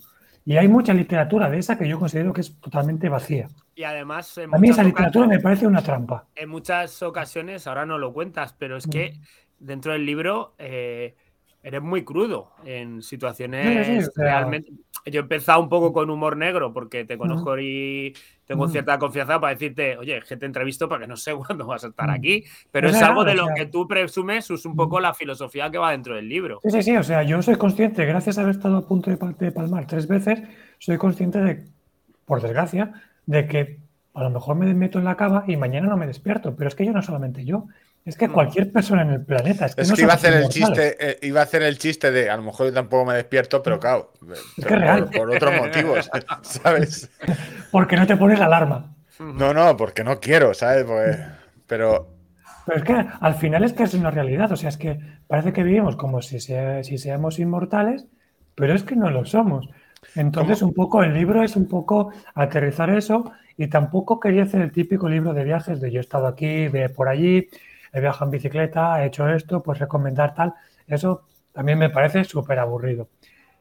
Y hay mucha literatura de esa que yo considero que es totalmente vacía. Y además. a mí esa literatura me parece una trampa. En muchas ocasiones, ahora no lo cuentas, pero es que dentro del libro eh, eres muy crudo en situaciones realmente. Yo he empezado un poco con humor negro porque te conozco y tengo cierta confianza para decirte, oye, que te entrevisto porque no sé [laughs] cuándo vas a estar aquí, pero es algo de lo que tú presumes, es un poco la filosofía que va dentro del libro. Sí, sí, sí, o sea, yo soy consciente, gracias a haber estado a punto de palmar tres veces, soy consciente de, por desgracia, de que a lo mejor me meto en la cama y mañana no me despierto, pero es que yo no solamente yo, es que cualquier persona en el planeta. Es que, iba a hacer el chiste, eh, iba a hacer el chiste de a lo mejor yo tampoco me despierto, pero claro, es que real. Por, otros motivos, [laughs] ¿sabes? Porque no te pones la alarma. No, no, porque no quiero, ¿sabes? Pero. Pero es que al final es que es una realidad. O sea, es que parece que vivimos como si, si seamos inmortales, pero es que no lo somos. Entonces, un poco el libro es un poco aterrizar eso y tampoco quería hacer el típico libro de viajes de yo he estado aquí, ve por allí, he viajado en bicicleta, he hecho esto, pues recomendar tal. Eso también me parece súper aburrido.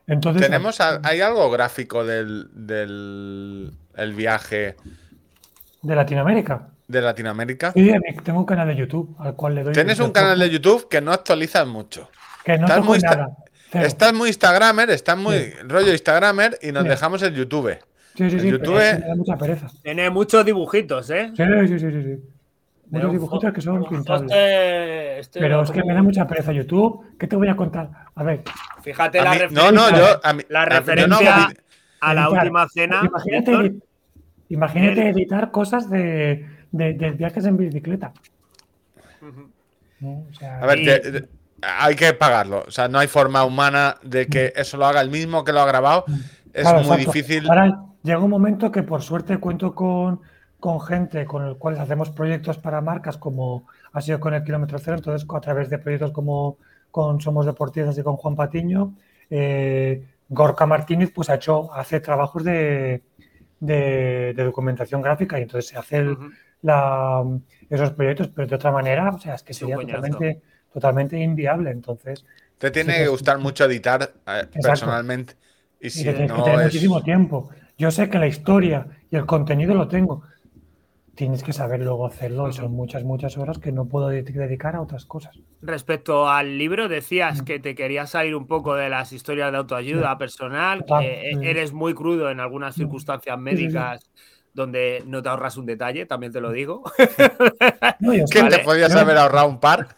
Entonces, ¿Tenemos, ¿Hay algo gráfico del, el viaje? ¿De Latinoamérica? ¿De Latinoamérica? Sí, tengo un canal de YouTube al cual le doy. Tienes un canal de YouTube que no actualizas mucho. Que no muy nada. Estás muy Instagramer, estás muy rollo Instagramer y nos dejamos el YouTube. Sí, sí, sí. YouTube... mucha pereza. Tiene muchos dibujitos, ¿eh? Sí, sí, sí, sí. Muchos dibujitos que son pintables. Pero es que me da mucha pereza YouTube. ¿Qué te voy a contar? A ver. Fíjate la referencia. No, no, yo. A la referencia a, la última cena. Imagínate, editar cosas de, viajes en bicicleta. a ver, hay que pagarlo. O sea, no hay forma humana de que mm. eso lo haga el mismo que lo ha grabado. Es muy difícil. Ahora llega un momento que por suerte cuento con, con gente con el cual hacemos proyectos para marcas como ha sido con el kilómetro cero, entonces a través de proyectos como con Somos Deportistas y con Juan Patiño, eh, Gorka Martínez pues ha hecho, hace trabajos de, de, documentación gráfica y entonces se hace esos proyectos, pero de otra manera, o sea, es que sería totalmente, totalmente inviable. Entonces, te tiene que gustar mucho editar eh, personalmente. Y si no que muchísimo tiempo. Yo sé que la historia y el contenido lo tengo, tienes que saber luego hacerlo y son muchas, muchas horas que no puedo dedicar a otras cosas. Respecto al libro, decías mm. que te querías salir un poco de las historias de autoayuda personal, que eres muy crudo en algunas mm. circunstancias médicas. donde no te ahorras un detalle, también te lo digo. [laughs] ¿Qué te podías haber ahorrado un par?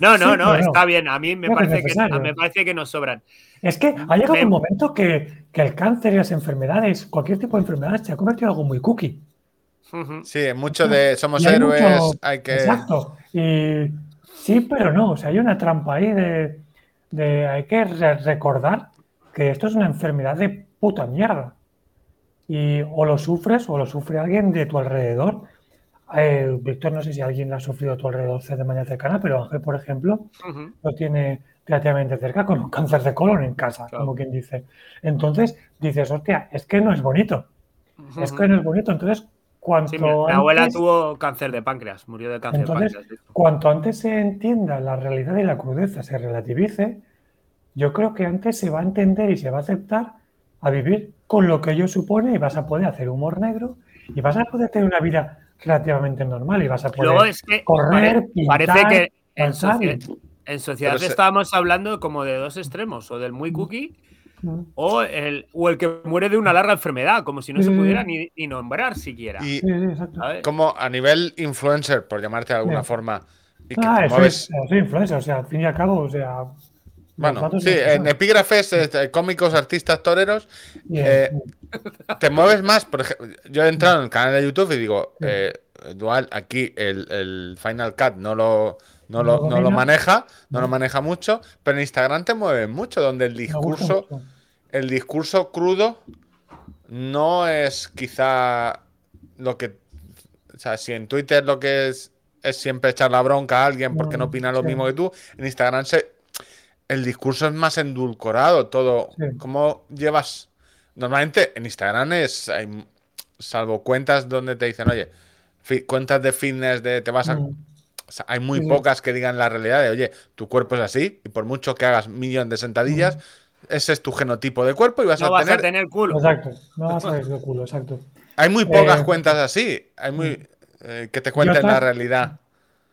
No, no, no, está bien. A mí me, parece que, me parece que nos sobran. Es que ha llegado un momento que, que, el cáncer y las enfermedades, cualquier tipo de enfermedad, se ha convertido en algo muy cookie. Sí, mucho de somos héroes, hay que. Exacto. Y sí, pero no. O sea, hay una trampa ahí de. hay que recordar que esto es una enfermedad de puta mierda. Y o lo sufres o lo sufre alguien de tu alrededor. Eh, Víctor, no sé si alguien lo ha sufrido a tu alrededor de manera cercana, pero Ángel, por ejemplo, lo tiene relativamente cerca con un cáncer de colon en casa, como quien dice. Entonces dices, hostia, es que no es bonito. Es que no es bonito. Entonces, Cuanto mi abuela tuvo cáncer de páncreas, murió de cáncer de páncreas. Cuanto antes se entienda la realidad y la crudeza, se relativice, yo creo que antes se va a entender y se va a aceptar a vivir con lo que ello supone y vas a poder hacer humor negro y vas a poder tener una vida relativamente normal y vas a poder correr, parece que en, sociedad, estábamos hablando como de dos extremos, o del muy cookie o el, o el que muere de una larga enfermedad, como si no se pudiera ni, nombrar siquiera. Y como a nivel influencer, por llamarte de alguna forma. Y que ah, soy influencer, o sea, al fin y al cabo, o sea. Bueno, sí, en epígrafes, este, cómicos, artistas, toreros, eh, te mueves más. Por ejemplo, yo he entrado en el canal de YouTube y digo, eh, Dual, aquí el, el, Final Cut no lo, no, lo, no lo maneja, no lo maneja mucho, pero en Instagram te mueves mucho, donde el discurso el discurso crudo no es quizá lo que. O sea, si en Twitter lo que es es siempre echar la bronca a alguien porque no, opina lo mismo que tú, en Instagram se, el discurso es más endulcorado, todo. ¿Cómo llevas? Normalmente en Instagram es. salvo cuentas donde te dicen, oye, cuentas de fitness, de te vas a. Mm. hay muy pocas que digan la realidad de, oye, tu cuerpo es así, y por mucho que hagas millón de sentadillas, mm ese es tu genotipo de cuerpo y vas, no a, vas tener... a tener culo. Exacto, no vas a tener culo, exacto. Hay muy pocas eh, cuentas así, hay muy eh, que te cuenten la realidad.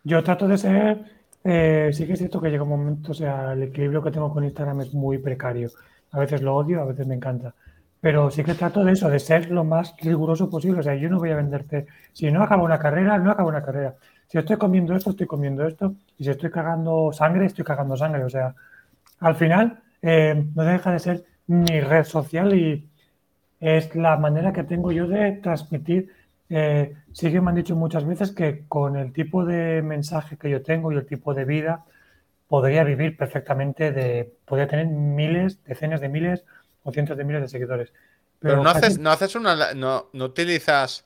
Yo trato de ser eh, sí que es cierto que llega un momento, o sea, el equilibrio que tengo con Instagram es muy precario. A veces lo odio, a veces me encanta. Pero sí que trato de eso, de ser lo más riguroso posible. O sea, yo no voy a venderte. Si no acabo una carrera, no acabo una carrera. Si estoy comiendo esto, estoy comiendo esto. Y si estoy cagando sangre, estoy cagando sangre. O sea, al final eh, no deja de ser mi red social y es la manera que tengo yo de transmitir. Eh, sí que me han dicho muchas veces que con el tipo de mensaje que yo tengo y el tipo de vida, podría vivir perfectamente de, podría tener miles, decenas de miles o cientos de miles de seguidores. Pero, no, haces, no haces una, no, no utilizas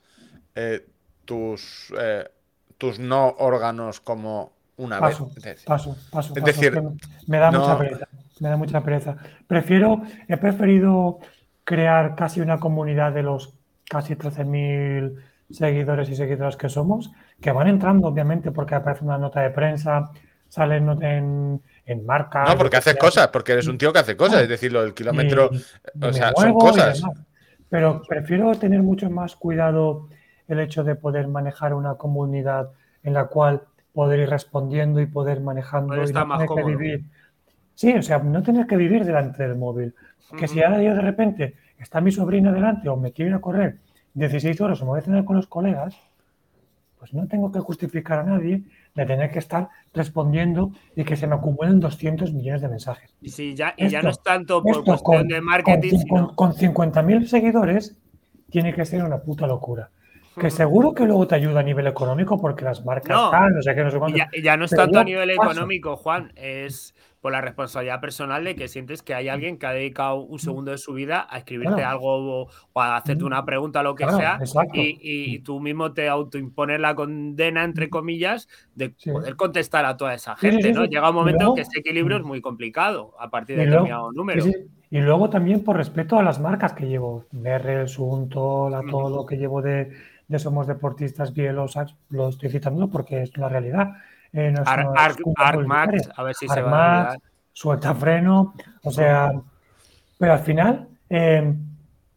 eh, tus, eh, tus no órganos como una paso, vez. Paso, paso, Es decir, me da mucha pereza. Me da mucha pereza. Prefiero, he preferido crear casi una comunidad de los casi 13.000 seguidores y seguidoras que somos, que van entrando, obviamente, porque aparece una nota de prensa, salen en, en marca. No, porque haces cosas, porque eres un tío que hace cosas, es decir, lo del kilómetro, o sea, son cosas. Pero prefiero tener mucho más cuidado el hecho de poder manejar una comunidad en la cual poder ir respondiendo y poder manejando y no tener que vivir. Sí, o sea, no tener que vivir delante del móvil. Que si ahora yo de repente está mi sobrina delante o me quiero ir a correr 16 horas o me voy a cenar con los colegas, pues no tengo que justificar a nadie de tener que estar respondiendo y que se me acumulen 200 millones de mensajes. Y, si ya, y ya no es tanto por cuestión de marketing. Con, con, 50.000 seguidores tiene que ser una puta locura. Que seguro que luego te ayuda a nivel económico porque las marcas no, están, no sé qué, no sé cuánto. Ya, ya, no es tanto a nivel económico, Juan. Es por la responsabilidad personal de que sientes que hay alguien que ha dedicado un segundo de su vida a escribirte algo o, a hacerte una pregunta, lo que sea, y, tú mismo te autoimpones la condena, entre comillas, de poder contestar a toda esa gente, ¿no? Llega un momento en que ese equilibrio es muy complicado a partir de determinado número. Y luego también por respeto a las marcas que llevo, Merrell, Sunto, la, todo lo que llevo de, de Somos Deportistas, Bielos, lo estoy citando porque es la realidad eh, a ver si se va a suelta freno, o sea, pero al final eh,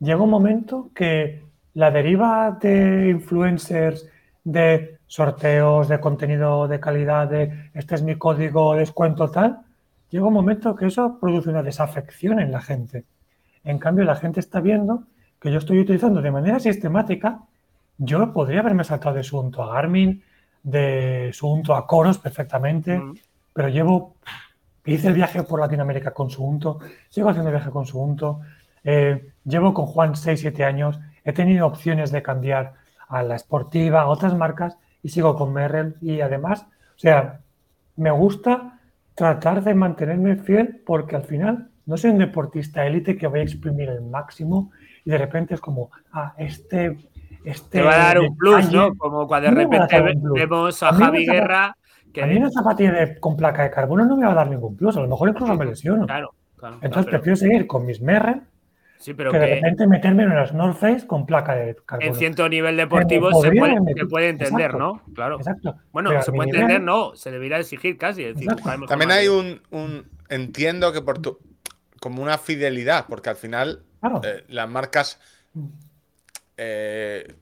llega un momento que la deriva de influencers, de sorteos, de contenido de calidad, de este es mi código, descuento tal, llega un momento que eso produce una desafección en la gente. En cambio, la gente está viendo que yo estoy utilizando de manera sistemática, yo podría haberme saltado de Sunto a Garmin, de Suunto a Coros perfectamente, pero llevo, hice el viaje por Latinoamérica con Suunto, sigo haciendo el viaje con Suunto, eh, llevo con Juan 6-7 años, he tenido opciones de cambiar a la esportiva, a otras marcas y sigo con Merrell y además, o sea, me gusta tratar de mantenerme fiel porque al final no soy un deportista élite que voy a exprimir el máximo y de repente es como, ah, este este, Te va a dar un plus, ¿no? Como cuando de repente vemos a, Javi Guerra. Que... A mí una zapatilla con placa de carbono no me va a dar ningún plus, a lo mejor incluso me lesiono. Claro, claro. Entonces prefiero seguir con mis Merren Sí, pero que, de repente meterme en unas North Face con placa de carbono. En cierto nivel deportivo se puede, entender, ¿no? Claro. Exacto. Bueno, se puede entender, no, se debería exigir casi. También hay un, entiendo que por tu, como una fidelidad, porque al final eh, las marcas mm. Eh,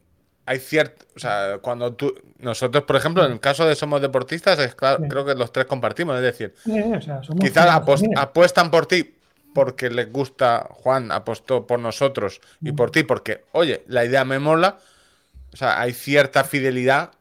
hay cierto, o sea, cuando tú, nosotros, por ejemplo, en el caso de Somos Deportistas, es claro, creo que los tres compartimos, es decir, quizás apuestan por ti porque les gusta, Juan apostó por nosotros y por ti porque, oye, la idea me mola, o sea, hay cierta fidelidad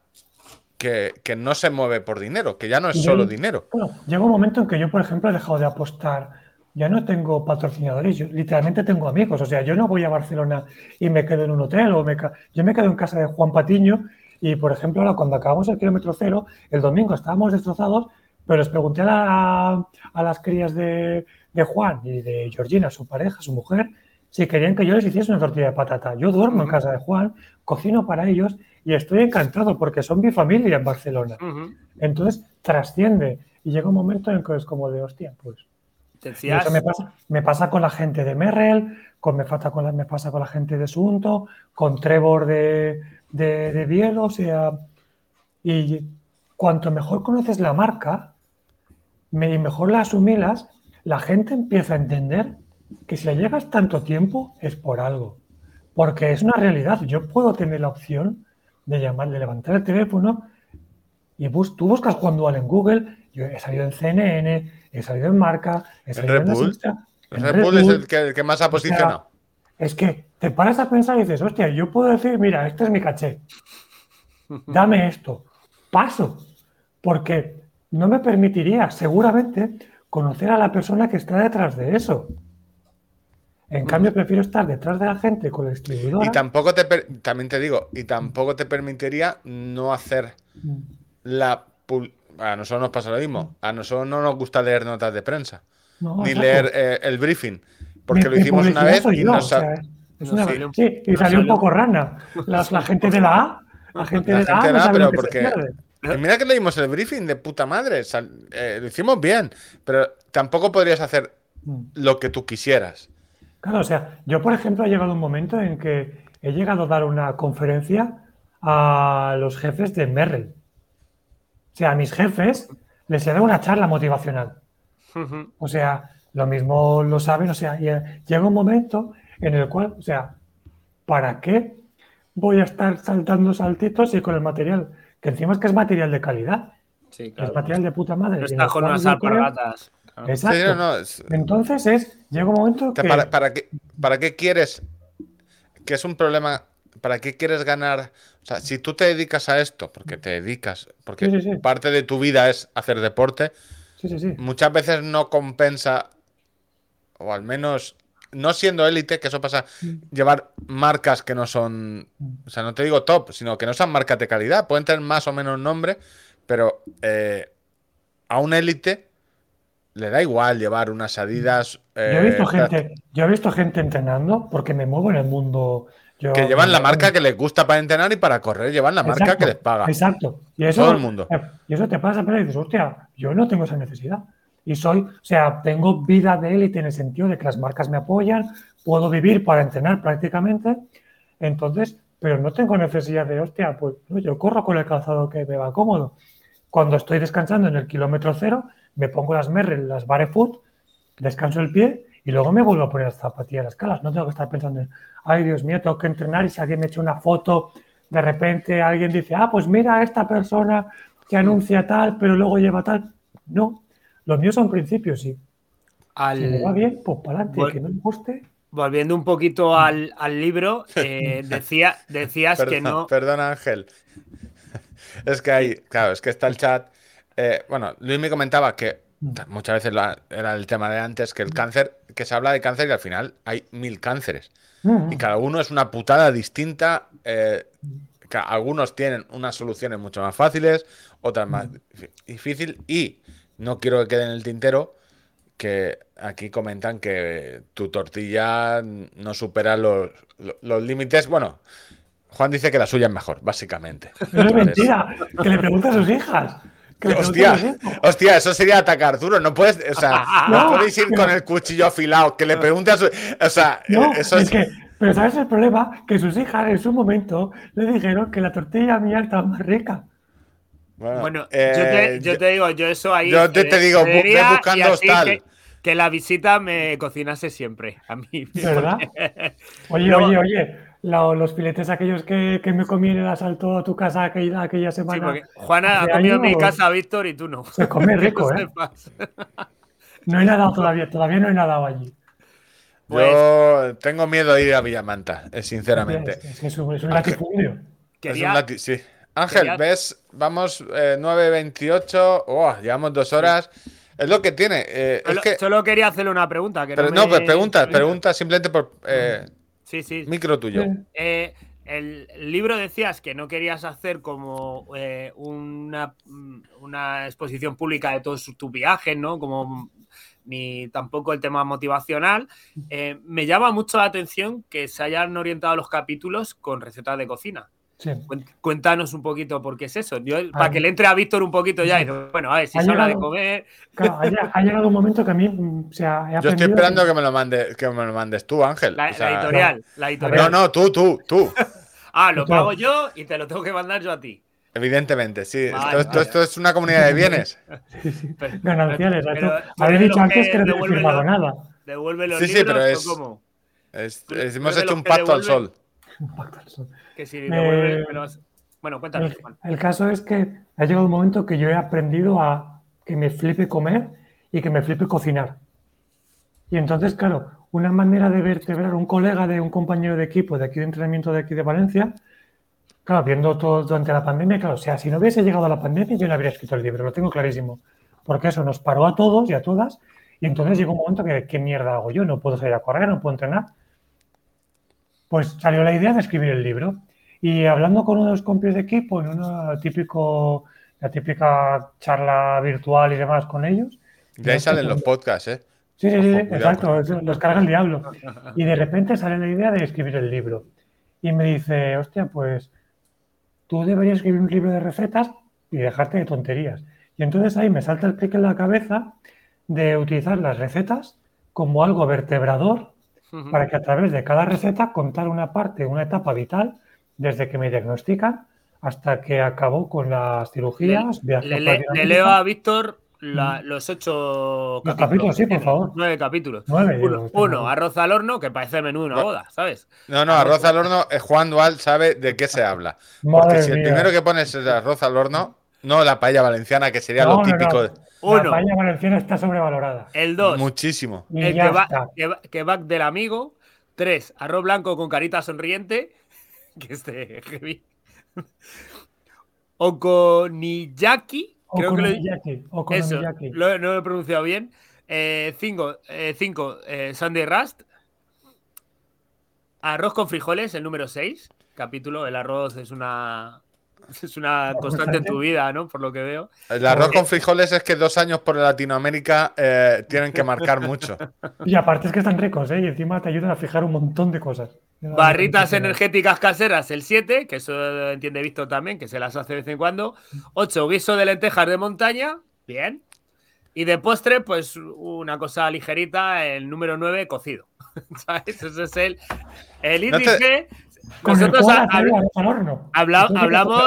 que, no se mueve por dinero, que ya no es solo dinero. Bueno, llega un momento en que yo, por ejemplo, he dejado de apostar ya no tengo patrocinadores, yo literalmente tengo amigos. O sea, yo no voy a Barcelona y me quedo en un hotel o me yo me quedo en casa de Juan Patiño y, por ejemplo, ahora cuando acabamos el kilómetro cero, el domingo estábamos destrozados, pero les pregunté a, las crías de, Juan y de Georgina, su pareja, su mujer, si querían que yo les hiciese una tortilla de patata. Yo duermo en casa de Juan, cocino para ellos y estoy encantado porque son mi familia en Barcelona. Entonces trasciende y llega un momento en que es como de hostia, pues eso me pasa, me pasa, con la gente de Merrell, con, me, pasa con la, me pasa con la gente de Sunto, con Trevor de, de, Bielo, o sea, y cuanto mejor conoces la marca y mejor la asumilas, la gente empieza a entender que si le llegas tanto tiempo es por algo. Porque es una realidad. Yo puedo tener la opción de llamar, de levantar el teléfono Y tú buscas Juan Dual en Google, yo he salido en CNN, he salido en Marca, he salido en, Red Bull es el que, más ha posicionado. es que te paras a pensar y dices, hostia, yo puedo decir, mira, este es mi caché. Dame esto. Paso. Porque no me permitiría, seguramente, conocer a la persona que está detrás de eso. En cambio, prefiero estar detrás de la gente con el distribuidor. Y tampoco te, también te digo, y tampoco te permitiría no hacer mm. la. A nosotros nos pasa lo mismo. A nosotros no nos gusta leer notas de prensa ni leer eh, el briefing. Porque lo hicimos una vez y nos sí, y salió un poco rana. La, gente de la A, la gente de la, A, pero porque mira que leímos el briefing de puta madre, eh, lo hicimos bien, pero tampoco podrías hacer mm. lo que tú quisieras. Claro, o sea, yo por ejemplo he llegado un momento en que he llegado a dar una conferencia a los jefes de Merrill. O sea, a mis jefes les he dado una charla motivacional. O sea, lo mismo lo saben, o sea, llega un momento en el cual, o sea, ¿para qué voy a estar saltando saltitos y con el material? Que encima es que es material de calidad. Sí, claro. Es material de puta madre. No está con unas alpargatas. Exacto. Entonces es, llega un momento que... ¿Para, para, qué, ¿Para qué quieres? Que es un problema. ¿Para qué quieres ganar? O sea, si tú te dedicas a esto, porque te dedicas, porque parte de tu vida es hacer deporte, Muchas veces no compensa, o al menos no siendo élite, que eso pasa, llevar marcas que no son, o sea, no te digo top, sino que no son marcas de calidad, pueden tener más o menos nombre, pero eh, a un élite le da igual llevar unas adidas. yo, he visto eh, gente, yo he visto gente entrenando porque me muevo en el mundo que llevan la marca que les gusta para entrenar y para correr, llevan la marca que les paga. Exacto. Y eso, Todo el mundo. Y eso te pasa, pero dices, hostia, yo no tengo esa necesidad. Y soy, o sea, tengo vida de élite en el sentido de que las marcas me apoyan, puedo vivir para entrenar prácticamente. Entonces, pero no tengo necesidad de, hostia, pues yo corro con el calzado que me va cómodo. Cuando estoy descansando en el kilómetro cero, me pongo las Merrell, las Barefoot, descanso el pie y luego me vuelvo a poner las zapatillas, las calas. No tengo que estar pensando en, ay Dios mío, tengo que entrenar y si alguien me echa una foto, de repente alguien dice, ah, pues mira a esta persona que anuncia tal, pero luego lleva tal. No, los míos son principios, sí. Si me va bien, pues para adelante, que no me guste. Volviendo un poquito al, libro, eh, [laughs] decía, decías que no. Perdona, Ángel. [laughs] Es que hay, claro, es que está el chat. Eh, bueno, Luis me comentaba que muchas veces era el tema de antes, que el cáncer, que se habla de cáncer y al final hay mil cánceres. Y cada uno es una putada distinta. Eh, algunos tienen unas soluciones mucho más fáciles, otras más difíciles. Y no quiero que quede en el tintero que aquí comentan que tu tortilla no supera los, los límites. Bueno, Juan dice que la suya es mejor, básicamente. Pero es mentira, que le pregunta a sus hijas. Hostia, hostia, eso sería atacar duro. No puedes, o sea, [laughs] no, podéis ir con el cuchillo afilado. Que le pregunte a su. O sea, eso es. que, pero ¿sabes el problema? Que sus hijas en su momento le dijeron que la tortilla mía estaba más rica. Bueno, yo, te, yo, te, digo, yo eso ahí. Yo te, digo, ve buscando hostal. Que, la visita me cocinase siempre. A mí. ¿Verdad? [laughs] Oye, oye, oye los filetes aquellos que, me comí en el asalto a tu casa aquella, aquella semana. Juana ha comido en mi casa, Víctor, y tú no. Se come [laughs] rico, ¿eh? No he nadado todavía, todavía no he nadado allí. Yo pues- tengo miedo de ir a Villamanta, eh, sinceramente. Es, un, latifundio. sí. Ángel, ves, vamos 9.28, eh, oh, llevamos dos horas. Es lo que tiene. Eh, solo, que... solo, quería hacerle una pregunta. no, no pues pregunta, pregunta simplemente por. Sí, sí. Micro tuyo. Eh, el libro decías que no querías hacer como eh, una, una, exposición pública de todos tus viajes, ¿no? Como ni tampoco el tema motivacional. Eh, me llama mucho la atención que se hayan orientado los capítulos con recetas de cocina. Cuéntanos un poquito por qué es eso. para que le entre a Víctor un poquito ya. Y, bueno, a ver, si se habla de comer. ha, llegado un momento que a mí mm, Yo estoy esperando que... me lo mande, que me lo mandes tú, Ángel. La, editorial, la, editorial, No, no, tú, tú, tú. [laughs] ah, lo pago yo y te lo tengo que mandar yo a ti. Evidentemente, sí. esto, es una comunidad de bienes. [laughs] sí, sí. Gananciales. Habéis dicho antes que no te he firmado nada. Devuelve los sí, libros, sí, pero es, ¿cómo? hemos hecho un pacto al sol. Pacto sol. Que si devuelve, Bueno, cuéntame. El, el, caso es que ha llegado un momento que yo he aprendido a que me flipe comer y que me flipe cocinar. Y entonces, claro, una manera de vertebrar un colega de un compañero de equipo de aquí de entrenamiento de aquí de Valencia, claro, viendo todo durante la pandemia, claro, o sea, si no hubiese llegado a la pandemia yo no habría escrito el libro, lo tengo clarísimo. Porque eso nos paró a todos y a todas y entonces llegó un momento que, ¿qué mierda hago yo? No puedo salir a correr, no puedo entrenar. Pues salió la idea de escribir el libro. Y hablando con unos compis de equipo, en una típico, la típica charla virtual y demás con ellos. De ahí salen los podcasts, ¿eh? Sí, sí, sí, exacto, los carga el diablo. Y de repente sale la idea de escribir el libro. Y me dice, hostia, pues tú deberías escribir un libro de recetas y dejarte de tonterías. Y entonces ahí me salta el clic en la cabeza de utilizar las recetas como algo vertebrador para que a través de cada receta contar una parte, una etapa vital, desde que me diagnostican hasta que acabó con las cirugías. Le, le leo a Víctor los ocho capítulos. sí, por favor. Nueve capítulos. uno, arroz al horno, que parece menú una boda, ¿sabes? No, no, arroz al horno, eh, Juan Dual sabe de qué se habla. Porque si el primero que pones es arroz al horno, no la paella valenciana, que sería lo típico. Uno. La paella valenciana está sobrevalorada. El dos. Muchísimo. El que va, del amigo. Tres, arroz blanco con carita sonriente. [laughs] Que este heavy. Okoniyaki. Creo que lo, Eso, lo, no lo he pronunciado bien. Eh, cinco, eh, cinco eh, Sunday Rust. Arroz con frijoles, el número 6. Capítulo. El arroz es una, [laughs] es una constante en tu vida, ¿no? Por lo que veo. El arroz con frijoles es que dos años por Latinoamérica eh, tienen que marcar mucho. [laughs] Y aparte es que están ricos, ¿eh? Y encima te ayudan a fijar un montón de cosas. Barritas energéticas caseras, el 7, que eso entiende Víctor también, que se las hace de vez en cuando. 8, guiso de lentejas de montaña. Bien. Y de postre, pues una cosa ligerita, el número 9, cocido. [laughs] ¿Sabes? Ese es el, el índice. Nosotros hablamos,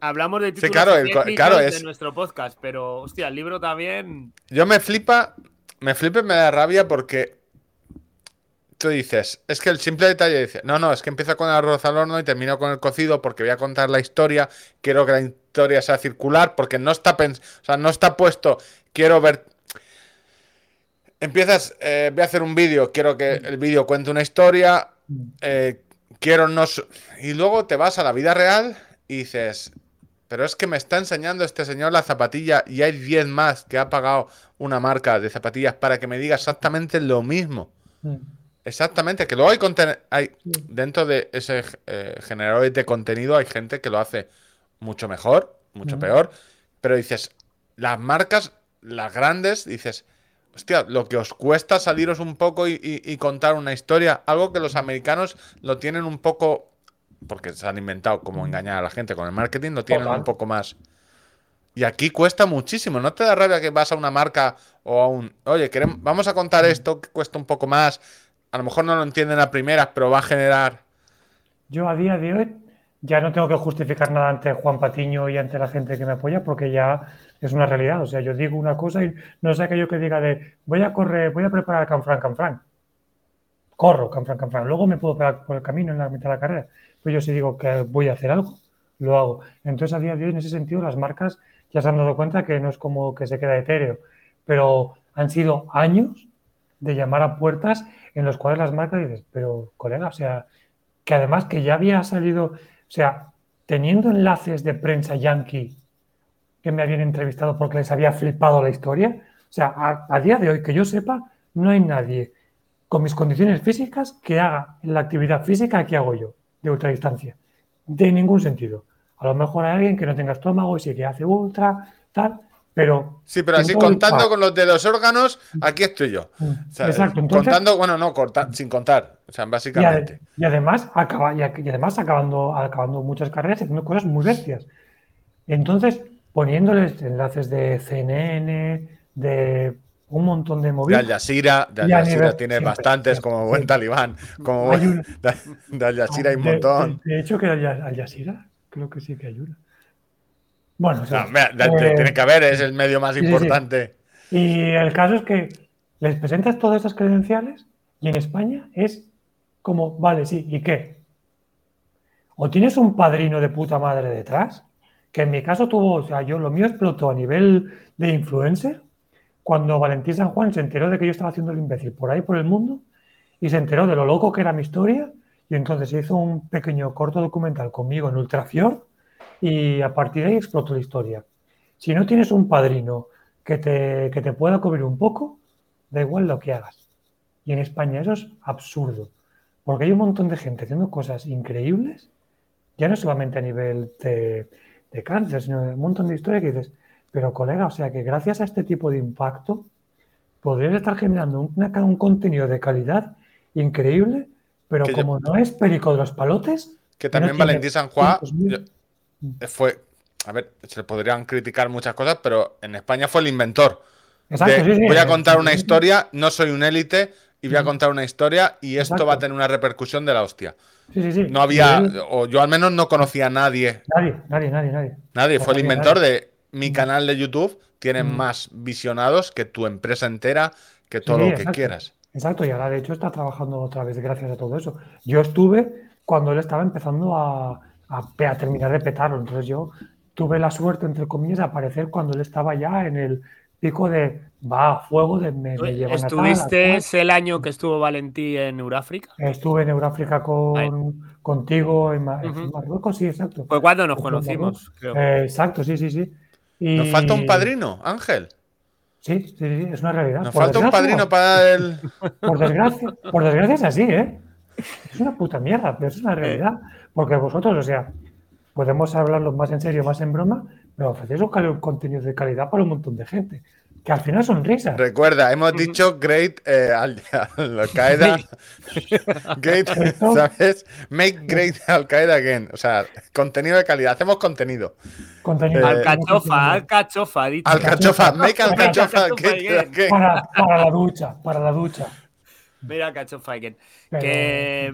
hablamos de títulos de nuestro podcast, pero hostia, el libro también. Yo me flipa, me flipa y me da rabia porque tú dices, es que el simple detalle dice, no, no, es que empieza con el arroz al horno y termino con el cocido porque voy a contar la historia, quiero que la historia sea circular, porque no está o sea, no está puesto, quiero ver. Empiezas, eh, voy a hacer un vídeo, quiero que el vídeo cuente una historia, eh, quiero no... Y luego te vas a la vida real y dices, pero es que me está enseñando este señor la zapatilla y hay 10 más que ha pagado una marca de zapatillas para que me diga exactamente lo mismo. Mm. Exactamente, que luego hay, hay dentro de ese eh, generador de contenido hay gente que lo hace mucho mejor, mucho mm. peor, pero dices, las marcas, las grandes, dices, hostia, lo que os cuesta saliros un poco y, contar una historia, algo que los americanos lo tienen un poco, porque se han inventado cómo engañar a la gente con el marketing, lo tienen un poco más. Y aquí cuesta muchísimo, ¿no te da rabia que vas a una marca o a un, oye, queremos, vamos a contar esto que cuesta un poco más, a lo mejor no lo entienden a primeras, pero va a generar... Yo a día de hoy ya no tengo que justificar nada ante Juan Patiño y ante la gente que me apoya porque ya es una realidad. O sea, yo digo una cosa y no es aquello que diga de voy a correr, voy a preparar Canfran, Canfran. Corro Canfran, Canfran. Luego me puedo pegar por el camino en la mitad de la carrera. Pues yo sí digo que voy a hacer algo, lo hago. Entonces, a día de hoy, en ese sentido, las marcas ya se han dado cuenta que no es como que se queda etéreo, pero han sido años de llamar a puertas en los cuales las marcas dices, pero colega, o sea, que además que ya había salido, sea, teniendo enlaces de prensa yankee que me habían entrevistado porque les había flipado la historia. O sea, a, día de hoy, que yo sepa, no hay nadie con mis condiciones físicas que haga la actividad física que hago yo, de ultradistancia. De ningún sentido. A lo mejor hay alguien que no tenga estómago y sí que hace ultra, tal, pero. Sí, pero así contando con los de los órganos, aquí estoy yo. Exacto. contando, bueno, no, sin contar. O sea, básicamente. Y, además, acaba, y, además acabando, acabando muchas carreras y haciendo cosas muy bestias. Entonces, poniéndoles enlaces de CNN, de un montón de móviles. De Al Jazeera, de Al Jazeera tiene bastantes, como buen talibán. Como buen, [laughs] de, Al Jazeera hay un montón. De, hecho, que Al Jazeera, creo que sí que hay una. Bueno, sí. Eh, tiene que haber, es el medio más importante. Y el caso es que les presentas todas esas credenciales y en España es como, vale, sí, ¿y qué? o tienes un padrino de puta madre detrás, que en mi caso tuvo, o sea, yo lo mío explotó a nivel de influencer cuando Valentín San Juan se enteró de que yo estaba haciendo el imbécil por ahí por el mundo y se enteró de lo loco que era mi historia y entonces hizo un pequeño corto documental conmigo en Ultrafior y a partir de ahí explotó la historia. Si no tienes un padrino que te, que te pueda cubrir un poco, da igual lo que hagas. Y en España eso es absurdo, porque hay un montón de gente haciendo cosas increíbles, ya no solamente a nivel de, de cáncer, sino un montón de historias que dices, pero colega, o sea que gracias a este tipo de impacto podrías estar generando un, contenido de calidad increíble, pero como no es perico de los palotes. Que también Valentín San Juan fue, a ver, se podrían criticar muchas cosas, pero en España fue el inventor. voy a contar una historia, no soy un élite, y voy a contar una historia y esto va a tener una repercusión de la hostia. Sí, sí, sí. No había, o yo al menos no conocía a nadie. Nadie, nadie, nadie, nadie. Nadie, fue el inventor de mi canal de YouTube, tiene mm. más visionados que tu empresa entera, que todo lo que quieras. Exacto, y ahora de hecho está trabajando otra vez gracias a todo eso. Yo estuve cuando él estaba empezando a, a terminar de petarlo, entonces yo tuve la suerte, entre comillas, de aparecer cuando él estaba ya en el pico de va a fuego de me, ¿Estuviste el año que estuvo Valentí en Euráfrica? Estuve en Euráfrica con, contigo en, Marruecos, sí, exacto. Fue cuando nos conocimos, eh, exacto, sí, sí, sí. Nos falta un padrino, Ángel. Sí, sí, sí, es una realidad. Nos falta un padrino para el. Por desgracia, por desgracia es así, ¿eh? Es una puta mierda, pero es una realidad. Porque vosotros, o sea, podemos hablarlo más en serio, más en broma, pero ofrecéis un contenido de calidad para un montón de gente. Que al final son risas. Recuerda, hemos dicho Great eh, Al, [laughs] Qaeda. [laughs] great, ¿sabes? Make Great Al Qaeda again. O sea, contenido de calidad. Hacemos contenido. Contenido. Eh, alcachofa, alcachofa. Dicho. Alcachofa, make alcachofa. Para, para, la ducha, para la ducha. Mira alcachofa again. Que.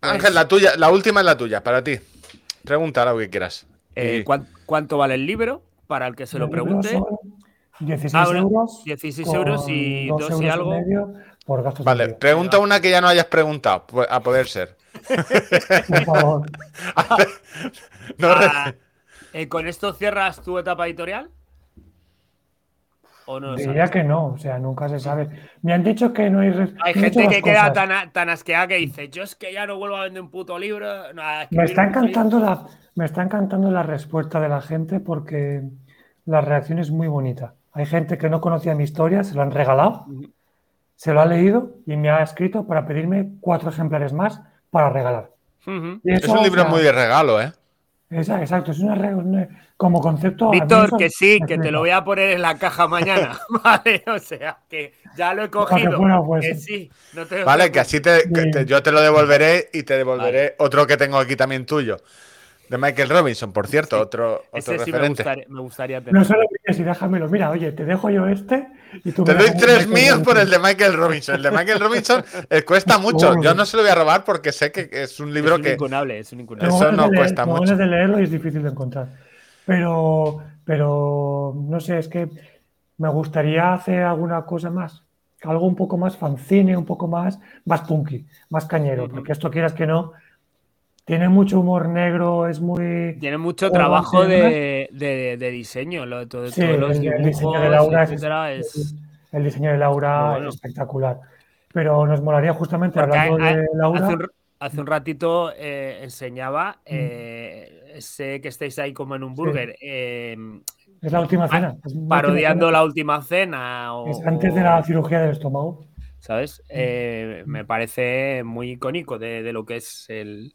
Ángel, la tuya, la última es la tuya, para ti. Pregunta lo que quieras. Eh, ¿Cuánto vale el libro? Para el que se lo pregunte. 16 ah, euros. 16 euros y dos, y algo. por gastos vale, pregunta una que ya no hayas preguntado, a poder ser. [laughs] por favor. [laughs] Ah, eh, ¿Con esto cierras tu etapa editorial? ¿O no Diría que no, o sea, nunca se sabe. Me han dicho que no hay. Hay gente que queda tan, tan, asqueada que dice: Yo es que ya no vuelvo a vender un puto libro. me, está encantando la, me está encantando la respuesta de la gente porque la reacción es muy bonita. Hay gente que no conocía mi historia, se lo han regalado, se lo ha leído y me ha escrito para pedirme cuatro ejemplares más para regalar. es un libro muy de regalo, ¿eh? Exacto, es una, como concepto. Víctor, que sí, que te lo voy a poner en la caja mañana. [laughs] [laughs] vale, o sea, que ya lo he cogido. Pues, que sí, vale, que así te, yo te lo devolveré y te devolveré otro que tengo aquí también tuyo. De Michael Robinson, por cierto, otro, otro referente. Me gustaría, tener. No solo si déjamelo. Mira, oye, te dejo yo este y Te doy tres míos por el de Michael Robinson. El de Michael Robinson eh, cuesta [laughs] mucho. Yo no se lo voy a robar porque sé que es un libro que. es un incunable. Eso no cuesta mucho. de leerlo y es difícil de encontrar. Pero, pero no sé, es que me gustaría hacer alguna cosa más. Algo un poco más fanzine, un poco más, más punky, más cañero. Porque esto quieras que no, tiene mucho humor negro, es muy. Tiene mucho trabajo de, diseño. Lo, todo, sí, el, diseño de Laura es, El diseño de Laura es espectacular. Pero nos molaría justamente hablando de Laura. Hace un, ratito eh, enseñaba, mm. eh, sé que estáis ahí como en un burger. Eh, es la última cena. parodiando la última cena. es antes de la cirugía del estómago. ¿Sabes? Mm. me parece muy icónico de lo que es el,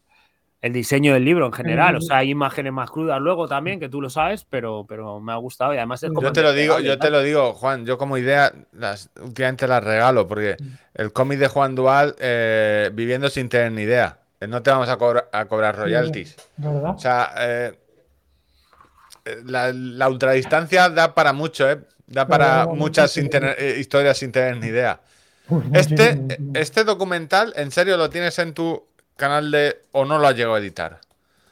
el diseño del libro en general. O sea, hay imágenes más crudas luego también, que tú lo sabes, pero, pero me ha gustado y además es Yo te lo digo, yo te lo digo, Juan, yo como idea, las, últimamente las regalo, porque el cómic de Juan Dual, eh, viviendo sin tener ni idea, eh, no te vamos a, a cobrar royalties. ¿verdad? O sea, eh, la, la, ultradistancia da para mucho, ¿eh? Da para muchas historias sin tener ni idea. Este, este documental, ¿en serio lo tienes en tu canal de o no lo ha llegado a editar?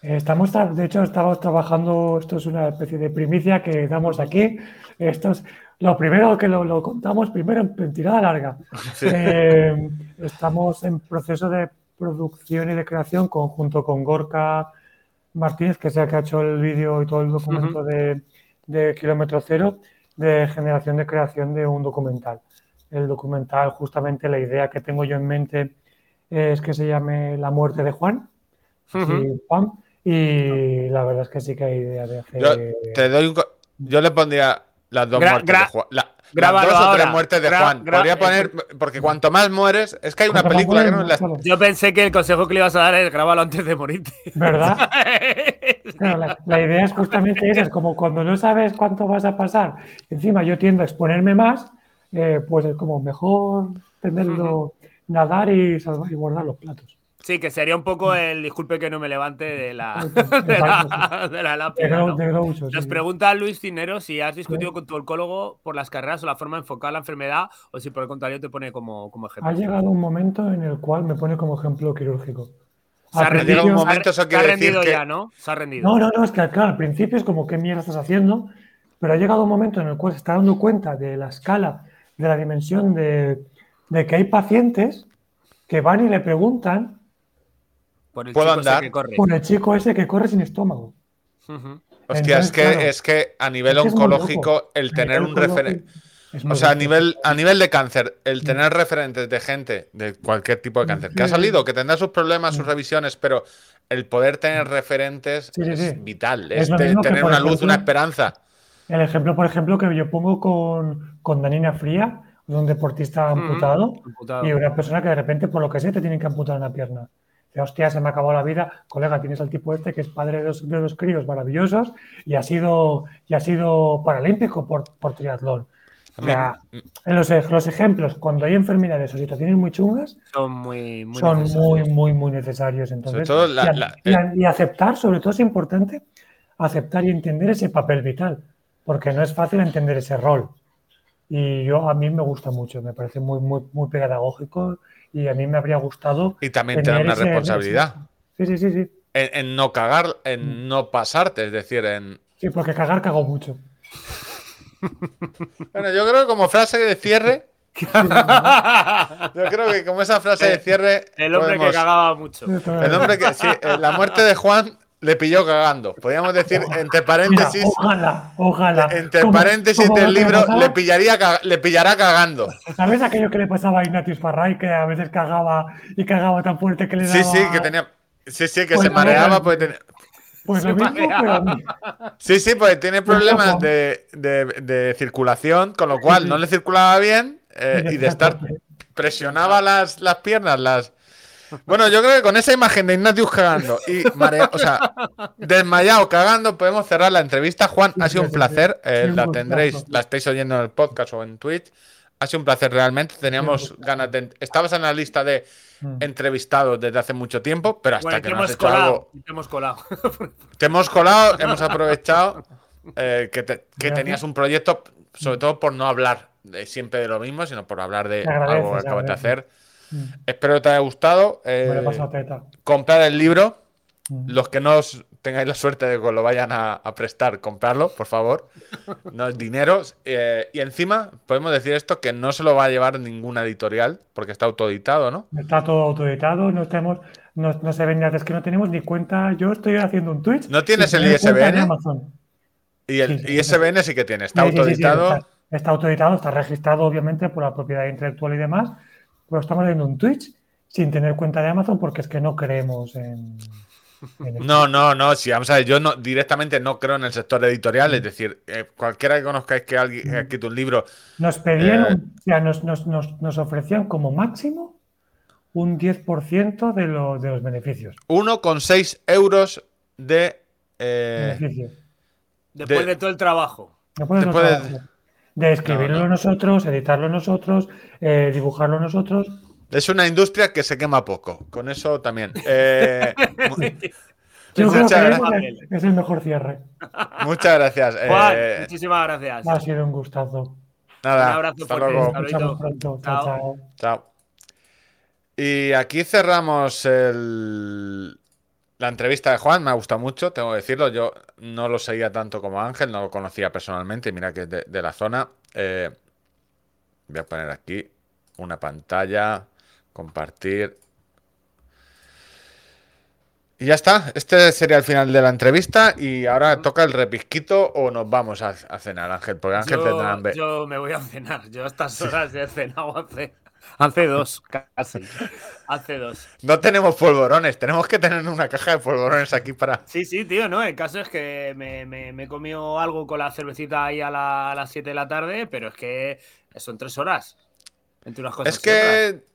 Estamos, de hecho, estamos trabajando, esto es una especie de primicia que damos aquí. Esto es lo primero que lo, contamos primero en, tirada larga. [laughs] Eh, estamos en proceso de producción y de creación conjunto con Gorka, Martínez, que es el que ha hecho el vídeo y todo el documento de, de Kilómetro Cero, de generación de creación de un documental. El documental, justamente la idea que tengo yo en mente es que se llame La muerte de Juan. y la verdad es que sí que hay idea de hacer. Yo, te doy yo le pondría las dos muertes de Juan. las dos o tres muertes de Juan. Podría poner, porque cuanto más mueres, es que hay una película que no la... Yo pensé que el consejo que le ibas a dar es grabarlo antes de morirte. ¿Verdad? [laughs] la, idea es justamente esa, es como cuando no sabes cuánto vas a pasar. Encima yo tiendo a exponerme más, eh, pues es como mejor tenerlo, nadar y, salvar, y guardar los platos. Sí, que sería un poco el disculpe que no me levante de la, [laughs] de la, de la lápida. Nos pregunta Luis Cinero si has discutido con tu oncólogo por las carreras o la forma de enfocar la enfermedad o si por el contrario te pone como, como ejemplo. Ha llegado un momento en el cual me pone como ejemplo quirúrgico. Se ha rendido, un momento, se ha rendido ya, ¿no? Se ha rendido. No, no, no, es que claro, al principio es como qué mierda estás haciendo, pero ha llegado un momento en el cual se está dando cuenta de la escala, de la dimensión de, de que hay pacientes que van y le preguntan por el, chico andar? Ese que corre. Por el chico ese que corre sin estómago. Hostia, es, que, es que a nivel oncológico el tener un referente... O sea, a nivel, a nivel de cáncer, el tener referentes de gente de cualquier tipo de cáncer que ha salido, que tendrá sus problemas, sus revisiones, pero el poder tener referentes es vital, es, tener una luz, una esperanza. El ejemplo, por ejemplo, que yo pongo con, con Danina Fría, un deportista amputado, y una persona que de repente, por lo que sé, te tienen que amputar una pierna hostia, se me ha acabado la vida. Colega, tienes al tipo este que es padre de dos, críos maravillosos y ha sido, y ha sido paralímpico por, por triatlón. O sea, en los, los, ejemplos, cuando hay enfermedades o situaciones muy chungas, son muy, muy son muy, muy, muy necesarios. Entonces, y, aceptar, sobre todo es importante, aceptar y entender ese papel vital, porque no es fácil entender ese rol. Y yo a mí me gusta mucho, me parece muy, muy, muy pedagógico y a mí me habría gustado. Y también tener una responsabilidad. Sí, sí, sí, sí. En, no cagar, en mm. no pasarte, es decir, en. Sí, porque cagar cago mucho. [laughs] bueno, yo creo que como frase de cierre. [laughs] yo creo que como esa frase de cierre. El hombre que cagaba mucho. El hombre que. Sí, la muerte de Juan le pilló cagando. Podríamos decir, entre paréntesis. ojalá, ojalá. Entre paréntesis del libro, le, pillaría, le pillará cagando. ¿Sabes aquello que le pasaba a Ignatius Farray, que a veces cagaba y cagaba tan fuerte que le daba. Sí, sí, que tenía. Sí, sí, que pues se mareaba. Pues, pues lo mismo, pero... Sí, sí, pues tiene pues problemas de, de, de, circulación, con lo cual no le circulaba bien eh, y de estar. Presionaba las, las piernas, las bueno, yo creo que con esa imagen de Ignatius cagando y o sea, desmayado cagando, podemos cerrar la entrevista. Juan, ha sido un placer. Eh, la tendréis, la estáis oyendo en el podcast o en Twitch. Ha sido un placer realmente. Teníamos ganas de. Estabas en la lista de mm. entrevistados desde hace mucho tiempo, pero hasta que no has hecho algo. Te hemos colado. [laughs] Te hemos colado, hemos aprovechado eh, que, tenías un proyecto, sobre todo por no hablar de, siempre de lo mismo, sino por hablar de algo que acabas de hacer. Mm. Espero que te haya gustado. Eh, comprar el libro. Mm. Los que no tengáis la suerte de que lo vayan a, prestar, comprarlo, por favor. [laughs] No es dinero. Eh, y encima, podemos decir esto, que no se lo va a llevar ninguna editorial, porque está autoeditado, ¿no? Está todo autoeditado, no tenemos, no, se vende antes que no tenemos ni cuenta. Yo estoy haciendo un Twitch. ¿No tienes el ISBN? Y el ISBN sí que tiene, está autoeditado. está autoeditado, está registrado obviamente por la propiedad intelectual y demás, pero estamos viendo un Twitch sin tener cuenta de Amazon porque es que no creemos en. no, no, no. Sí, vamos a ver, yo no, directamente no creo en el sector editorial. Es decir, eh, cualquiera que conozcáis que alguien ha escrito un libro. Nos pedían, eh, o sea, nos, nos, nos, ofrecían como máximo un 10% de, lo, de los beneficios. 1,6 euros de. Eh. Después de, todo el trabajo. Después, de, de escribirlo nosotros, editarlo nosotros, eh, dibujarlo nosotros. Es una industria que se quema poco, con eso también. Eh, [laughs] Yo creo que es el mejor cierre. Muchas gracias. Eh, muchísimas gracias. Ha sido un gustazo. Nada, un abrazo hasta luego. Pronto. Chao, chao. Chao. Y aquí cerramos el, la entrevista de Juan me ha gustado mucho, tengo que decirlo. Yo no lo seguía tanto como Ángel, no lo conocía personalmente. Mira que es de, la zona. Eh, voy a poner aquí una pantalla, compartir. Y ya está, este sería el final de la entrevista y ahora toca el repisquito o nos vamos a, cenar, Ángel, porque Ángel yo, hambre. Yo me voy a cenar, yo a estas horas he cenado hace, hace dos, [laughs] casi, hace dos. No tenemos polvorones, tenemos que tener una caja de polvorones aquí para... Sí, sí, tío, no, el caso es que me, me, he comido algo con la cervecita ahí a, las 7 de la tarde, pero es que son tres horas. Entre unas cosas es que...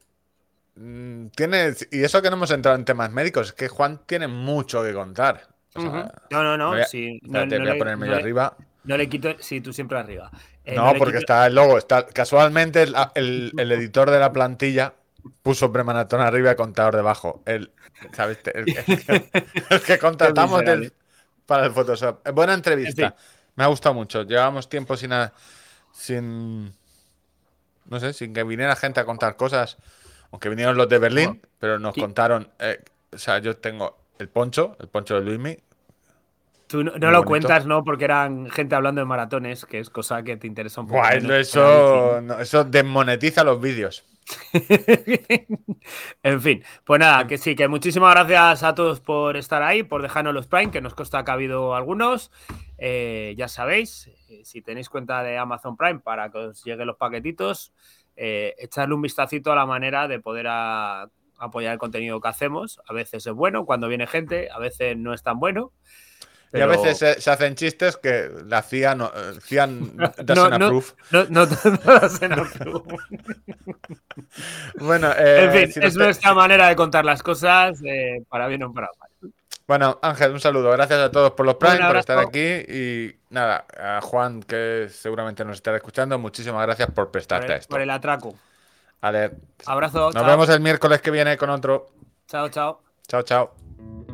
Mm, tiene, y eso que no hemos entrado en temas médicos, es que Juan tiene mucho que contar. no, no, no. Voy sí, no, voy a poner medio arriba. No le quito. Sí, tú siempre arriba. Eh, no, porque está el logo. Está, casualmente el, editor de la plantilla puso premanatón arriba y contador debajo. El, ¿sabes? El, que [laughs] contratamos para el Photoshop. Buena entrevista. Me ha gustado mucho. Llevamos tiempo sin, sin. No sé, sin que viniera gente a contar cosas. Aunque vinieron los de Berlín, pero nos contaron. Eh, o sea, yo tengo el poncho, el poncho de Luismi. Tú no, lo cuentas, ¿no? Porque eran gente hablando de maratones, que es cosa que te interesa un poco. eso, eso desmonetiza los vídeos. [laughs] en fin, pues nada, que sí, que muchísimas gracias a todos por estar ahí, por dejarnos los Prime, que nos consta que ha habido algunos. Eh, ya sabéis, eh, si tenéis cuenta de Amazon Prime para que os lleguen los paquetitos, eh, echarle un vistacito a la manera de poder apoyar el contenido que hacemos. A veces es bueno cuando viene gente, a veces no es tan bueno. Y a veces se, hacen chistes que la CIA no, CIA doesn't no, approve. No, no, no [laughs] bueno, eh, en fin, es nuestra manera de contar las cosas eh, para bien o para mal. Bueno, Ángel, un saludo. Gracias a todos por los Prime, por estar aquí. Y nada, a Juan, que seguramente nos estará escuchando, muchísimas gracias por prestarte a esto. Por el atraco. Vale. Abrazo. Nos vemos el miércoles que viene con otro. Chao, chao. Chao, chao.